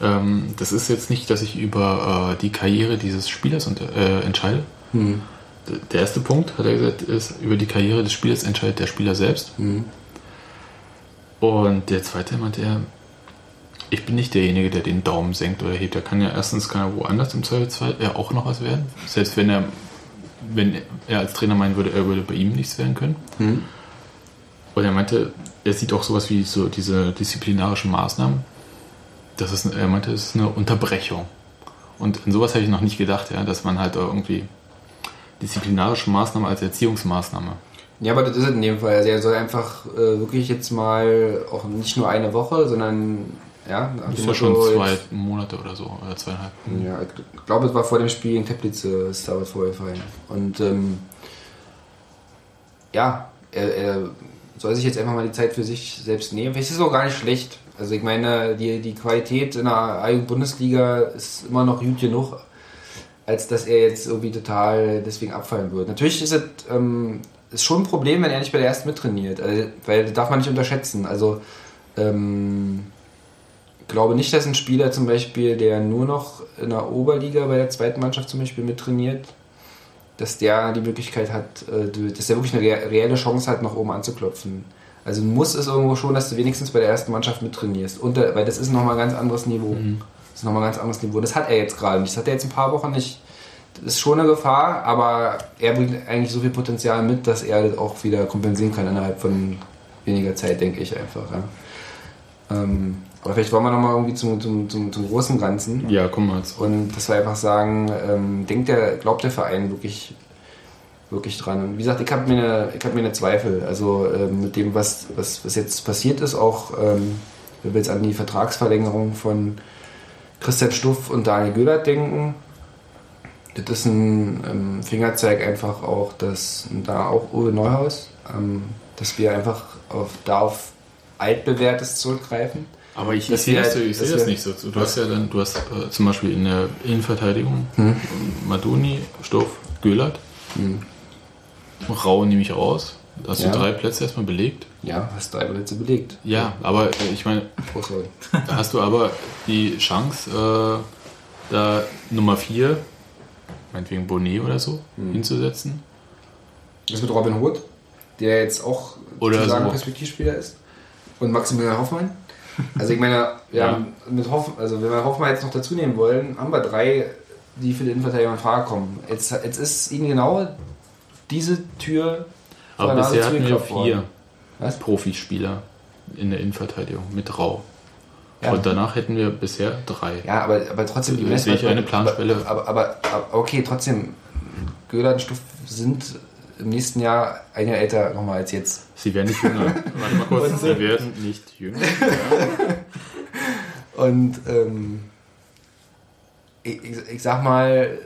ähm, das ist jetzt nicht, dass ich über äh, die Karriere dieses Spielers unter, äh, entscheide. Hm. D- Der erste Punkt, hat er gesagt, ist, über die Karriere des Spielers entscheidet der Spieler selbst. Hm. Und der zweite meinte er, ich bin nicht derjenige, der den Daumen senkt oder hebt. Er kann ja erstens kann er woanders im Zweifelsfall er auch noch was werden. Selbst wenn er, wenn er als Trainer meinen würde, er würde bei ihm nichts werden können. Hm. Und er meinte, er sieht auch sowas wie so diese disziplinarischen Maßnahmen. Das ist, er meinte, es ist eine Unterbrechung. Und an sowas habe ich noch nicht gedacht, ja, dass man halt irgendwie disziplinarische Maßnahmen als Erziehungsmaßnahme. Ja, aber das ist es in dem Fall. Also er soll einfach äh, wirklich jetzt mal auch nicht nur eine Woche, sondern ja, Das dem ist ja schon zwei jetzt- Monate oder so, oder zweieinhalb. Ja, ich glaube, es war vor dem Spiel in Teplice, ist da was vorgefallen. Und ähm, ja, er, er soll sich jetzt einfach mal die Zeit für sich selbst nehmen. Vielleicht ist es auch gar nicht schlecht. Also ich meine, die, die Qualität in der eigenen Bundesliga ist immer noch gut genug, als dass er jetzt irgendwie total deswegen abfallen wird. Natürlich ist es ähm, ist schon ein Problem, wenn er nicht bei der ersten mittrainiert, also, weil das darf man nicht unterschätzen. Also ähm, glaube nicht, dass ein Spieler zum Beispiel, der nur noch in der Oberliga bei der zweiten Mannschaft zum Beispiel mittrainiert, dass der die Möglichkeit hat, äh, dass der wirklich eine reelle Chance hat, nach oben anzuklopfen. Also muss es irgendwo schon, dass du wenigstens bei der ersten Mannschaft mittrainierst. Und, weil das ist nochmal ein ganz anderes Niveau. Das ist nochmal ein ganz anderes Niveau. Das hat er jetzt gerade nicht. Das hat er jetzt ein paar Wochen nicht. Das ist schon eine Gefahr, aber er bringt eigentlich so viel Potenzial mit, dass er das auch wieder kompensieren kann innerhalb von weniger Zeit, denke ich einfach. Ja. Ähm, aber vielleicht wollen wir nochmal irgendwie zum, zum, zum, zum großen Ganzen. Ja, komm mal. Jetzt. Und dass wir einfach sagen, ähm, denkt der, glaubt der Verein wirklich, wirklich dran. Und wie gesagt, ich habe mir, eine- ich hab mir eine Zweifel. Also ähm, mit dem, was, was, was jetzt passiert ist, auch ähm, wenn wir jetzt an die Vertragsverlängerung von Christian Stuff und Daniel Göllert denken, das ist ein ähm, Fingerzeig einfach auch, dass da auch Uwe Neuhaus, ähm, dass wir einfach auf, da auf altbewährtes zurückgreifen. Aber ich, ich sehe das, so- ich das nicht so. Du hast ja dann, du hast äh, zum Beispiel in der Innenverteidigung Madoni, Stoff, Göllert. Rau nehme ich raus. Hast Ja. du drei Plätze erstmal belegt. Ja, hast drei Plätze belegt. Ja, aber ich meine, da hast du aber die Chance, äh, da Nummer 4, meinetwegen Bonnet oder so, hinzusetzen. Das mit Robin Hood, der jetzt auch Oder sozusagen so. Perspektivspieler ist. Und Maximilian Hoffmann. Also ich meine, wir Ja. haben mit Hoff, also wenn wir Hoffmann jetzt noch dazu nehmen wollen, haben wir drei, die für die Innenverteidigung in Frage kommen. Jetzt, jetzt ist ihnen genau diese Tür Aber bisher hatten wir vier. Was? Profispieler in der Innenverteidigung mit Rau. Ja. Und danach hätten wir bisher drei. Ja, aber, aber trotzdem die Messwerte- eine Planschwelle. Aber, aber, aber, aber okay, trotzdem, Göhler und Stuff sind im nächsten Jahr ein Jahr älter nochmal als jetzt. Sie werden nicht jünger. [laughs] Warte mal kurz. Sie werden [laughs] nicht jünger. [laughs] Und ähm, ich, ich, sag mal,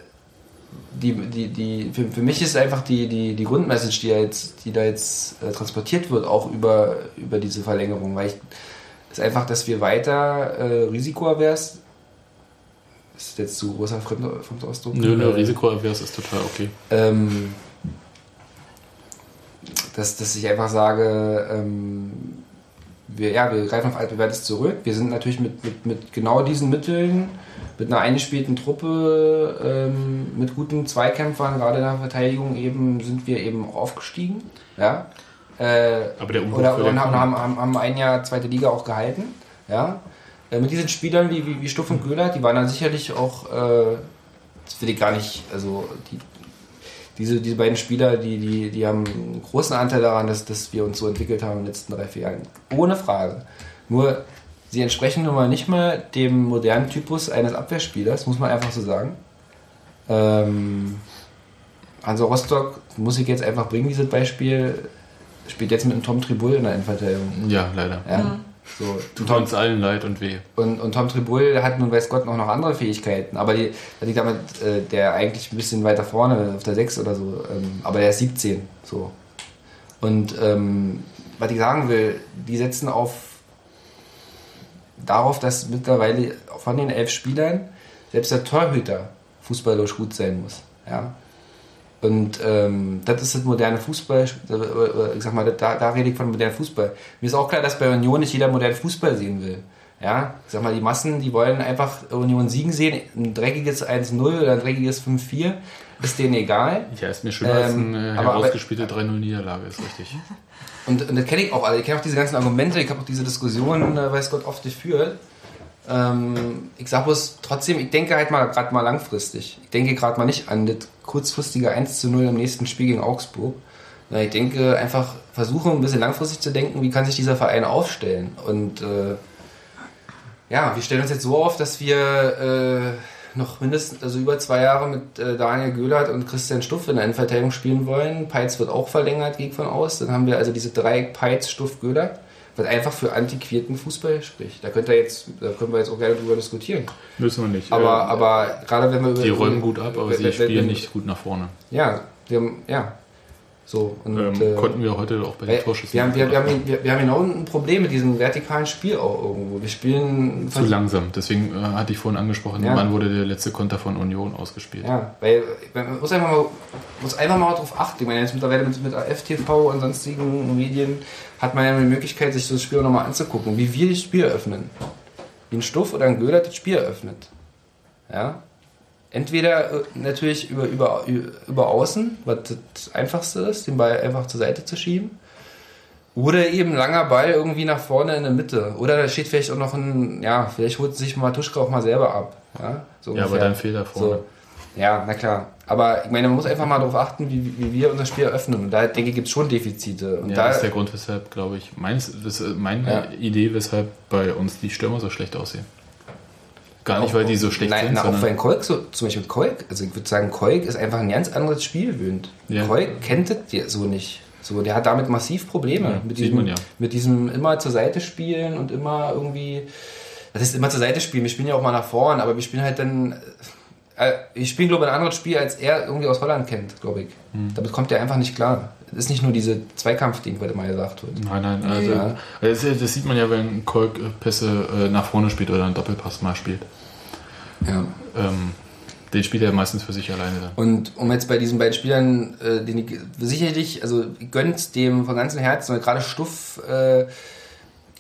die, die, die, für, für mich ist einfach die, die, die Grundmessage, die, da jetzt, die da jetzt äh, transportiert wird, auch über, über diese Verlängerung, weil ich ist einfach, dass wir weiter äh, risikoavers ist jetzt zu großer Fremd- Fremdausdruck. Nö, nö, Äh, risikoavers ist total okay. ähm, dass, dass ich einfach sage, ähm, wir, ja, wir greifen auf altbewährtes zurück. Wir sind natürlich mit, mit, mit genau diesen Mitteln, mit einer eingespielten Truppe, ähm, mit guten Zweikämpfern, gerade in der Verteidigung eben, sind wir eben aufgestiegen. Ja? Äh, Aber der Umbruch oder, und haben, haben, haben, haben ein Jahr zweite Liga auch gehalten. Ja? Äh, mit diesen Spielern wie, wie, wie Stuff und Göhler, die waren dann sicherlich auch, äh, das will ich gar nicht, also die, diese, diese beiden Spieler, die, die, die haben einen großen Anteil daran, dass, dass wir uns so entwickelt haben in den letzten drei, vier Jahren. Ohne Frage. Nur, sie entsprechen nun mal nicht mal dem modernen Typus eines Abwehrspielers, muss man einfach so sagen. Ähm, Hansa Rostock, muss ich jetzt einfach bringen, dieses Beispiel, spielt jetzt mit einem Tom Tribul in der Innenverteidigung. Ja, leider. Ja. So, Tut Tom, uns allen leid und weh. und, und Tom Tribul hat nun weiß Gott noch, noch andere Fähigkeiten, aber die, da liegt damit äh, der eigentlich ein bisschen weiter vorne auf der 6 oder so, ähm, aber der ist 17. So. Und ähm, was ich sagen will, die setzen auf darauf, dass mittlerweile von den elf Spielern selbst der Torhüter fußballerisch gut sein muss. Ja? Und ähm, das ist das moderne Fußball. äh, Ich sag mal, da, da rede ich von modernem Fußball. Mir ist auch klar, dass bei Union nicht jeder modernen Fußball sehen will. Ja, ich sag mal, die Massen, die wollen einfach Union siegen sehen. Ein dreckiges 1-0 oder ein dreckiges 5-4 ist denen egal. Ja, ist mir schöner als Ähm, eine aber- herausgespielte 3-0-Niederlage, ist richtig. Und, und das kenne ich auch alle. Ich kenne auch diese ganzen Argumente. Ich habe auch diese Diskussionen, äh, weiß Gott, oft geführt. Ähm, ich sage bloß trotzdem, ich denke halt mal gerade mal langfristig. Ich denke gerade mal nicht an das kurzfristige 1 zu 0 im nächsten Spiel gegen Augsburg. Ich denke einfach, versuche ein bisschen langfristig zu denken, wie kann sich dieser Verein aufstellen. Und äh, ja, wir stellen uns jetzt so auf, dass wir äh, noch mindestens, also über zwei Jahre mit äh, Daniel Göhlert und Christian Stuff in der Innenverteidigung spielen wollen. Peitz wird auch verlängert, ich von aus. Dann haben wir also diese Dreieck Peitz, Stuff, Göhlert, was einfach für antiquierten Fußball spricht. Da könnt ihr jetzt, da können wir jetzt auch gerne drüber diskutieren. Müssen wir nicht. Aber, Äh, aber gerade wenn wir über die räumen gut ab, aber wenn- sie spielen wenn- nicht gut nach vorne. Ja, wir haben, ja. So, und Ähm, äh, konnten wir heute auch bei den wir, Torschüssen. wir, haben, wir, wir, haben, wir, wir haben genau ein Problem mit diesem vertikalen Spiel auch irgendwo. Wir spielen zu langsam. Deswegen äh, hatte ich vorhin angesprochen, Ja. wann wurde der letzte Konter von Union ausgespielt. Ja, weil man muss einfach mal, muss einfach mal darauf achten. Ich meine, jetzt mittlerweile mit, mit AFTV und sonstigen Medien hat man ja die Möglichkeit, sich das Spiel nochmal anzugucken, wie wir das Spiel eröffnen. Wie ein Stuff oder ein Göder das Spiel eröffnet. Ja. Entweder äh, natürlich über, über, über Außen, was das Einfachste ist, den Ball einfach zur Seite zu schieben. Oder eben langer Ball irgendwie nach vorne in der Mitte. Oder da steht vielleicht auch noch ein, ja, vielleicht holt sich Matuschka auch mal selber ab. Ja, so Ja, aber dann fehlt er vorne. So. Ja, na klar. Aber ich meine, man muss einfach mal darauf achten, wie, wie wir unser Spiel eröffnen. Und da denke ich, gibt es schon Defizite. Und Ja, da, das ist der Grund, weshalb, glaube ich, meins, das, meine Ja. Idee, weshalb bei uns die Stürmer so schlecht aussehen. Gar nicht, weil die so schlecht Nein, sind, na, auch wenn Koik, so, zum Beispiel Koik, also ich würde sagen, Koik ist einfach ein ganz anderes Spiel gewöhnt. Ja. Koik kennt das so nicht. So, der hat damit massiv Probleme. Ja, mit, diesem, man ja. mit diesem immer zur Seite spielen und immer irgendwie. Das ist immer zur Seite spielen. Wir spielen ja auch mal nach vorn, aber wir spielen halt dann. Äh, ich spiele, glaube ich, ein anderes Spiel, als er irgendwie aus Holland kennt, glaube ich. Hm. Damit kommt er einfach nicht klar. Ist nicht nur diese Zweikampfding, was immer gesagt wird. Nein, nein, also Ja. das, das sieht man ja, wenn Kolk Pässe äh, nach vorne spielt oder einen Doppelpass mal spielt. Ja. Ähm, den spielt er meistens für sich alleine dann. Und um jetzt bei diesen beiden Spielern, äh, den ich sicherlich, also gönnt dem von ganzem Herzen, weil gerade Stuff äh,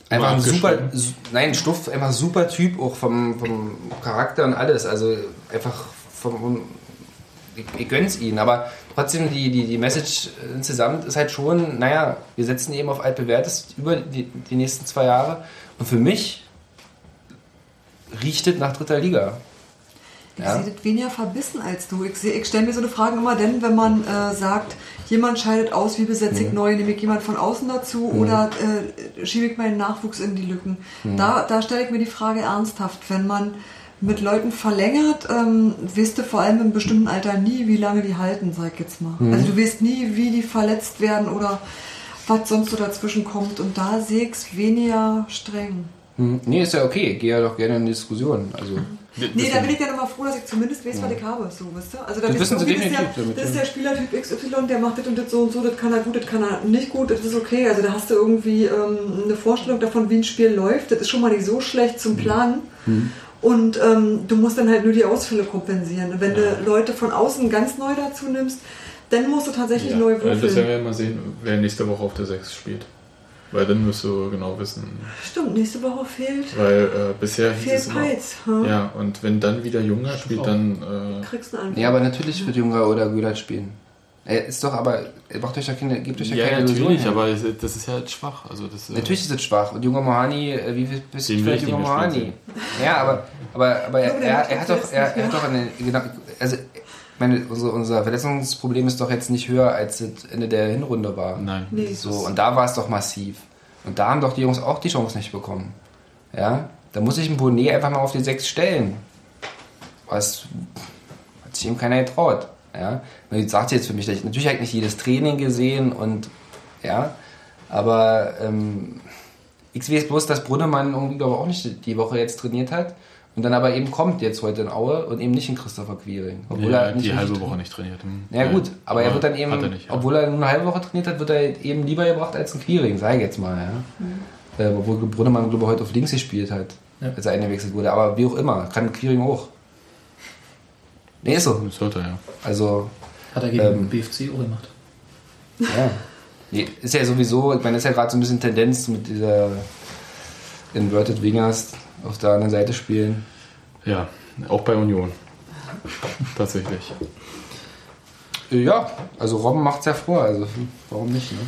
einfach ein super, su- nein, Stuff einfach super Typ, auch vom, vom Charakter und alles, also einfach vom, ich, ich gönn's ihnen, aber trotzdem die, die, die Message insgesamt ist halt schon, naja, wir setzen eben auf altbewährtes über die, die nächsten zwei Jahre und für mich riecht es nach dritter Liga. Ich Ja. sehe das weniger verbissen als du. Ich, ich stelle mir so eine Frage immer dann, wenn man äh, sagt, jemand scheidet aus, wie besetze Mhm. ich neu, nehme ich jemand von außen dazu oder äh, schiebe ich meinen Nachwuchs in die Lücken. Mhm. Da, da stelle ich mir die Frage ernsthaft, wenn man mit Leuten verlängert, ähm, weißt du vor allem im bestimmten Alter nie, wie lange die halten, sag ich jetzt mal. Mhm. Also du weißt nie, wie die verletzt werden oder was sonst so dazwischen kommt. Und da sehe ich es weniger streng. Hm, Nee, ist ja okay. Gehe ja doch gerne in die Diskussion. Also, Nee, da bin ich dann immer froh, dass ich zumindest weiß, was ich habe. So, weißt du? Also, Das ist wissen sie irgendwie, das ist definitiv der, damit, das ist ja. der Spielertyp XY, der macht das und das so und so, das kann er gut, das kann er nicht gut, das ist okay. Also da hast du irgendwie ähm, eine Vorstellung davon, wie ein Spiel läuft. Das ist schon mal nicht so schlecht zum Planen. Und ähm, du musst dann halt nur die Ausfälle kompensieren. Wenn du Leute von außen ganz neu dazu nimmst, dann musst du tatsächlich neu äh, das werden würfeln. wir mal sehen, wer nächste Woche auf der 6 spielt. Weil dann wirst du genau wissen. Stimmt, nächste Woche fehlt, Weil äh, bisher hieß fehlt es immer. Peitz. Hm? Ja, und wenn dann wieder Junger spielt, dann. Äh, Kriegst du einen Anfang. ja, aber natürlich wird Junger oder Güler spielen. Er ist doch aber, er macht euch ja keine, gebt euch ja, ja, keine natürlich, Illusionen. aber es- das ist ja halt schwach. Also das, äh, Natürlich ist es schwach. Und Junger Mohani, äh, wie viel bist du vielleicht ich Junger Mohani? Ja, aber, aber, aber er, er, er hat doch, er, er hat doch eine, genau, also, ich meine, unser, unser Verletzungsproblem ist doch jetzt nicht höher, als das Ende der Hinrunde war. Nein. Nee, So, und da war es doch massiv. Und da haben doch die Jungs auch die Chance nicht bekommen. Ja, da muss ich einen Bonnet einfach mal auf die 6 stellen. Was hat sich ihm keiner getraut. Ja, man sagt jetzt für mich, dass ich- natürlich habe ich nicht jedes Training gesehen und ja, Aber ähm, ich weiß bloß, dass Brunnemann irgendwie, glaube ich, auch nicht die Woche jetzt trainiert hat. Und dann aber eben kommt jetzt heute in Aue und eben nicht in Christopher Quiring. Obwohl Ja, er nicht die halbe Woche nicht trainiert. Hm. ja gut, aber er wird dann eben, er nicht, ja. obwohl er nur eine halbe Woche trainiert hat, wird er eben lieber gebracht als ein Quiring, sage ich jetzt mal. Ja. Äh, obwohl Brunnemann, glaube ich, heute auf links gespielt hat, Ja. als er eingewechselt wurde. Aber wie auch immer, kann Quiring auch. Nee, ist so. Das sollte er, ja. Also, Hat er gegen Ähm. BFC auch gemacht. ja. Nee, ist ja sowieso, ich meine, ist ja gerade so ein bisschen Tendenz mit dieser Inverted Wingers auf der anderen Seite spielen. Ja, auch bei Union. Tatsächlich. Ja, also Robben macht's ja vor, also warum nicht, ne?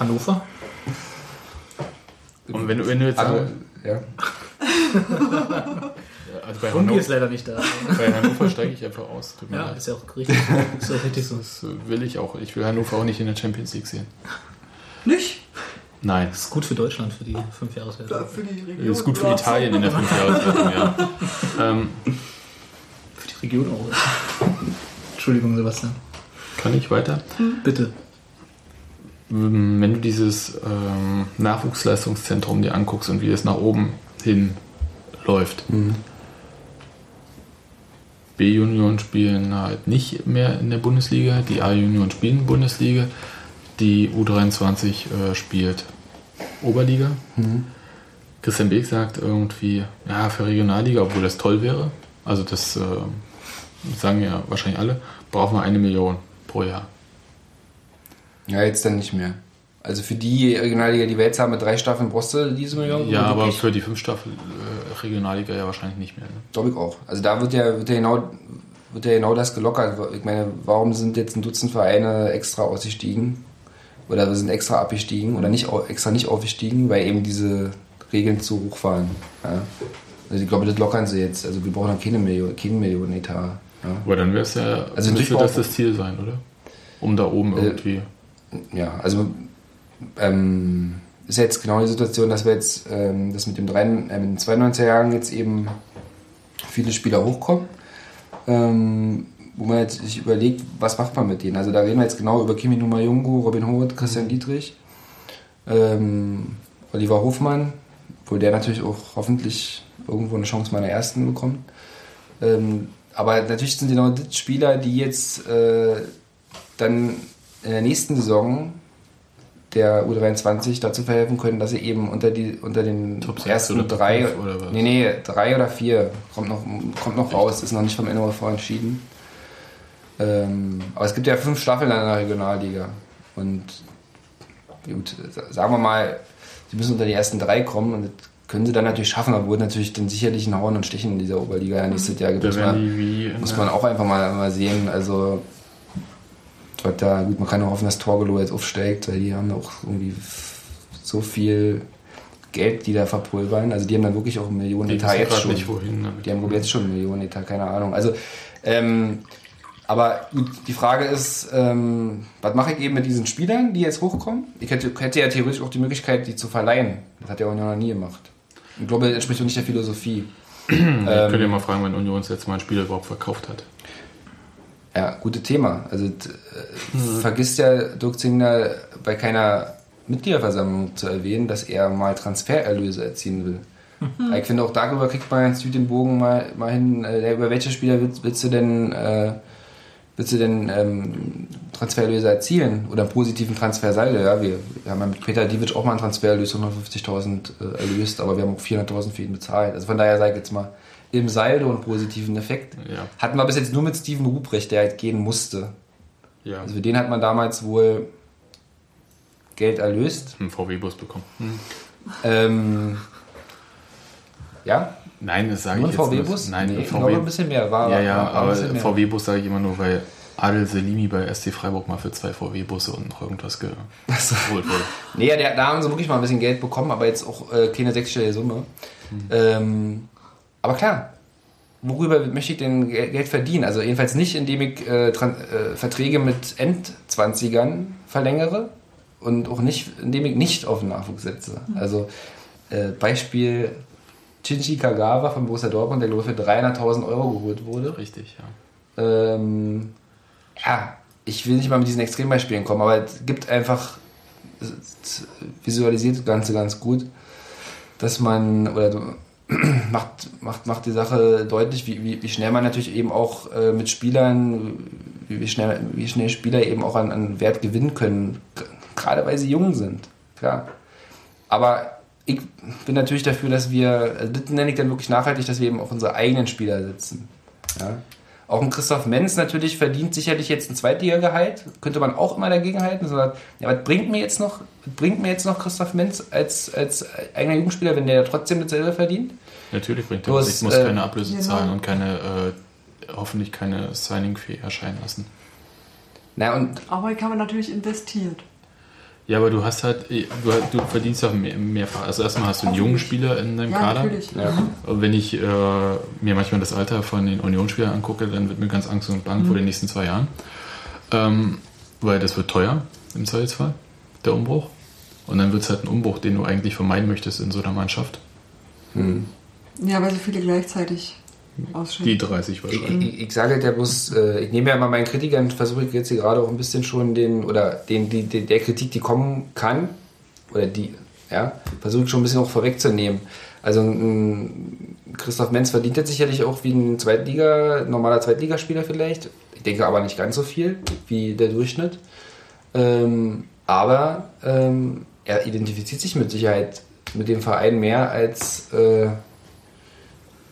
Hannover? Und wenn, du- wenn du jetzt Also, ja. [laughs] also bei Rungi ist Hannover, leider nicht da. bei Hannover steige ich einfach aus. Tut mir Ja, leid. ist ja auch richtig. Ist auch richtig so. Das will ich auch. Ich will Hannover auch nicht in der Champions League sehen. Nicht? Nein. Ist gut für Deutschland, für die fünf Jahreswerte. Ja, für die Region. Ist gut für Italien in der Fünfjahreswertung, ja. [laughs] Ähm, Für die Region auch. Entschuldigung, Sebastian. kann ich weiter? Bitte. Ähm, Wenn du dieses ähm, Nachwuchsleistungszentrum dir anguckst und wie es nach oben hin läuft. B-Junioren spielen halt nicht mehr in der Bundesliga, die A-Junioren spielen Bundesliga, die U23 äh, spielt Oberliga. Christian Beek sagt irgendwie, ja, für Regionalliga, obwohl das toll wäre, also das äh, sagen ja wahrscheinlich alle, brauchen wir eine Million pro Jahr. Ja, jetzt dann nicht mehr. Also für die Regionalliga, die wir jetzt haben, mit drei Staffeln brauchst du diese Million? Ja, aber für die fünf Staffel äh, Regionalliga ja wahrscheinlich nicht mehr. Ne? Glaube ich auch. Also da wird ja, wird ja genau wird ja genau das gelockert. Ich meine, warum sind jetzt ein Dutzend Vereine extra ausgestiegen? Oder sind extra abgestiegen oder nicht extra nicht aufgestiegen, weil eben diese Regeln zu hoch waren. Ja. Also ich glaube, das lockern sie jetzt. Also wir brauchen dann keine Million, keine Million Etat. Ja. Aber dann wäre es ja, Also müsste das das Ziel sein, oder? Um da oben Äh, irgendwie. Ja, also ähm, ist ja jetzt genau die Situation, dass wir jetzt ähm, dass mit dem drei, äh, mit den 92er Jahren jetzt eben viele Spieler hochkommen, ähm, wo man jetzt sich überlegt, was macht man mit denen. Also da reden wir jetzt genau über Kimi Numayungu, Robin Hood, Christian Dietrich, ähm, Oliver Hofmann, wo der natürlich auch hoffentlich irgendwo eine Chance meiner ersten bekommt. Ähm, aber natürlich sind genau die Spieler, die jetzt äh, dann in der nächsten Saison der U23 dazu verhelfen können, dass sie eben unter, die, unter den Top ersten drei, oder was? nee, nee, drei oder vier, kommt noch, kommt noch raus, ist noch nicht vom NOV entschieden. Ähm, aber es gibt ja fünf Staffeln in der Regionalliga und gut, sagen wir mal, sie müssen unter die ersten drei kommen und das können sie dann natürlich schaffen, obwohl natürlich dann sicherlich ein Hauen und Stechen in dieser Oberliga ja nächstes Jahr gibt. Muss man- muss man auch einfach mal, mal sehen. Also, dort da, gut, man kann nur hoffen, dass Torgelow jetzt aufsteigt, weil die haben auch irgendwie so viel Geld, die da verpulvern. Also, die haben dann wirklich auch Millionen die Etat jetzt schon. nicht wohin damit. Die haben jetzt schon Millionen Etat, keine Ahnung. Also, ähm, aber gut, die Frage ist, ähm, was mache ich eben mit diesen Spielern, die jetzt hochkommen? Ich hätte, hätte ja theoretisch auch die Möglichkeit, die zu verleihen. Das hat ja Union noch nie gemacht. Ich glaube, das entspricht auch nicht der Philosophie. Ich könnte Ähm, ja mal fragen, wann Union das letzte Mal einen Spieler überhaupt verkauft hat. Ja, gutes Thema. Also äh, vergisst ja Dirk Zingler bei keiner Mitgliederversammlung zu erwähnen, dass er mal Transfererlöse erzielen will. Ich finde auch darüber kriegt man jetzt den Bogen mal, mal hin, äh, über welche Spieler willst, willst du denn, äh, willst du denn ähm, Transfererlöse erzielen oder einen positiven Transfersaldo? Ja, wir, wir haben ja mit Peter Divic auch mal einen Transfererlös von 150.000 äh, erlöst, aber wir haben auch 400.000 für ihn bezahlt. Also von daher sage ich jetzt mal, im Saldo einen positiven Effekt. Ja. Hatten wir bis jetzt nur mit Steven Ruprecht, der halt gehen musste. Ja. Also für den hat man damals wohl Geld erlöst. einen VW-Bus bekommen. Ähm, ja, Nein, das sage nur ich ein jetzt VW-Bus? nicht. Nein, nee, glaube ein VW. bisschen mehr. War, Ja, ja, war, aber. VW-Bus sage ich immer nur, weil Adel Selimi bei SC Freiburg mal für zwei VW-Busse und noch irgendwas [laughs] geholt wurde. Nee, ja, der, da haben sie wirklich mal ein bisschen Geld bekommen, aber jetzt auch äh, keine sechsstellige Summe. Hm. Ähm, aber klar, worüber möchte ich denn Gel- Geld verdienen? Also jedenfalls nicht, indem ich äh, äh, Verträge mit Endzwanzigern verlängere und auch nicht, indem ich nicht auf den Nachwuchs setze. Also äh, Beispiel Shinji Kagawa von Borussia Dortmund, der glaube ich für 300.000 Euro geholt wurde. Richtig, ja. Ähm, ja, ich will nicht mal mit diesen Extrembeispielen kommen, aber es gibt einfach, es visualisiert das Ganze ganz gut, dass man, oder [clears throat] macht, macht, macht die Sache deutlich, wie, wie, wie schnell man natürlich eben auch äh, mit Spielern, wie, wie, schnell, wie schnell Spieler eben auch an, an Wert gewinnen können, gerade weil sie jung sind. Klar. Aber ich bin natürlich dafür, dass wir, also das nenne ich dann wirklich nachhaltig, dass wir eben auf unsere eigenen Spieler sitzen. Ja. Auch ein Christoph Menz natürlich verdient sicherlich jetzt ein Zweitligagehalt. Könnte man auch immer dagegen halten. So, ja, was bringt mir jetzt noch, bringt mir jetzt noch Christoph Menz als, als eigener Jugendspieler, wenn der trotzdem dasselbe verdient? Natürlich bringt er Du was. Ich muss äh, keine Ablöse genau. zahlen und keine, äh, hoffentlich keine Signing-Fee erscheinen lassen. Na und Aber ich habe natürlich investiert. Ja, aber du hast halt, du, du verdienst ja mehr, mehrfach. Also erstmal hast du einen jungen Spieler in deinem Ja, Kader. natürlich. Ja. Mhm. Und wenn ich äh, mir manchmal das Alter von den Unionsspielern angucke, dann wird mir ganz Angst und Bang vor den nächsten zwei Jahren. Ähm, weil das wird teuer im Zweifelsfall, der Umbruch. Und dann wird es halt ein Umbruch, den du eigentlich vermeiden möchtest in so einer Mannschaft. Ja, weil so viele gleichzeitig. Die 30 ich, wahrscheinlich. ich, ich sage halt ja bloß, äh, ich nehme ja mal meinen Kritikern, versuche ich jetzt hier gerade auch ein bisschen schon den, oder den, die, die, der Kritik, die kommen kann, oder die, ja, versuche ich schon ein bisschen auch vorwegzunehmen. Also ein Christoph Menz verdient jetzt sicherlich auch wie ein Zweitliga, normaler Zweitligaspieler vielleicht. Ich denke aber nicht ganz so viel wie der Durchschnitt. Ähm, aber ähm, er identifiziert sich mit Sicherheit mit dem Verein mehr als äh,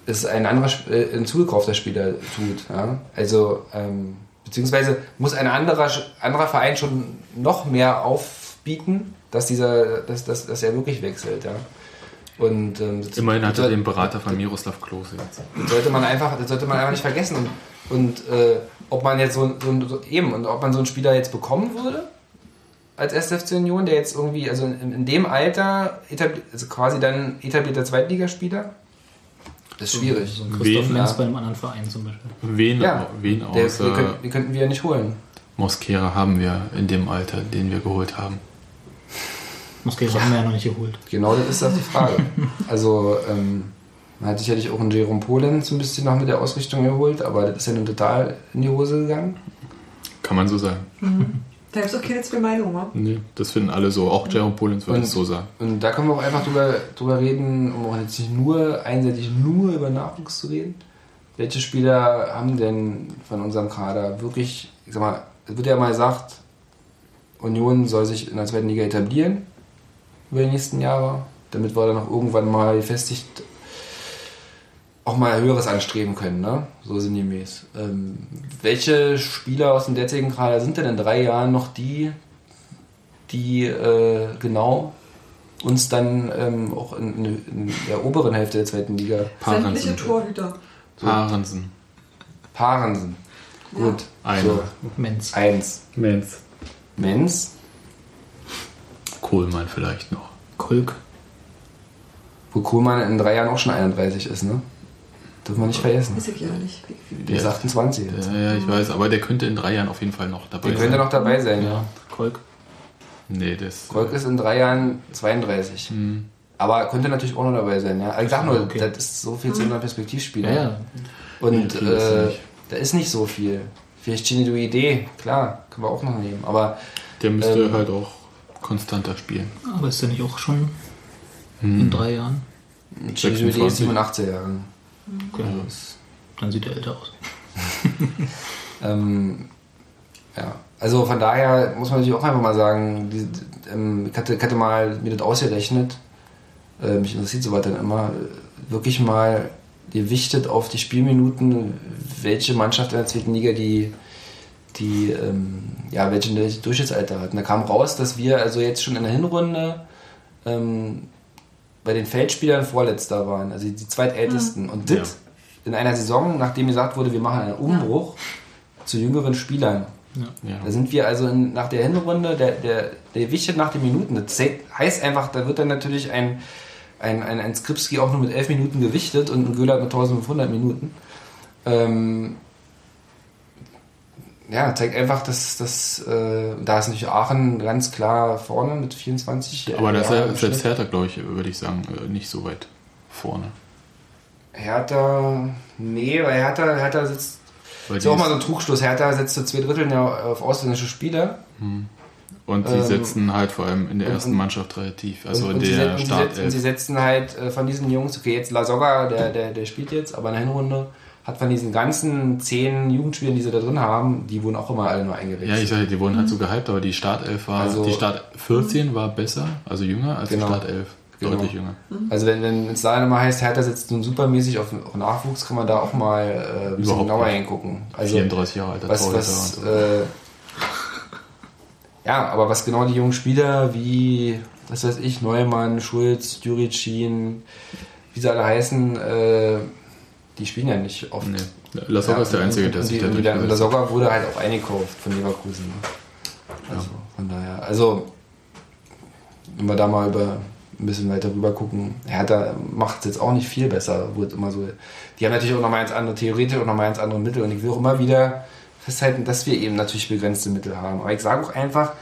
es ein anderer, äh, ein zugekaufter Spieler tut. Ja? Also, ähm, beziehungsweise muss ein anderer, anderer Verein schon noch mehr aufbieten, dass, dieser, dass, dass, dass er wirklich wechselt. Ja? Und, ähm, Immerhin hat er den Berater von Miroslav Klose jetzt. das sollte man einfach, das sollte man einfach nicht vergessen. Und, und äh, ob man jetzt so, so, so eben und ob man so einen Spieler jetzt bekommen würde als SFC Union, der jetzt irgendwie, also in, in dem Alter also quasi dann etablierter Zweitligaspieler, das ist schwierig. So ein Christoph Wen? Lenz Ja. bei einem anderen Verein zum Beispiel. Wen, Ja, wen Der, aus wir, können, wir könnten wir ja nicht holen. Mosquera haben wir in dem Alter, den wir geholt haben? Mosquera haben wir ja noch nicht geholt. Genau das ist das die Frage. Also, ähm, man hat sicherlich auch einen Jerome Polenz ein bisschen noch mit der Ausrichtung geholt, aber das ist ja nun total in die Hose gegangen. Kann man so sagen. Da gibt es auch keine zwei Meinungen? Nee, das finden alle so. Auch Jerome Polens würde es so sagen. Und da können wir auch einfach drüber, drüber reden, um auch jetzt nicht nur einseitig nur über Nachwuchs zu reden. Welche Spieler haben denn von unserem Kader wirklich, ich sag mal, es wird ja mal gesagt, Union soll sich in der zweiten Liga etablieren über die nächsten Jahre, damit wir dann auch irgendwann mal gefestigt auch mal höheres anstreben können, ne? So sinngemäß. Ähm, welche Spieler aus dem derzeitigen Kader sind denn in drei Jahren noch die, die äh, genau uns dann ähm, auch in, in, der oberen Hälfte der zweiten Liga Sämtliche Parensen. Torhüter. Parensen. paaren sind. Gut. Einer. So, Menz. eins. Menz. Menz, Kohlmann vielleicht noch. Kulk. wo Kohlmann in drei Jahren auch schon 31 ist, ne? Dürfen wir nicht vergessen. Weiß ich ja nicht. Der ist 28 jetzt. Ja, ja, ich weiß, aber der könnte in drei Jahren auf jeden Fall noch dabei Der sein. könnte noch dabei sein, ja. Kolk. Nee, das. Kolk ist in drei Jahren 32. Hm. Aber könnte natürlich auch noch dabei sein, ja. Ich sag nur, Okay. das ist so viel zu einer Perspektivspieler. Ja, ja. Und ist äh, nicht. da ist nicht so viel. Vielleicht Chini Idee, klar, können wir auch noch nehmen. Aber Der müsste Ähm. halt auch konstanter spielen. Aber ist der nicht auch schon in drei Jahren? Chini Idee ist 26. 87 Jahre. Okay. Also Dann sieht er älter aus. [laughs] ähm, ja, also von daher muss man natürlich auch einfach mal sagen, die, ähm, ich, hatte, ich hatte mal mir das ausgerechnet, äh, mich interessiert sowas dann immer, äh, wirklich mal gewichtet auf die Spielminuten, welche Mannschaft in der zweiten Liga die, die ähm, ja, welche welche Durchschnittsalter hat. Und da kam raus, dass wir also jetzt schon in der Hinrunde ähm, bei den Feldspielern Vorletzter waren, also die zweitältesten. Und das Ja. in einer Saison, nachdem gesagt wurde, wir machen einen Umbruch zu jüngeren Spielern. Ja. Da sind wir also in, nach der Hinrunde, der, der, der wichtet nach den Minuten. Das heißt einfach, da wird dann natürlich ein, ein, ein, ein Skripski auch nur mit 11 Minuten gewichtet und ein Göhler mit 1500 Minuten. Ähm, ja, zeigt einfach, dass, dass äh, da ist natürlich Aachen ganz klar vorne mit 24. Aber das Ja, ist im selbst. Hertha, glaube ich, würde ich sagen, äh, nicht so weit vorne. Hertha, nee, weil Hertha, Hertha sitzt Weil Ist ja auch mal so ein Trugschluss. Hertha setzt zu zwei Dritteln ja auf ausländische Spieler. Und sie Ähm, setzen halt vor allem in der ersten und- Mannschaft relativ, also und, in der und, sie, set- und sie setzen halt äh, von diesen Jungs, okay, jetzt Lasogga, der, der, der spielt jetzt, aber in der Hinrunde hat von diesen ganzen zehn Jugendspielern, die sie da drin haben, die wurden auch immer alle nur eingewechselt. Ja, ich sage, die wurden halt so gehypt, aber die Startelf war, Also- die Start 14 war besser, also jünger als Genau. die Startelf. Genau. Deutlich jünger. Also wenn, wenn es da immer heißt, Hertha sitzt nun supermäßig auf, auf Nachwuchs, kann man da auch mal äh, ein bisschen Überhaupt genauer nicht. hingucken. Also 34 Jahre alter was, was und so. äh, ja, aber was genau die jungen Spieler wie, was weiß ich, Neumann, Schulz, Juricin, wie sie alle heißen, äh, die spielen ja nicht oft. Nee. Lasogga ist der Einzige, und, der und, sich da und und durchgesetzt hat. Sogger wurde halt auch eingekauft von Leverkusen. Also von daher, also wenn wir da mal über ein bisschen weiter rüber gucken, Hertha macht es jetzt auch nicht viel besser, wird immer so. Die haben natürlich auch nochmal ganz andere, theoretisch auch nochmal ganz andere Mittel und ich will auch immer wieder festhalten, dass wir eben natürlich begrenzte Mittel haben. Aber ich sage auch einfach,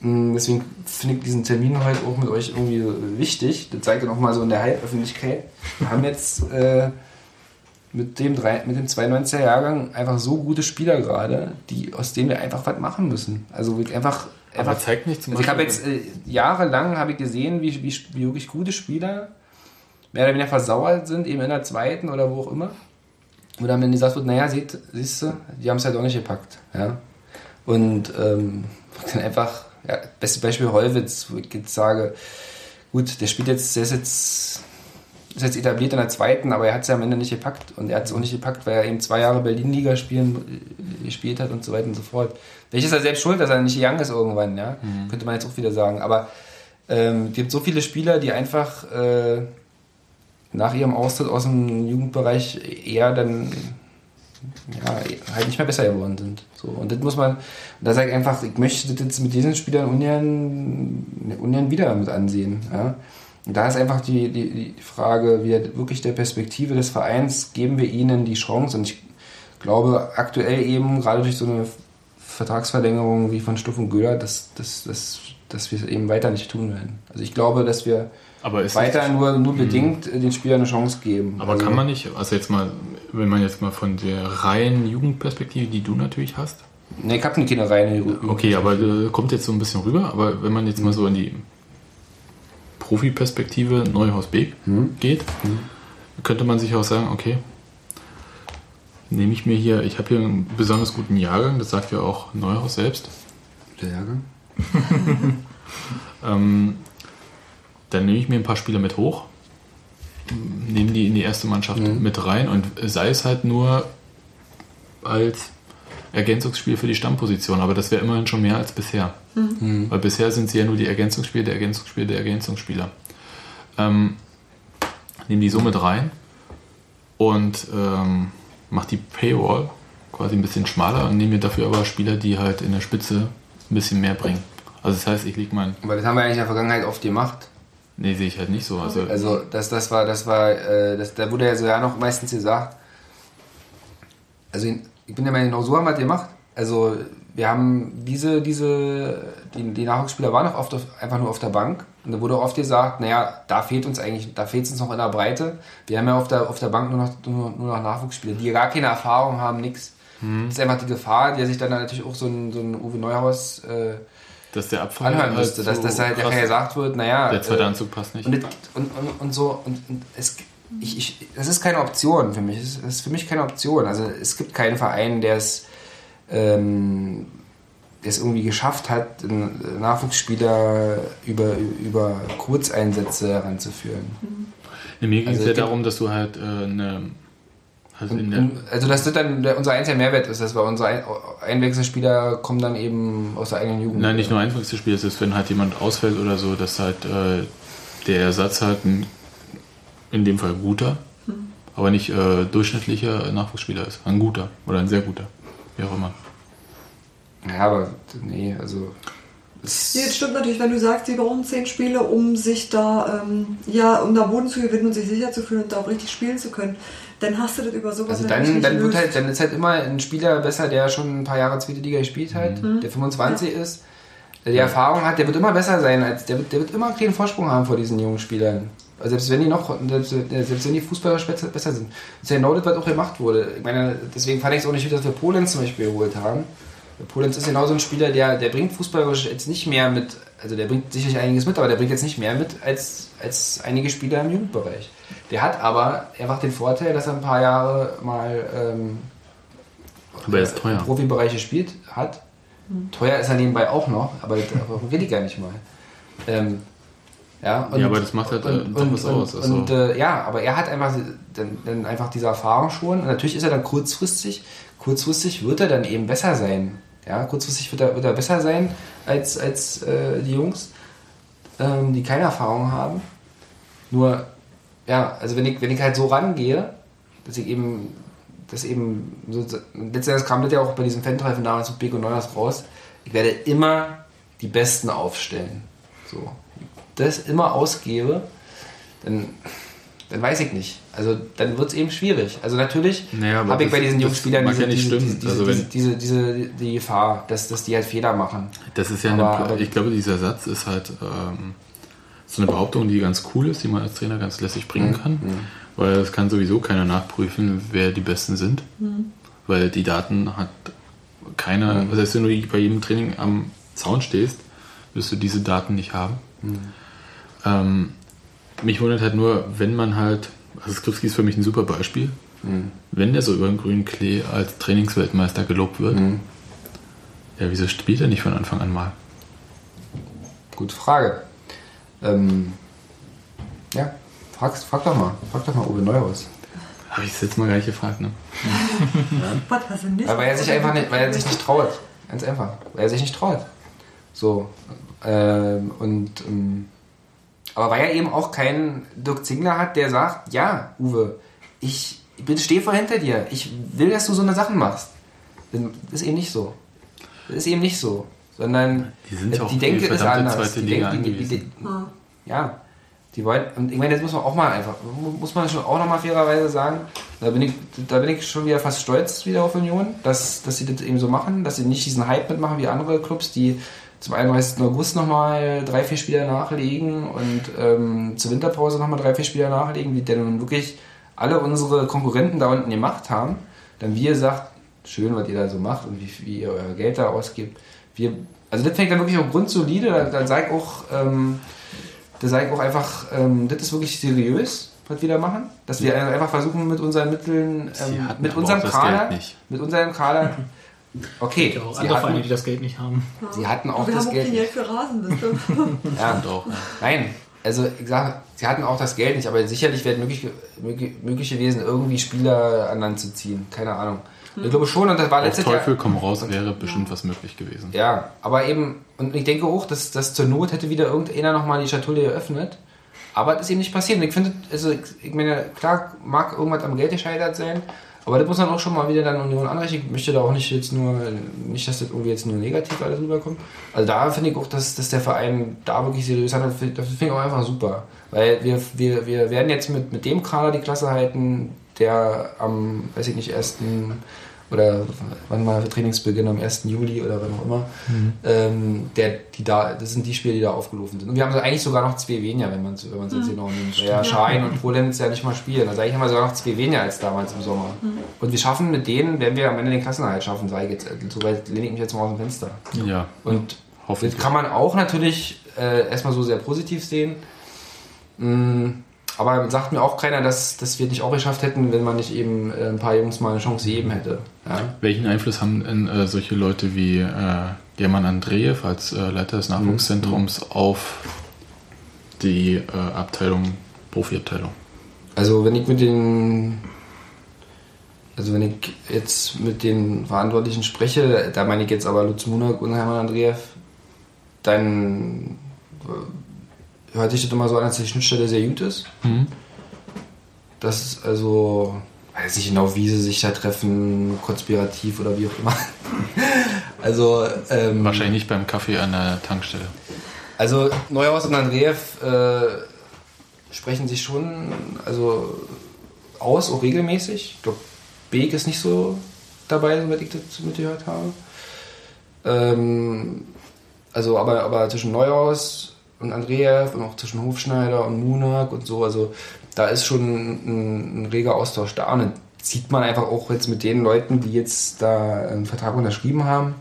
mh, deswegen finde ich diesen Termin heute auch mit euch irgendwie wichtig. Das zeigt ja nochmal so in der Halböffentlichkeit. Wir haben jetzt äh, mit dem, drei, mit dem 92er Jahrgang einfach so gute Spieler gerade, die, aus denen wir einfach was machen müssen. Also einfach, Aber einfach zeigt nicht zum also ich habe jetzt äh, jahrelang habe ich gesehen, wie, wie, wie wirklich gute Spieler mehr oder weniger versauert sind, eben in der zweiten oder wo auch immer. Wo dann, wenn gesagt wird, naja, seht, siehst du, die haben es halt auch nicht gepackt. Ja? Und ähm, [laughs] dann einfach, ja, beste Beispiel Holwitz, wo ich jetzt sage, gut, der spielt jetzt, der ist jetzt, ist jetzt etabliert in der zweiten, aber er hat es ja am Ende nicht gepackt. Und er hat es auch nicht gepackt, weil er eben zwei Jahre Berlin-Liga spielen äh, gespielt hat und so weiter und so fort. Welches er selbst schuld, dass er nicht young ist irgendwann, ja? Könnte man jetzt auch wieder sagen. Aber ähm, es gibt so viele Spieler, die einfach äh, nach ihrem Austritt aus dem Jugendbereich eher dann ja, halt nicht mehr besser geworden sind. So, und das muss man, da sage ich einfach, ich möchte das jetzt mit diesen Spielern ungern, ungern wieder mit ansehen. Ja? Und da ist einfach die, die, die Frage, wie wirklich der Perspektive des Vereins geben wir ihnen die Chance. Und ich glaube aktuell eben, gerade durch so eine Vertragsverlängerung wie von Stuff und Göhler, dass, dass, dass, dass wir es eben weiter nicht tun werden. Also ich glaube, dass wir weiter nur, nur bedingt äh, den Spielern eine Chance geben. Aber also, kann man nicht, also jetzt mal, wenn man jetzt mal von der reinen Jugendperspektive, die du natürlich hast, Ne, ich habe keine reine okay, aber äh, kommt jetzt so ein bisschen rüber, aber wenn man jetzt mal so in die Profi-Perspektive Neuhaus-Beek geht, könnte man sich auch sagen, okay, nehme ich mir hier, ich habe hier einen besonders guten Jahrgang, das sagt ja auch Neuhaus selbst, Der Jahrgang? [laughs] ähm, dann nehme ich mir ein paar Spieler mit hoch, nehme die in die erste Mannschaft mit rein und sei es halt nur als Ergänzungsspiel für die Stammposition, aber das wäre immerhin schon mehr als bisher. Weil bisher sind sie ja nur die Ergänzungsspiele der Ergänzungsspiele der Ergänzungsspieler. Ähm, nehme die so mit rein und ähm, mache die Paywall quasi ein bisschen schmaler und nehme mir dafür aber Spieler, die halt in der Spitze ein bisschen mehr bringen. Also das heißt, ich lege mein, Aber das haben wir eigentlich in der Vergangenheit oft gemacht. nee, sehe ich halt nicht so. Also, Also das, das war, das war, äh, das, da wurde ja so ja noch meistens gesagt. Also ich bin der Meinung, genau so haben wir das gemacht. Also wir haben diese, diese, die, die Nachwuchsspieler waren auch oft auf, einfach nur auf der Bank. Und da wurde oft gesagt, naja, da fehlt uns eigentlich, da fehlt es uns noch in der Breite. Wir haben ja auf der, auf der Bank nur noch, nur, nur noch Nachwuchsspieler, die gar keine Erfahrung haben, nix. Das ist einfach die Gefahr, die sich dann natürlich auch so ein, so ein Uwe Neuhaus äh, dass der Abfall anhören halt müsste, dass, so dass halt krass gesagt wird, naja. Der zweite äh, Anzug passt nicht. und, und, und, und so, und, und es, ich, ich, das ist keine Option für mich. Das ist, für mich keine Option. Also es gibt keinen Verein, der es, ähm, irgendwie geschafft hat, einen Nachwuchsspieler über, über Kurzeinsätze heranzuführen. Nee, mir ging Also es ja darum, dass du halt äh, eine. Also also dass das dann unser einziger Mehrwert ist, dass wir unsere Ein Einwechselspieler kommen dann eben aus der eigenen Jugend. nein, nicht nur Einwechselspiel, es ist, wenn halt jemand ausfällt oder so, dass halt äh, der Ersatz halt ein, in dem Fall guter, aber nicht äh, durchschnittlicher Nachwuchsspieler ist. Ein guter oder ein sehr guter. Wie auch immer. Ja, aber nee, also. Nee, das stimmt natürlich, wenn du sagst, sie brauchen zehn Spiele, um sich da, ähm, ja, um da Boden zu gewinnen und sich sicher zu fühlen und da auch richtig spielen zu können, dann hast du das über sowas Also dann, nicht dann, wird halt, dann ist halt immer ein Spieler besser, der schon ein paar Jahre zweite Liga gespielt hat, der 25 ist, der die Erfahrung hat, der wird immer besser sein, als der wird, der wird immer einen kleinen Vorsprung haben vor diesen jungen Spielern. Selbst wenn die noch, selbst, selbst wenn die fußballerisch besser, sind. Das ist ja genau das, was auch gemacht wurde. Ich meine, deswegen fand ich es auch nicht gut, dass wir Polenz zum Beispiel geholt haben. Polenz ist genau so ein Spieler, der, der bringt fußballerisch jetzt nicht mehr mit, also der bringt sicherlich einiges mit, aber der bringt jetzt nicht mehr mit als, als einige Spieler im Jugendbereich. Der hat aber einfach den Vorteil, dass er ein paar Jahre mal ähm, Aber er ist teuer. im Profibereich gespielt hat. Teuer ist er nebenbei auch noch, aber das will ich gar nicht mal. Ähm, ja, und, Ja, aber das macht halt, äh, doch was aus, Und, also- und äh, ja, aber er hat einfach dann, dann einfach diese Erfahrung schon. Und natürlich ist er dann kurzfristig, kurzfristig wird er dann eben besser sein. Ja, kurzfristig wird er, wird er besser sein als, als äh, die Jungs, ähm, die keine Erfahrung haben. Nur, ja, also wenn ich, wenn ich halt so rangehe, dass ich eben, dass eben, so, letztendlich kam das ja auch bei diesem Fan-Treffen damals mit Beko Neuers raus, ich werde immer die Besten aufstellen. So. Das immer ausgebe, dann, dann weiß ich nicht. Also dann wird es eben schwierig. Also natürlich Naja, habe ich das- bei diesen das Jungspielern mag diese, ja nicht diese, stimmen. diese, Also diese, diese, diese, die Gefahr, dass, dass die halt Fehler machen. Das ist ja Aber- eine, aber- ich glaube, dieser Satz ist halt ähm, so eine Behauptung, die ganz cool ist, die man als Trainer ganz lässig bringen Mhm. kann, weil es kann sowieso keiner nachprüfen, wer die Besten sind, weil die Daten hat keiner, Mhm. was heißt, wenn du bei jedem Training am Zaun stehst, wirst du diese Daten nicht haben. Mhm. Ähm, mich wundert halt nur, wenn man halt, also Skripski ist für mich ein super Beispiel, Mhm. wenn der so über den grünen Klee als Trainingsweltmeister gelobt wird, Mhm. ja, wieso spielt er nicht von Anfang an mal? Gute Frage. Ähm, ja, frag, frag doch mal. Frag doch mal Uwe Neuhaus. Habe ich es jetzt mal gar nicht gefragt, ne? [laughs] Du nicht? Weil er sich einfach nicht, weil er sich nicht traut. Ganz einfach. Weil er sich nicht traut. So. Ähm, und ähm, aber weil er eben auch keinen Dirk Zingler hat, der sagt, ja, Uwe, ich bin stehe vor hinter dir. Ich will, dass du so eine Sachen machst. Das ist eben nicht so. Das ist eben nicht so. Sondern Die sind ja die Denke ist anders. Die Liga Denke- die- die- Ja, die wollen, und ich meine, das muss man auch mal einfach, muss man schon auch nochmal fairerweise sagen, da bin, ich, da bin ich schon wieder fast stolz wieder auf Union, dass, dass sie das eben so machen, dass sie nicht diesen Hype mitmachen wie andere Clubs, die zum 31. August nochmal drei, vier Spieler nachlegen und ähm, zur Winterpause nochmal drei, vier Spieler nachlegen, wie denn nun wirklich alle unsere Konkurrenten da unten gemacht haben. Dann wir sagt, schön, was ihr da so macht und wie, wie ihr euer Geld da ausgibt. Wir, also das fängt dann wirklich auch grundsolide, dann, dann sag ich auch, ähm, da sage ich auch einfach, ähm, das ist wirklich seriös, was wir da machen. Dass wir einfach versuchen, mit unseren Mitteln, ähm, mit unserem Kader, Geld nicht. mit unserem Kader, [laughs] okay, Ja, auch sie andere Vereine, die das Geld nicht haben. sie hatten auch wir das haben auch Geld. Geld für Rasen, wisst ihr? [laughs] Ja, Und auch, nein, also ich sage, sie hatten auch das Geld nicht, aber sicherlich wäre möglich, möglich, möglich gewesen, irgendwie Spieler an Land zu ziehen. Keine Ahnung. Ich glaube schon, und das war letztes Teufel Jahr. komm raus wäre bestimmt was möglich gewesen. Ja, aber eben, und ich denke auch, dass, dass zur Not hätte wieder irgendeiner nochmal die Schatulle geöffnet. Aber das ist eben nicht passiert. Und ich finde, also ich, ich meine, klar mag irgendwas am Geld gescheitert sein, aber das muss dann auch schon mal wieder dann Union anrechnen. Ich möchte da auch nicht jetzt nur, nicht, dass das irgendwie jetzt nur negativ alles rüberkommt. Also da finde ich auch, dass, dass der Verein da wirklich seriös handelt, das finde ich auch einfach super. Weil wir, wir, wir werden jetzt mit, mit dem Kader die Klasse halten, der am, weiß ich nicht, ersten oder wann mal Trainingsbeginn am 1. Juli oder wann auch immer, ähm, der, die da, das sind die Spiele, die da aufgelaufen sind. Und wir haben so eigentlich sogar noch zwei weniger, wenn man es wenn man's jetzt genau nimmt. Weil ja Schein und Polenz ja nicht mal spielen. Also eigentlich haben wir sogar noch zwei weniger als damals im Sommer. Und wir schaffen mit denen, wenn wir am Ende den Klassenerhalt schaffen, sage ich jetzt, so weit lehne ich mich jetzt mal aus dem Fenster. Ja, Und das kann man auch natürlich äh, erstmal so sehr positiv sehen. Mm, aber sagt mir auch keiner, dass, dass wir nicht auch geschafft hätten, wenn man nicht eben äh, ein paar Jungs mal eine Chance gegeben hätte. Ja? Welchen Einfluss haben denn äh, solche Leute wie äh, German Andreev als äh, Leiter des Nachwuchszentrums auf die äh, Abteilung, Profiabteilung? Also wenn ich mit den also wenn ich jetzt mit den Verantwortlichen spreche, da meine ich jetzt aber Lutz Munak und Hermann Andreev, dann äh, hört sich das immer so an, als die Schnittstelle sehr gut ist. Mhm. Das ist also, weiß nicht genau, wie sie sich da treffen, konspirativ oder wie auch immer. [laughs] also, ähm, Wahrscheinlich nicht beim Kaffee an der Tankstelle. also Neuhaus und Andreev äh, sprechen sich schon also aus, auch regelmäßig. Ich glaube, Beek ist nicht so dabei, soweit ich das mitgehört habe. Ähm, also, aber, aber zwischen Neuhaus und Andreev und auch zwischen Hofschneider und Munak und so. Also da ist schon ein, ein reger Austausch da. Und das sieht man einfach auch jetzt mit den Leuten, die jetzt da einen Vertrag unterschrieben haben.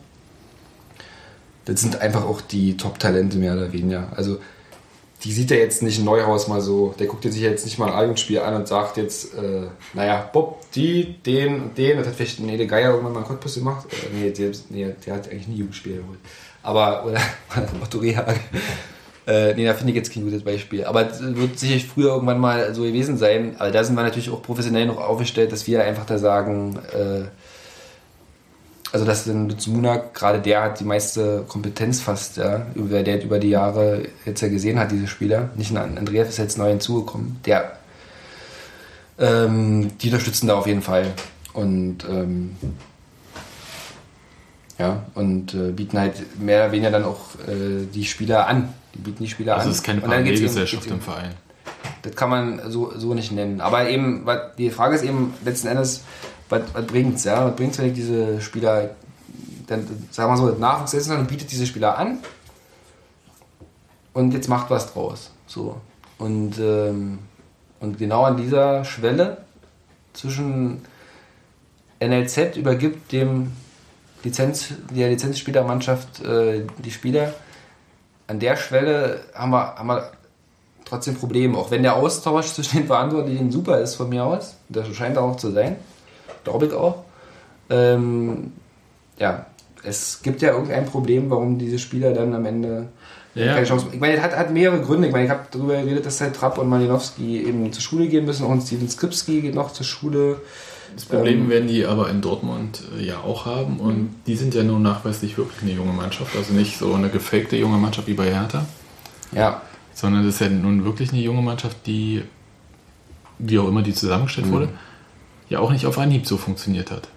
Das sind einfach auch die Top-Talente mehr oder weniger. Also die sieht er jetzt nicht in Neuhaus mal so, der guckt sich jetzt nicht mal ein Albumspiel an und sagt jetzt, äh, naja, Bob, die, den und den, das hat vielleicht Nede Geier irgendwann mal einen Cottbus gemacht. Äh, nee, der, nee, der hat eigentlich nie Jugendspiele geholt. Aber, oder, [laughs] Rehagel. Äh, nee, da finde ich jetzt kein gutes Beispiel. Aber es wird sicherlich früher irgendwann mal so gewesen sein. Aber da sind wir natürlich auch professionell noch aufgestellt, dass wir einfach da sagen, äh, also dass dann Lutz Munak, gerade der hat die meiste Kompetenz fast, ja, über, der über die Jahre jetzt ja gesehen hat, diese Spieler. Nicht ein Andreas ist jetzt neu hinzugekommen. Der, ähm, die unterstützen da auf jeden Fall. Und ähm, ja, und äh, bieten halt mehr oder weniger dann auch äh, die Spieler an. Die bieten die Spieler Also an. es ist keine Parallelgesellschaft im Verein. das kann man so, so nicht nennen. Aber eben, die Frage ist eben letzten Endes, was, was bringt's, ja? Was bringt's, wenn ich diese Spieler, dann, sagen wir so, das Nachwuchs und bietet diese Spieler an und jetzt macht was draus. So. Und, ähm, und genau an dieser Schwelle zwischen NLZ übergibt dem Lizenz, der Lizenzspielermannschaft äh, die Spieler. An der Schwelle haben wir, haben wir trotzdem Probleme. Auch wenn der Austausch [laughs] zwischen den Verantwortlichen super ist von mir aus, das scheint auch zu sein, glaube ich auch. Ähm, ja, es gibt ja irgendein Problem, warum diese Spieler dann am Ende Ja. keine Chance Ich meine, es hat, hat mehrere Gründe. Ich meine, ich habe darüber geredet, dass halt Trapp und Malinowski eben zur Schule gehen müssen. Und Steven Skripski geht noch zur Schule. Das Problem Ähm, werden die aber in Dortmund äh, ja auch haben und die sind ja nun nachweislich wirklich eine junge Mannschaft, also nicht so eine gefakte junge Mannschaft wie bei Hertha, Ja, sondern das ist ja nun wirklich eine junge Mannschaft, die, wie auch immer die zusammengestellt wurde, ja auch nicht auf Anhieb so funktioniert hat.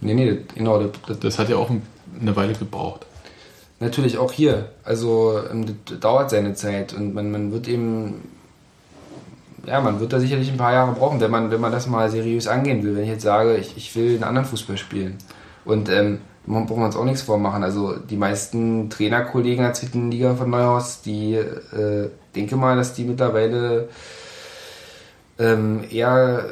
nee, nee, genau. Das, das, Das hat ja auch eine Weile gebraucht. Natürlich auch hier. Also ähm, das dauert seine Zeit und man, man wird eben, ja, man wird da sicherlich ein paar Jahre brauchen, wenn man, wenn man das mal seriös angehen will. Wenn ich jetzt sage, ich, ich will einen anderen Fußball spielen. Und ähm, man braucht uns auch nichts vormachen. Also die meisten Trainerkollegen der zweiten Liga von Neuhaus, die äh, denke mal, dass die mittlerweile ähm, eher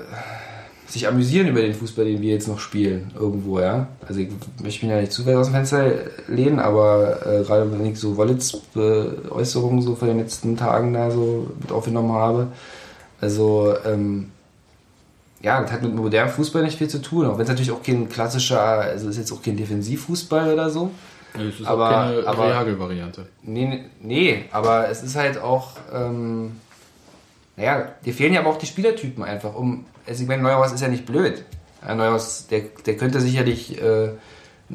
sich amüsieren über den Fußball, den wir jetzt noch spielen, irgendwo, ja. Also ich möchte mich ja nicht zu weit aus dem Fenster lehnen, aber äh, gerade wenn ich so Wollitz-Äußerungen so von den letzten Tagen da so mit aufgenommen habe, also ähm, ja, das hat mit modernem Fußball nicht viel zu tun, auch wenn es natürlich auch kein klassischer, also ist jetzt auch kein Defensivfußball oder so. Das ist Aber- auch keine aber- Reagel-Variante. Nee, nee, nee, aber es ist halt auch, ähm, naja, dir fehlen ja aber auch die Spielertypen einfach. Um, also ich meine, Neuhaus ist ja nicht blöd. Ja, Neuhaus, der, der könnte sicherlich äh,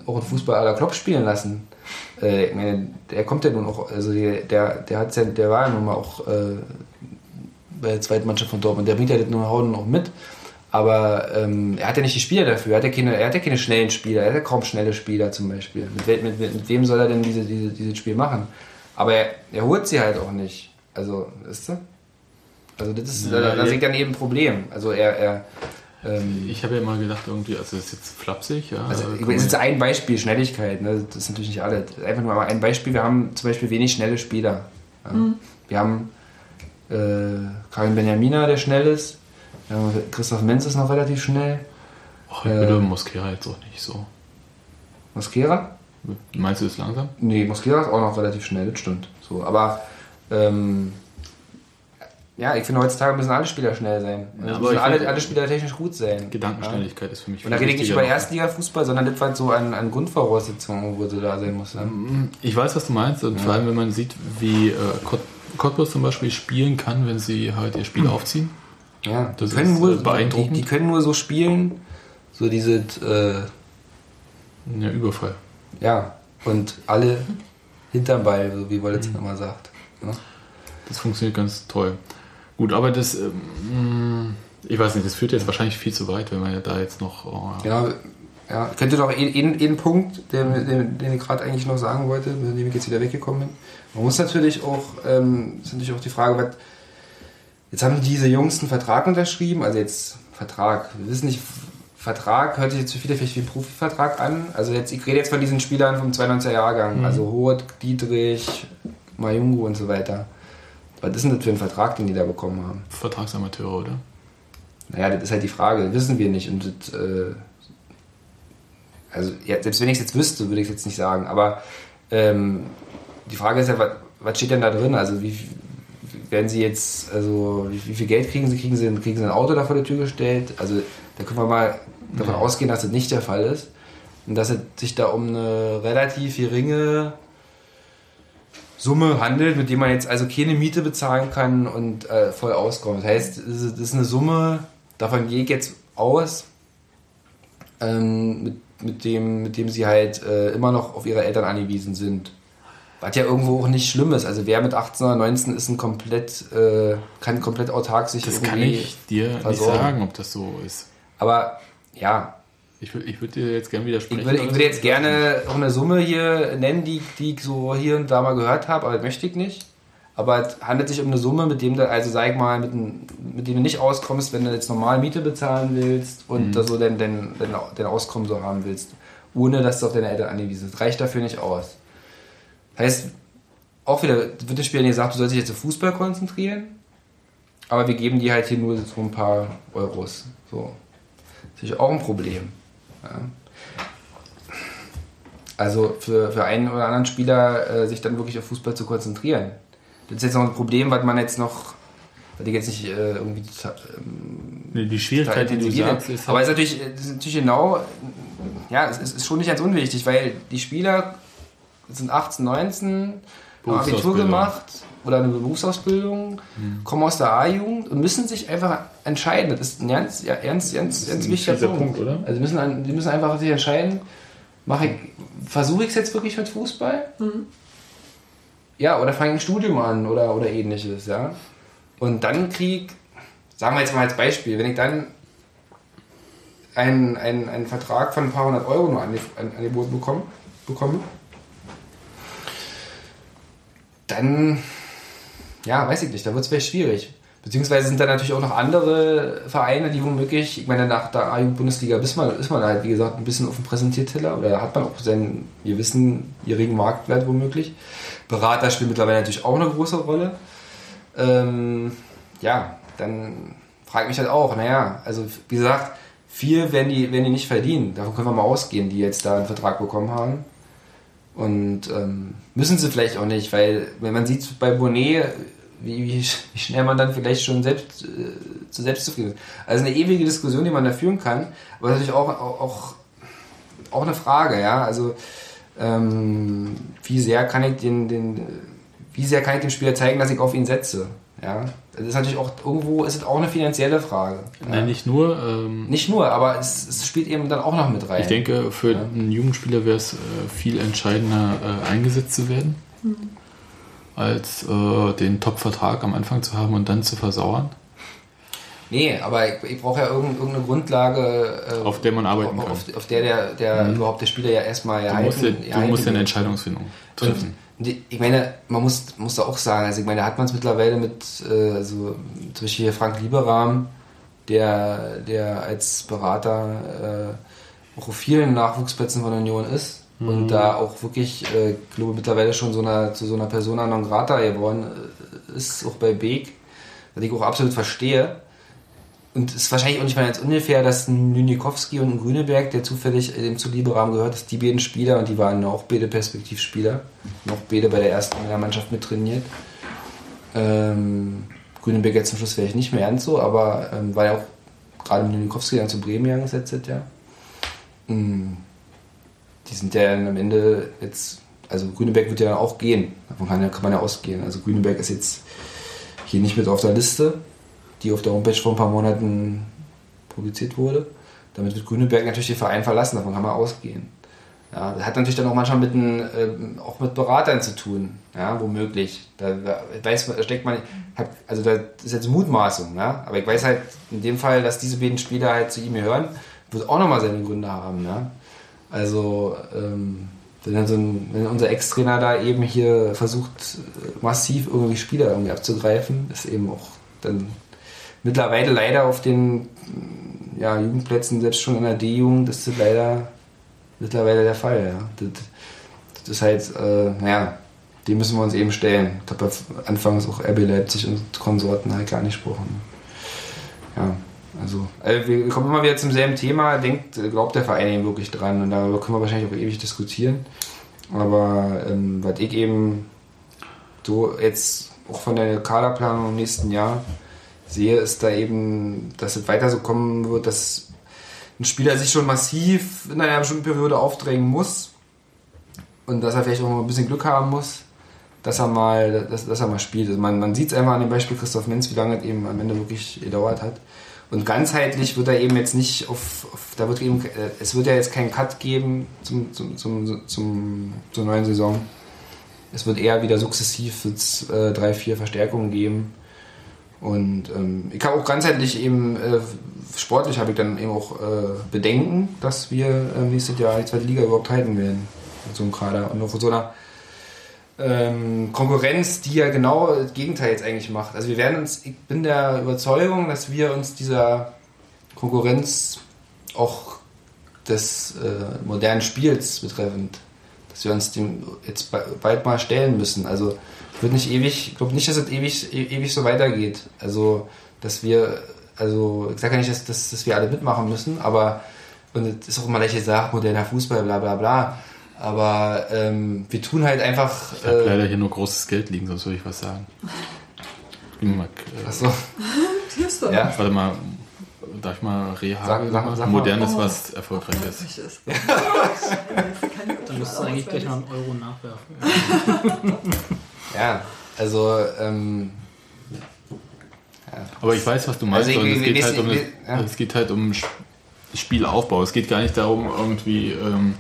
auch einen Fußball la Klopp spielen lassen. Äh, ich meine, der kommt ja nun auch, also der, der, der, hat's ja, der war ja nun mal auch äh, bei der zweiten Mannschaft von Dortmund, der bringt ja das Know-how noch mit. Aber ähm, er hat ja nicht die Spieler dafür. Er hat ja keine, er hat ja keine schnellen Spieler. Er hat ja kaum schnelle Spieler zum Beispiel. Mit, we- mit, mit, mit wem soll er denn diese, diese, dieses Spiel machen? Aber er, er holt sie halt auch nicht. Also, weißt du? Also, das ist, Ja, da, da ich dann eben ein Problem. Also, er. er ähm, Ich habe ja mal gedacht, irgendwie, also das ist jetzt flapsig, ja. also, äh, meine, es ist jetzt ein Beispiel, Schnelligkeit. Ne? Das ist natürlich nicht alle. Einfach nur mal ein Beispiel. Wir haben zum Beispiel wenig schnelle Spieler. Ja? Wir haben äh, Karin Benjamina, der schnell ist. Christoph Menz ist noch relativ schnell. Ach, ich würde äh, Mosquera jetzt auch nicht so. Mosquera? Meinst du das langsam? Nee, Mosquera ist auch noch relativ schnell, das stimmt. So, aber ähm, ja, ich finde heutzutage müssen alle Spieler schnell sein. Ja, Ja, aber müssen alle, alle Spieler technisch gut sein. Gedankenschnelligkeit ist für mich Ja? Und da rede ich nicht über. Erstliga-Fußball, sondern das war so an, an Grundvoraussetzungen, wo sie da sein muss. Ne? Ich weiß, was du meinst und vor allem, wenn man sieht, wie äh, Kot Cottbus zum Beispiel spielen kann, wenn sie halt ihr Spiel aufziehen. Ja, die Das können, ist, nur, äh, beeindruckend. Die, die können nur so spielen, so diese, äh, Ja, Überfall. ja, und alle hinterm Ball, so wie Wollitz immer sagt. Ne? Das funktioniert ganz toll. Gut, aber das, ähm, ich weiß nicht, das führt jetzt wahrscheinlich viel zu weit, wenn man ja da jetzt noch. Oh, Genau, ja, könnte doch einen Punkt, den, den, den ich gerade eigentlich noch sagen wollte, mit dem ich jetzt wieder weggekommen bin. Man muss natürlich auch, ähm, ist natürlich auch die Frage, was, jetzt haben diese Jungs einen Vertrag unterschrieben, also jetzt Vertrag, wir wissen nicht, Vertrag hört sich jetzt für viele vielleicht wie ein Profivertrag an. Also jetzt, ich rede jetzt von diesen Spielern vom 92er Jahrgang, also Hoth, Dietrich, Mayungu und so weiter. Was ist denn das für ein Vertrag, den die da bekommen haben? Vertragsamateure, oder? Naja, das ist halt die Frage, das wissen wir nicht. Und das, äh, also, ja, selbst wenn ich es jetzt wüsste, würde ich es jetzt nicht sagen. Aber ähm, die Frage ist ja, was, was steht denn da drin? Also, wie werden sie jetzt, also, wie, wie viel Geld kriegen sie? Kriegen sie, kriegen sie ein Auto da vor die Tür gestellt? Also, da können wir mal davon ausgehen, dass das nicht der Fall ist. Und dass es sich da um eine relativ geringe Summe handelt, mit dem man jetzt also keine Miete bezahlen kann und äh, voll auskommt. Das heißt, es ist- das ist eine Summe, davon gehe ich jetzt aus, ähm, mit, mit, dem, mit dem sie halt äh, immer noch auf ihre Eltern angewiesen sind. Was ja irgendwo auch nicht schlimm ist. Also wer mit 18 oder 19 ist ein komplett, äh, kann komplett autark sich Das kann ich dir nicht versorgen. sagen, ob das so ist. Aber ja, Ich, ich würde dir jetzt gerne widersprechen. ich würde, ich würde jetzt gerne auch eine Summe hier nennen, die, die ich so hier und da mal gehört habe, aber das möchte ich nicht. Aber es handelt sich um eine Summe, mit dem du, also sag ich mal, mit, dem- mit dem du nicht auskommst, wenn du jetzt normal Miete bezahlen willst und da so dein, dein, dein, dein Auskommen so haben willst, ohne dass du auf deine Eltern angewiesen bist. Das reicht dafür nicht aus. Heißt, auch wieder wird den Spielern gesagt, du sollst dich jetzt auf Fußball konzentrieren, aber wir geben dir halt hier nur so ein paar Euros. So. Das ist natürlich auch ein Problem. Ja. Also für, für einen oder anderen Spieler äh, sich dann wirklich auf Fußball zu konzentrieren. Das ist jetzt noch ein Problem, was man jetzt noch, was ich jetzt nicht äh, irgendwie total, ähm, Die Schwierigkeit, die du sagst, ist Aber es halt, ist natürlich, es ist natürlich genau, ja, es ist, schon nicht ganz unwichtig, weil die Spieler sind 18, 19, haben Abitur gemacht oder eine Berufsausbildung, kommen aus der A-Jugend und müssen sich einfach entscheiden. Das ist ein ganz, ja, ganz, ganz, ganz ein wichtiger Punkt. Punkt, oder? Also die müssen, die müssen einfach sich entscheiden, mache ich, versuche ich es jetzt wirklich mit Fußball? Ja, oder fange ich ein Studium an oder, oder ähnliches, ja. Und dann krieg, sagen wir jetzt mal als Beispiel, wenn ich dann einen, einen, einen Vertrag von ein paar hundert Euro nur ange- an- angeboten bekomme, bekomme, dann, ja, weiß ich nicht, da wird es vielleicht schwierig. Beziehungsweise sind da natürlich auch noch andere Vereine, die womöglich, ich meine, nach der A-Jugend-Bundesliga ist man, ist man halt, wie gesagt, ein bisschen auf dem Präsentierteller oder hat man auch seinen gewissen, geringen Marktwert womöglich. Berater spielen mittlerweile natürlich auch eine große Rolle. Ähm, ja, dann frage ich mich halt auch, naja, also wie gesagt, viel werden die, werden die nicht verdienen. Davon können wir mal ausgehen, die jetzt da einen Vertrag bekommen haben. Und ähm, müssen sie vielleicht auch nicht, weil wenn man sieht bei Bonnet, wie, wie, [laughs] wie schnell man dann vielleicht schon selbst äh, zu selbstzufrieden ist. Also eine ewige Diskussion, die man da führen kann, aber natürlich auch, auch, auch, eine Frage, ja. Also ähm, wie sehr kann ich den, den, wie sehr kann ich dem Spieler zeigen, dass ich auf ihn setze? Ja, das ist natürlich auch irgendwo ist es auch eine finanzielle Frage. Ja. Nein, nicht nur. Ähm, Nicht nur, aber es, es spielt eben dann auch noch mit rein. ich denke, für einen Jugendspieler wäre es äh, viel entscheidender, äh, eingesetzt zu werden, als äh, den Top-Vertrag am Anfang zu haben und dann zu versauern, Nee, aber ich, ich brauche ja irgend- irgendeine Grundlage, äh, auf der man arbeiten auf, kann. auf, auf der der, der überhaupt der Spieler ja erstmal Du erhalten, musst ja, du musst ja eine. Entscheidungsfindung treffen. Und ich meine, man muss, muss da auch sagen, also ich meine, da hat man es mittlerweile mit, äh, also zum Beispiel hier Frank Lieberam, der, der als Berater äh, auch auf vielen Nachwuchsplätzen von der Union ist und da auch wirklich, äh, ich glaube mittlerweile schon so einer, zu so einer Persona non grata geworden äh, ist, auch bei Beek, was ich auch absolut verstehe. Und es ist wahrscheinlich auch nicht mal ganz ungefähr, dass ein Lünikowski und ein Grüneberg, der zufällig äh, dem zu Lieberam gehört, dass die beiden Spieler, und die waren auch beide Perspektivspieler, noch beide bei der ersten Mannschaft mit trainiert. Ähm, Grüneberg jetzt zum Schluss vielleicht nicht mehr ganz so, aber ähm, war ja auch gerade mit Lünikowski dann zu Bremen gegangen ist letztes Jahr. Mm, Die sind ja am Ende jetzt, also Grüneberg wird ja auch gehen, davon kann, kann man ja ausgehen. Also Grüneberg ist jetzt hier nicht mit auf der Liste, die auf der Homepage vor ein paar Monaten publiziert wurde. Damit wird Grüneberg natürlich den Verein verlassen, davon kann man ausgehen. Ja, das hat natürlich dann auch manchmal mit, den, ähm, auch mit Beratern zu tun, ja, womöglich. Da, da weiß man, steckt man, hat, also das ist jetzt Mutmaßung, ja, aber ich weiß halt in dem Fall, dass diese beiden Spieler halt zu ihm gehören, wird auch nochmal seine Gründe haben, ja. Also, ähm, wenn, so ein, wenn unser Ex-Trainer da eben hier versucht, massiv irgendwie Spieler irgendwie abzugreifen, ist eben auch dann mittlerweile leider auf den ja, Jugendplätzen, selbst schon in der D-Jugend, ist das leider mittlerweile der Fall. Ja. Das, das ist halt, äh, naja, dem müssen wir uns eben stellen. Ich habe ja anfangs auch RB Leipzig und Konsorten halt gar nicht gesprochen. Ja, also, also wir kommen immer wieder zum selben Thema. Denkt, glaubt der Verein eben wirklich dran? Und darüber können wir wahrscheinlich auch ewig diskutieren. Aber ähm, was ich eben so jetzt auch von der Kaderplanung im nächsten Jahr sehe, ist da eben, dass es weiter so kommen wird, dass ein Spieler sich schon massiv in einer bestimmten Periode aufdrängen muss und dass er vielleicht auch mal ein bisschen Glück haben muss, dass er mal, dass, dass er mal spielt. Also man, man sieht es einfach an dem Beispiel Christoph Menz, wie lange es eben am Ende wirklich gedauert hat. Und ganzheitlich wird er eben jetzt nicht auf, auf da wird eben, äh, es wird ja jetzt keinen Cut geben zum, zum, zum, zum, zur neuen Saison. Es wird eher wieder sukzessiv äh, drei, vier Verstärkungen geben. Und ähm, ich habe auch ganzheitlich eben, äh, sportlich habe ich dann eben auch äh, Bedenken, dass wir äh, nächstes Jahr die zweite Liga überhaupt halten werden. Mit so einem Kader und von so einer ähm, Konkurrenz, die ja genau das Gegenteil jetzt eigentlich macht. Also wir werden uns, ich bin der Überzeugung, dass wir uns dieser Konkurrenz auch des äh, modernen Spiels betreffend, dass wir uns dem jetzt ba- bald mal stellen müssen. Also würde nicht ewig, ich glaube nicht, dass es ewig, e- ewig so weitergeht. Also dass wir, also ich sage ja nicht, dass, dass, dass wir alle mitmachen müssen, aber und es ist auch immer leicht gesagt, moderner Fußball, bla bla bla. Aber ähm, wir tun halt einfach. Ich habe Äh, leider hier nur großes Geld liegen, sonst würde ich was sagen. Ich bin mal, äh, achso, [laughs] ja. warte mal, darf ich mal Reha Sag- sag- sag mal. Modernes, Oh. was erfolgreich ist. Richtig [laughs] ist. Dann müsstest du eigentlich gleich noch einen Euro nachwerfen. [laughs] Ja, also, ähm, Aber ich weiß, was du meinst. Also ich- und es, geht halt um, ja. es geht halt um Sp- Spielaufbau. Es geht gar nicht darum, irgendwie ähm,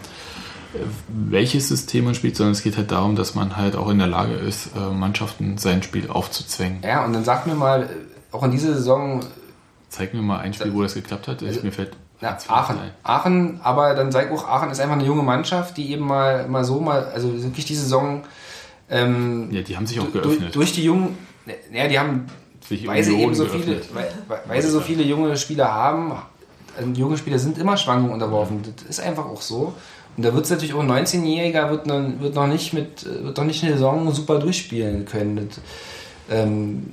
welches System man spielt, sondern es geht halt darum, dass man halt auch in der Lage ist, äh, Mannschaften sein Spiel aufzuzwängen. ja, und dann sag mir mal, auch in dieser Saison, Zeig mir mal ein Spiel, wo das geklappt hat. Ich, mir fällt ja, Aachen. Aachen, aber dann sag auch, Aachen ist einfach eine junge Mannschaft, die eben mal, mal so mal, also wirklich die Saison, ähm, Ja, die haben sich auch geöffnet. durch die jungen, ja, die haben sich weil sie eben so viele, weil- weil sie so viele junge Spieler haben, also junge Spieler sind immer Schwankungen unterworfen. Das ist einfach auch so. Und da wird es natürlich auch ein 19-Jähriger wird noch, wird noch nicht mit, wird noch nicht eine Saison super durchspielen können. Das, ähm,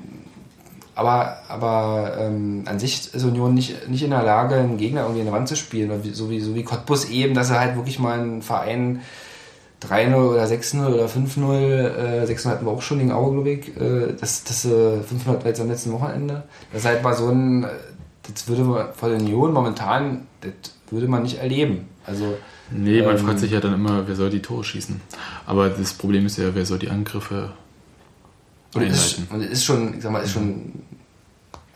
aber aber ähm, an sich ist Union nicht, nicht in der Lage, einen Gegner irgendwie in die Wand zu spielen. So wie, so wie Cottbus eben, dass er halt wirklich mal einen Verein 3-0 oder 6-0 oder 5-0, äh, 6-0 hatten wir auch schon gegen Aue, glaube ich, äh, das, das äh, 500 war am letzten Wochenende. Das ist halt mal so ein, das würde man von Union momentan, das würde man nicht erleben. Also, Nee, man Ähm, fragt sich ja dann immer, wer soll die Tore schießen. Aber das Problem ist ja, wer soll die Angriffe und es ist, einleiten. und es ist schon, ich sag mal, ist schon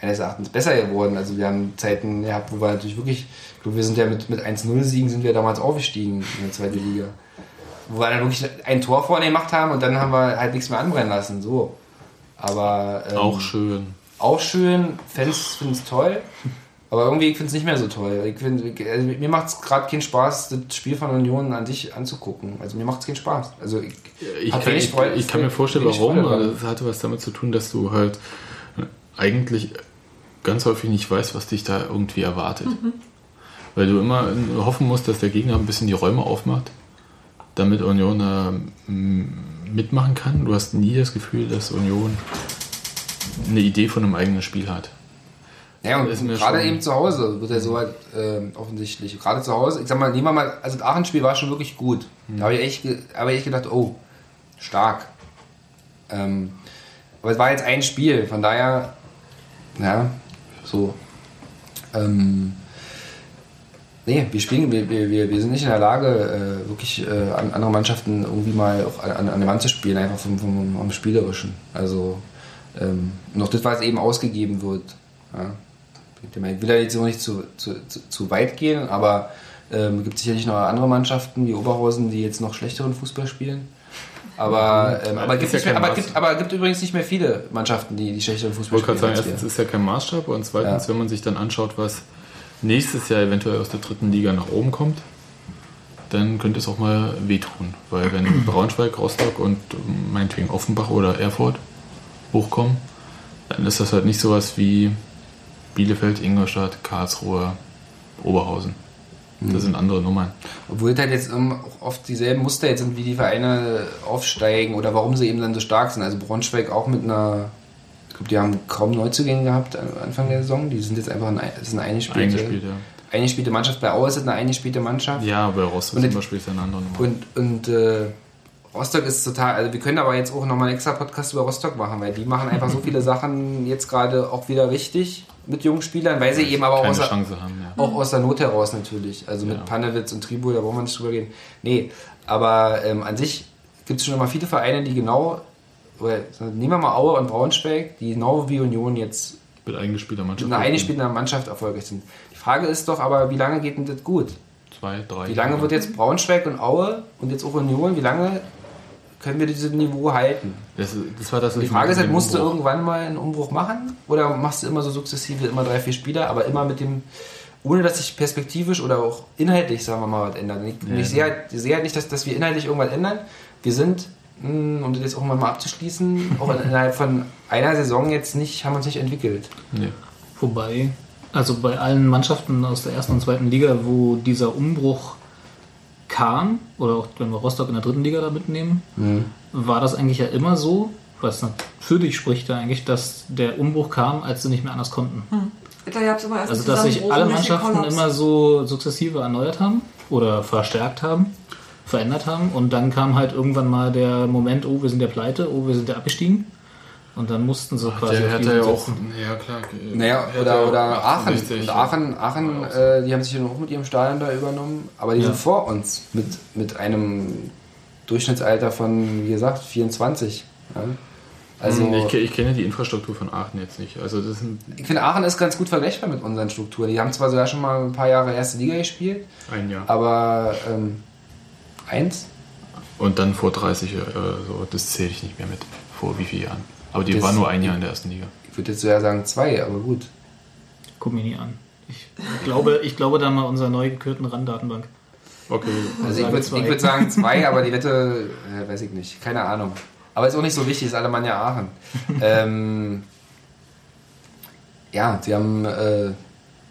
eines Erachtens besser geworden. Also wir haben Zeiten gehabt, wo wir natürlich wirklich, ich glaube, wir sind ja mit, mit 1-0 Siegen sind wir damals aufgestiegen in der zweiten Liga. Wo wir dann wirklich ein Tor vorne gemacht haben und dann haben wir halt nichts mehr anbrennen lassen. So. Aber ähm, Auch schön. auch schön, Fans finden es toll, aber irgendwie ich finde es nicht mehr so toll. Ich find, also mir macht es gerade keinen Spaß, das Spiel von Union an sich anzugucken. Also mir macht es keinen Spaß. Also ich, Ich hab kann, ich, Freude- ich kann mir vorstellen, warum. Das hatte was damit zu tun, dass du halt eigentlich ganz häufig nicht weißt, was dich da irgendwie erwartet. Weil du immer hoffen musst, dass der Gegner ein bisschen die Räume aufmacht, damit Union da mm, mitmachen kann. Du hast nie das Gefühl, dass Union eine Idee von einem eigenen Spiel hat. Ja, und gerade eben zu Hause wird er so halt ähm, offensichtlich. Gerade zu Hause, ich sag mal, nehmen wir mal, also das Aachen-Spiel war schon wirklich gut. Da habe ich echt, habe ich echt gedacht, oh, stark. Ähm, aber es war jetzt ein Spiel, von daher, ja, so. Ähm, nee, wir spielen, wir, wir, wir sind nicht in der Lage, äh, wirklich äh, an andere Mannschaften irgendwie mal auch an, an der Wand zu spielen, einfach vom, vom, vom Spielerischen. Also, ähm, noch das, was eben ausgegeben wird. Ja. Ich will ja jetzt auch nicht zu, zu, zu, weit gehen, aber ähm, gibt sicherlich noch andere Mannschaften wie Oberhausen, die jetzt noch schlechteren Fußball spielen. Aber, ähm, aber, gibt ja mehr, aber, gibt, aber gibt übrigens nicht mehr viele Mannschaften, die, die schlechteren Ich Fußball wollte gerade spielen. sagen, erstens ist ja kein Maßstab und zweitens, Ja. wenn man sich dann anschaut, was nächstes Jahr eventuell aus der dritten Liga nach oben kommt, dann könnte es auch mal wehtun. Weil wenn [clears throat] Braunschweig, Rostock und ähm, meinetwegen Offenbach oder Erfurt hochkommen, dann ist das halt nicht sowas wie Bielefeld, Ingolstadt, Karlsruhe, Oberhausen. Das sind andere Nummern. Obwohl es halt jetzt ähm, oft dieselben Muster jetzt sind, wie die Vereine aufsteigen oder warum sie eben dann so stark sind. Also Braunschweig auch mit einer, ich glaube, die haben kaum Neuzugänge gehabt am Anfang der Saison. Die sind jetzt einfach ein, das ist eine eingespielte, Eingespielt, ja. eingespielte Mannschaft. Bei Aue ist es eine eingespielte Mannschaft. Ja, bei Rostock Und zum Beispiel ist eine andere Nummer. Und, und äh, Rostock ist total, also wir können aber jetzt auch nochmal einen extra Podcast über Rostock machen, weil die machen einfach so viele Sachen jetzt gerade auch wieder richtig mit jungen Spielern, weil sie eben aber auch aus der, haben, ja. auch aus der Not heraus natürlich. Also mit Ja. Panewitz und Tribul, da brauchen wir nicht drüber reden. Nee, aber ähm, an sich gibt es schon immer viele Vereine, die genau, oder nehmen wir mal Aue und Braunschweig, die genau wie Union jetzt Mit eingespielter mit Mannschaft. einer eingespielten Mannschaft erfolgreich sind. Die Frage ist doch aber, wie lange geht denn das gut? Zwei, drei. Wie lange wird jetzt Braunschweig und Aue und jetzt auch Union, wie lange können wir dieses Niveau halten? Das, das war das, Die ich Frage ist halt, musst du irgendwann mal einen Umbruch machen oder machst du immer so sukzessive, immer drei, vier Spieler, aber immer mit dem, ohne dass sich perspektivisch oder auch inhaltlich, sagen wir mal, was ändert. Ich, Ja. ich sehe halt, ich sehe halt nicht, dass, dass wir inhaltlich irgendwas ändern. Wir sind, mh, um das jetzt auch mal abzuschließen, [laughs] auch innerhalb von einer Saison jetzt nicht, haben uns nicht entwickelt. Nee. Wobei, also bei allen Mannschaften aus der ersten und zweiten Liga, wo dieser Umbruch kam, oder auch wenn wir Rostock in der dritten Liga da mitnehmen, war das eigentlich ja immer so, was für dich spricht ja eigentlich, dass der Umbruch kam, als sie nicht mehr anders konnten. Erst Also dass sich alle Mannschaften Kollaps. immer so sukzessive erneuert haben oder verstärkt haben, verändert haben und dann kam halt irgendwann mal der Moment, oh, wir sind ja pleite, oh, wir sind ja abgestiegen und dann mussten sie quasi Der hat ja auch. Ja, klar. Naja, oder, oder Aachen. 68. Und Aachen, Aachen äh, die haben sich ja auch mit ihrem Stadion da übernommen, aber die Ja. sind vor uns mit, mit einem Durchschnittsalter von, wie gesagt, 24. Ja? Also, Hm, ich, ich kenne die Infrastruktur von Aachen jetzt nicht. Also das sind ich finde, Aachen ist ganz gut vergleichbar mit unseren Strukturen. Die haben zwar sogar schon mal ein paar Jahre erste Liga gespielt, ein Jahr. aber ähm, eins? Und dann vor 30, äh, so, das zähle ich nicht mehr mit. Vor wie vielen Jahren? Aber die Das- war nur ein Jahr in der ersten Liga. Ich würde jetzt sogar sagen zwei, aber gut. Guck mir nie an. Ich glaube, ich glaube da mal unserer neu gekürten RAN-Datenbank. Okay. Also ich würde würd sagen zwei, aber die Wette, äh, weiß ich nicht, keine Ahnung. Aber ist auch nicht so wichtig, ist Alemannia Aachen. [laughs] ähm, ja, sie haben äh,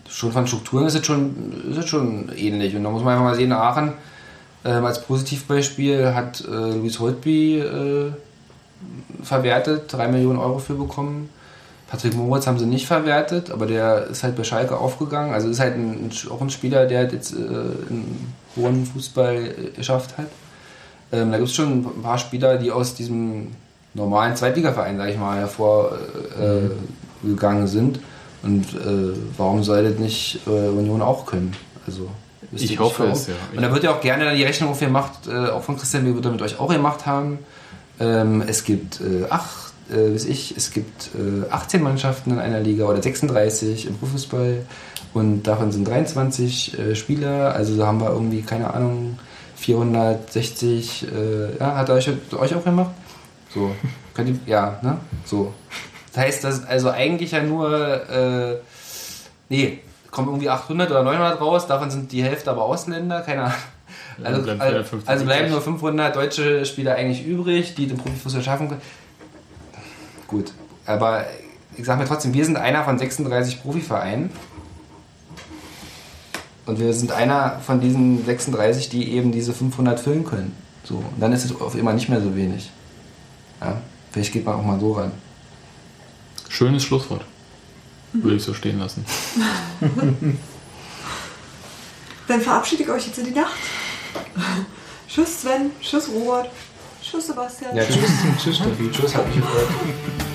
schon von Strukturen ist es schon, ist es schon ähnlich. Und da muss man einfach mal sehen, Aachen ähm, als Positivbeispiel hat äh, Luis Holtby äh, verwertet, 3 Millionen Euro für bekommen. Patrick Moritz haben sie nicht verwertet, aber der ist halt bei Schalke aufgegangen. Also ist halt ein, auch ein Spieler, der halt jetzt äh, einen hohen Fußball äh, geschafft hat. Ähm, da gibt es schon ein paar Spieler, die aus diesem normalen Zweitligaverein, sag ich mal, hervorgegangen äh, gegangen sind. Und äh, warum soll das nicht äh, Union auch können? Also, Ich hoffe es, ja. Und da wird ja auch gerne die Rechnung aufgemacht, äh, auch von Christian, wie wir mit euch auch gemacht haben. Ähm, es gibt äh, acht, äh, ich, es gibt äh, 18 Mannschaften in einer Liga oder 36 im Profifußball und davon sind 23 äh, Spieler, also da haben wir irgendwie, keine Ahnung, 460, äh, ja, hat er euch, euch auch gemacht? So, [laughs] könnt ihr, ja, ne? So. Das heißt, das ist also eigentlich ja nur, äh, nee, kommen irgendwie 800 oder 900 raus, davon sind die Hälfte aber Ausländer, keine Ahnung. Also, bleiben also, 450 also bleiben nur 500 deutsche Spieler eigentlich übrig, die den Profifußball schaffen können. Gut, aber ich sag mir trotzdem, wir sind einer von 36 Profivereinen. Und wir sind einer von diesen 36, die eben diese 500 füllen können. So, und dann ist es auf immer nicht mehr so wenig. Ja, vielleicht geht man auch mal so ran. Schönes Schlusswort. Würde ich so stehen lassen. [laughs] Dann verabschiede ich euch jetzt in die Nacht. Tschüss Sven, tschüss Robert, tschüss Sebastian. Ja, tschüss. Tschüss, Steffi. Tschüss, hat mich gefreut.